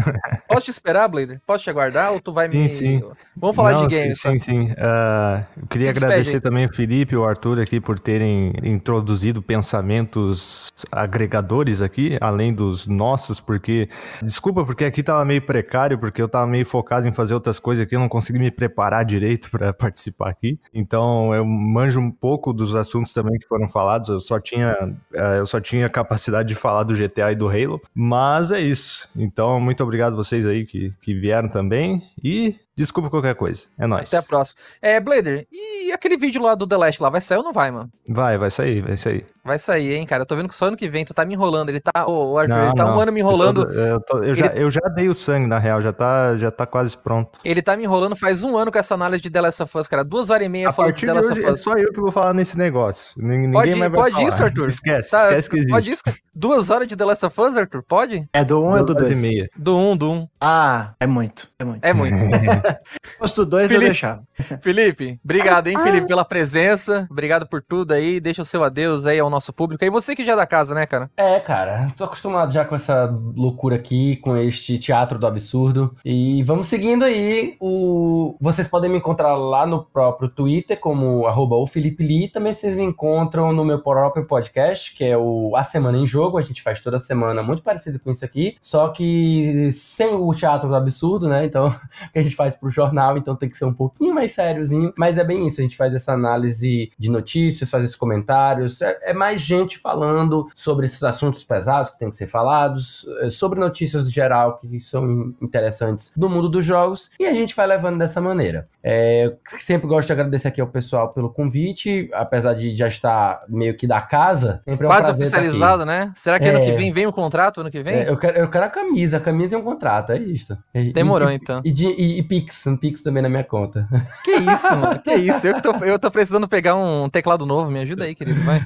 posso te esperar, Blader? Posso te aguardar ou tu vai me. Sim, sim. Vamos falar Não, de games. Sim, sim. sim. Ah, eu queria Se agradecer também o Felipe e o Arthur aqui por terem introduzido pensamentos agregadores aqui, além dos nossos, porque. Desculpa, porque aqui tava meio precário, porque eu tava meio focado em fazer outras coisas aqui, eu não consegui me preparar direito para participar aqui. Então eu manjo um pouco dos assuntos também que foram falados. Eu só tinha, ah, eu só tinha capacidade de falar do GTA e do Halo. Mas é isso. Então, muito obrigado vocês aí que, que vieram também. E desculpa qualquer coisa. É nóis. Até a próxima. É, Blader, e aquele vídeo lá do The Last lá, vai sair ou não vai, mano? Vai, vai sair, vai sair. Vai sair, hein, cara. Eu tô vendo que só ano que vem tu tá me enrolando. Ele tá. Ô, ô, Arthur, Não, ele tá um não. ano me enrolando. Eu, tô- eu tô- eu já, eu já dei o sangue, na real, já tá, já tá quase pronto. Ele tá me enrolando faz um ano com essa análise de The Last of Us, cara. Duas horas e meia A falando de partir The de Last hoje of é Us. só eu que vou falar nesse negócio. Nin- Ninguém Pode, mais vai pode falar. isso, Arthur. Esquece, Tá, esquece que existe. Pode isso? Duas horas de The Last of Us, Arthur? Pode? É do 1 um ou é do Duas horas 2? e meia. Do 1, um, do 1. Um. Ah, é muito. É muito. É muito. Do 2, eu Felipe. deixava. Felipe, obrigado, hein, Felipe, pela presença. Obrigado por tudo aí. Deixa o seu adeus aí ao nosso público. E você que já é da casa, né, cara? É, cara, tô acostumado já com essa loucura aqui, com este teatro do absurdo. E vamos seguindo aí. O... Vocês podem me encontrar lá no próprio Twitter, como arroba o Felipe Lee. Também vocês me encontram no meu próprio podcast, que é o A Semana em Jogo. A gente faz toda semana muito parecido com isso aqui, só que sem o teatro do absurdo, né? Então, que a gente faz pro jornal, então tem que ser um pouquinho mais sériozinho. Mas é bem isso, a gente faz essa análise de notícias, faz esses comentários. É, é mais gente falando sobre esses assuntos pesados que tem que ser falados, é, sobre notícias no geral que são interessantes do mundo dos jogos, e a gente vai levando dessa maneira. É, eu sempre gosto de agradecer aqui ao pessoal pelo convite, apesar de já estar meio que da casa. Sempre é um Quase oficializado, né? Será que ano É. que vem vem o contrato? Ano que vem? É, eu, quero, eu quero a camisa, a camisa e um contrato, é isso. Demorou, e, então. E, e, e Pix, um Pix também na minha conta. Que isso, mano? Que isso? Eu, que tô, eu tô precisando pegar um teclado novo. Me ajuda aí, querido. Vai.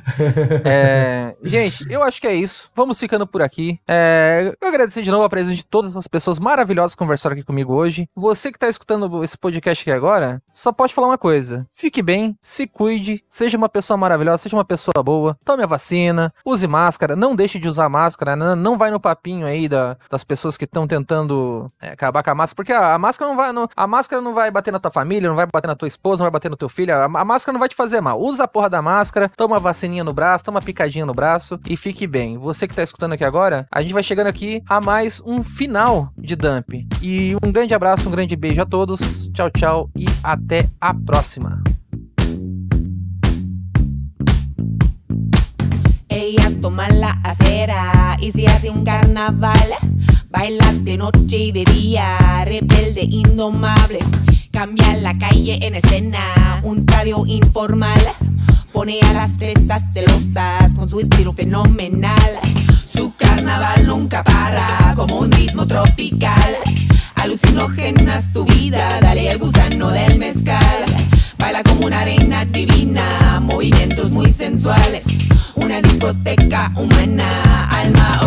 É, gente, eu acho que é isso. Vamos ficando por aqui. É, eu agradecer de novo a presença de todas as pessoas maravilhosas que conversaram aqui comigo hoje. Você que tá escutando esse podcast aqui agora, só pode falar uma coisa: fique bem, se cuide, seja uma pessoa maravilhosa, seja uma pessoa boa, tome a vacina, use máscara, não deixe de usar máscara, não, não vai no papinho aí da- das pessoas que estão tentando é, acabar com a máscara, porque a, a máscara não vai, não- a máscara não vai bater na tua família, não vai bater na tua esposa, não vai bater no teu filho, a, a máscara não vai te fazer mal. Usa a porra da máscara, toma vacininha no braço, toma picadinha no braço e fique bem. Você que tá escutando aqui agora, a gente vai chegando aqui a mais um final de Dump. E um grande abraço, um grande beijo a todos. Tchau, tchau e até a próxima. Ella toma la acera y se hace un carnaval. Baila de noche y de día, rebelde, indomable. Cambia la calle en escena, un estadio informal. Pone a las presas celosas con su estilo fenomenal. Su carnaval nunca para, como un ritmo tropical. Alucinógena su vida, dale al gusano del mezcal. Baila como una reina divina, movimientos muy sensuales. Una discoteca humana, alma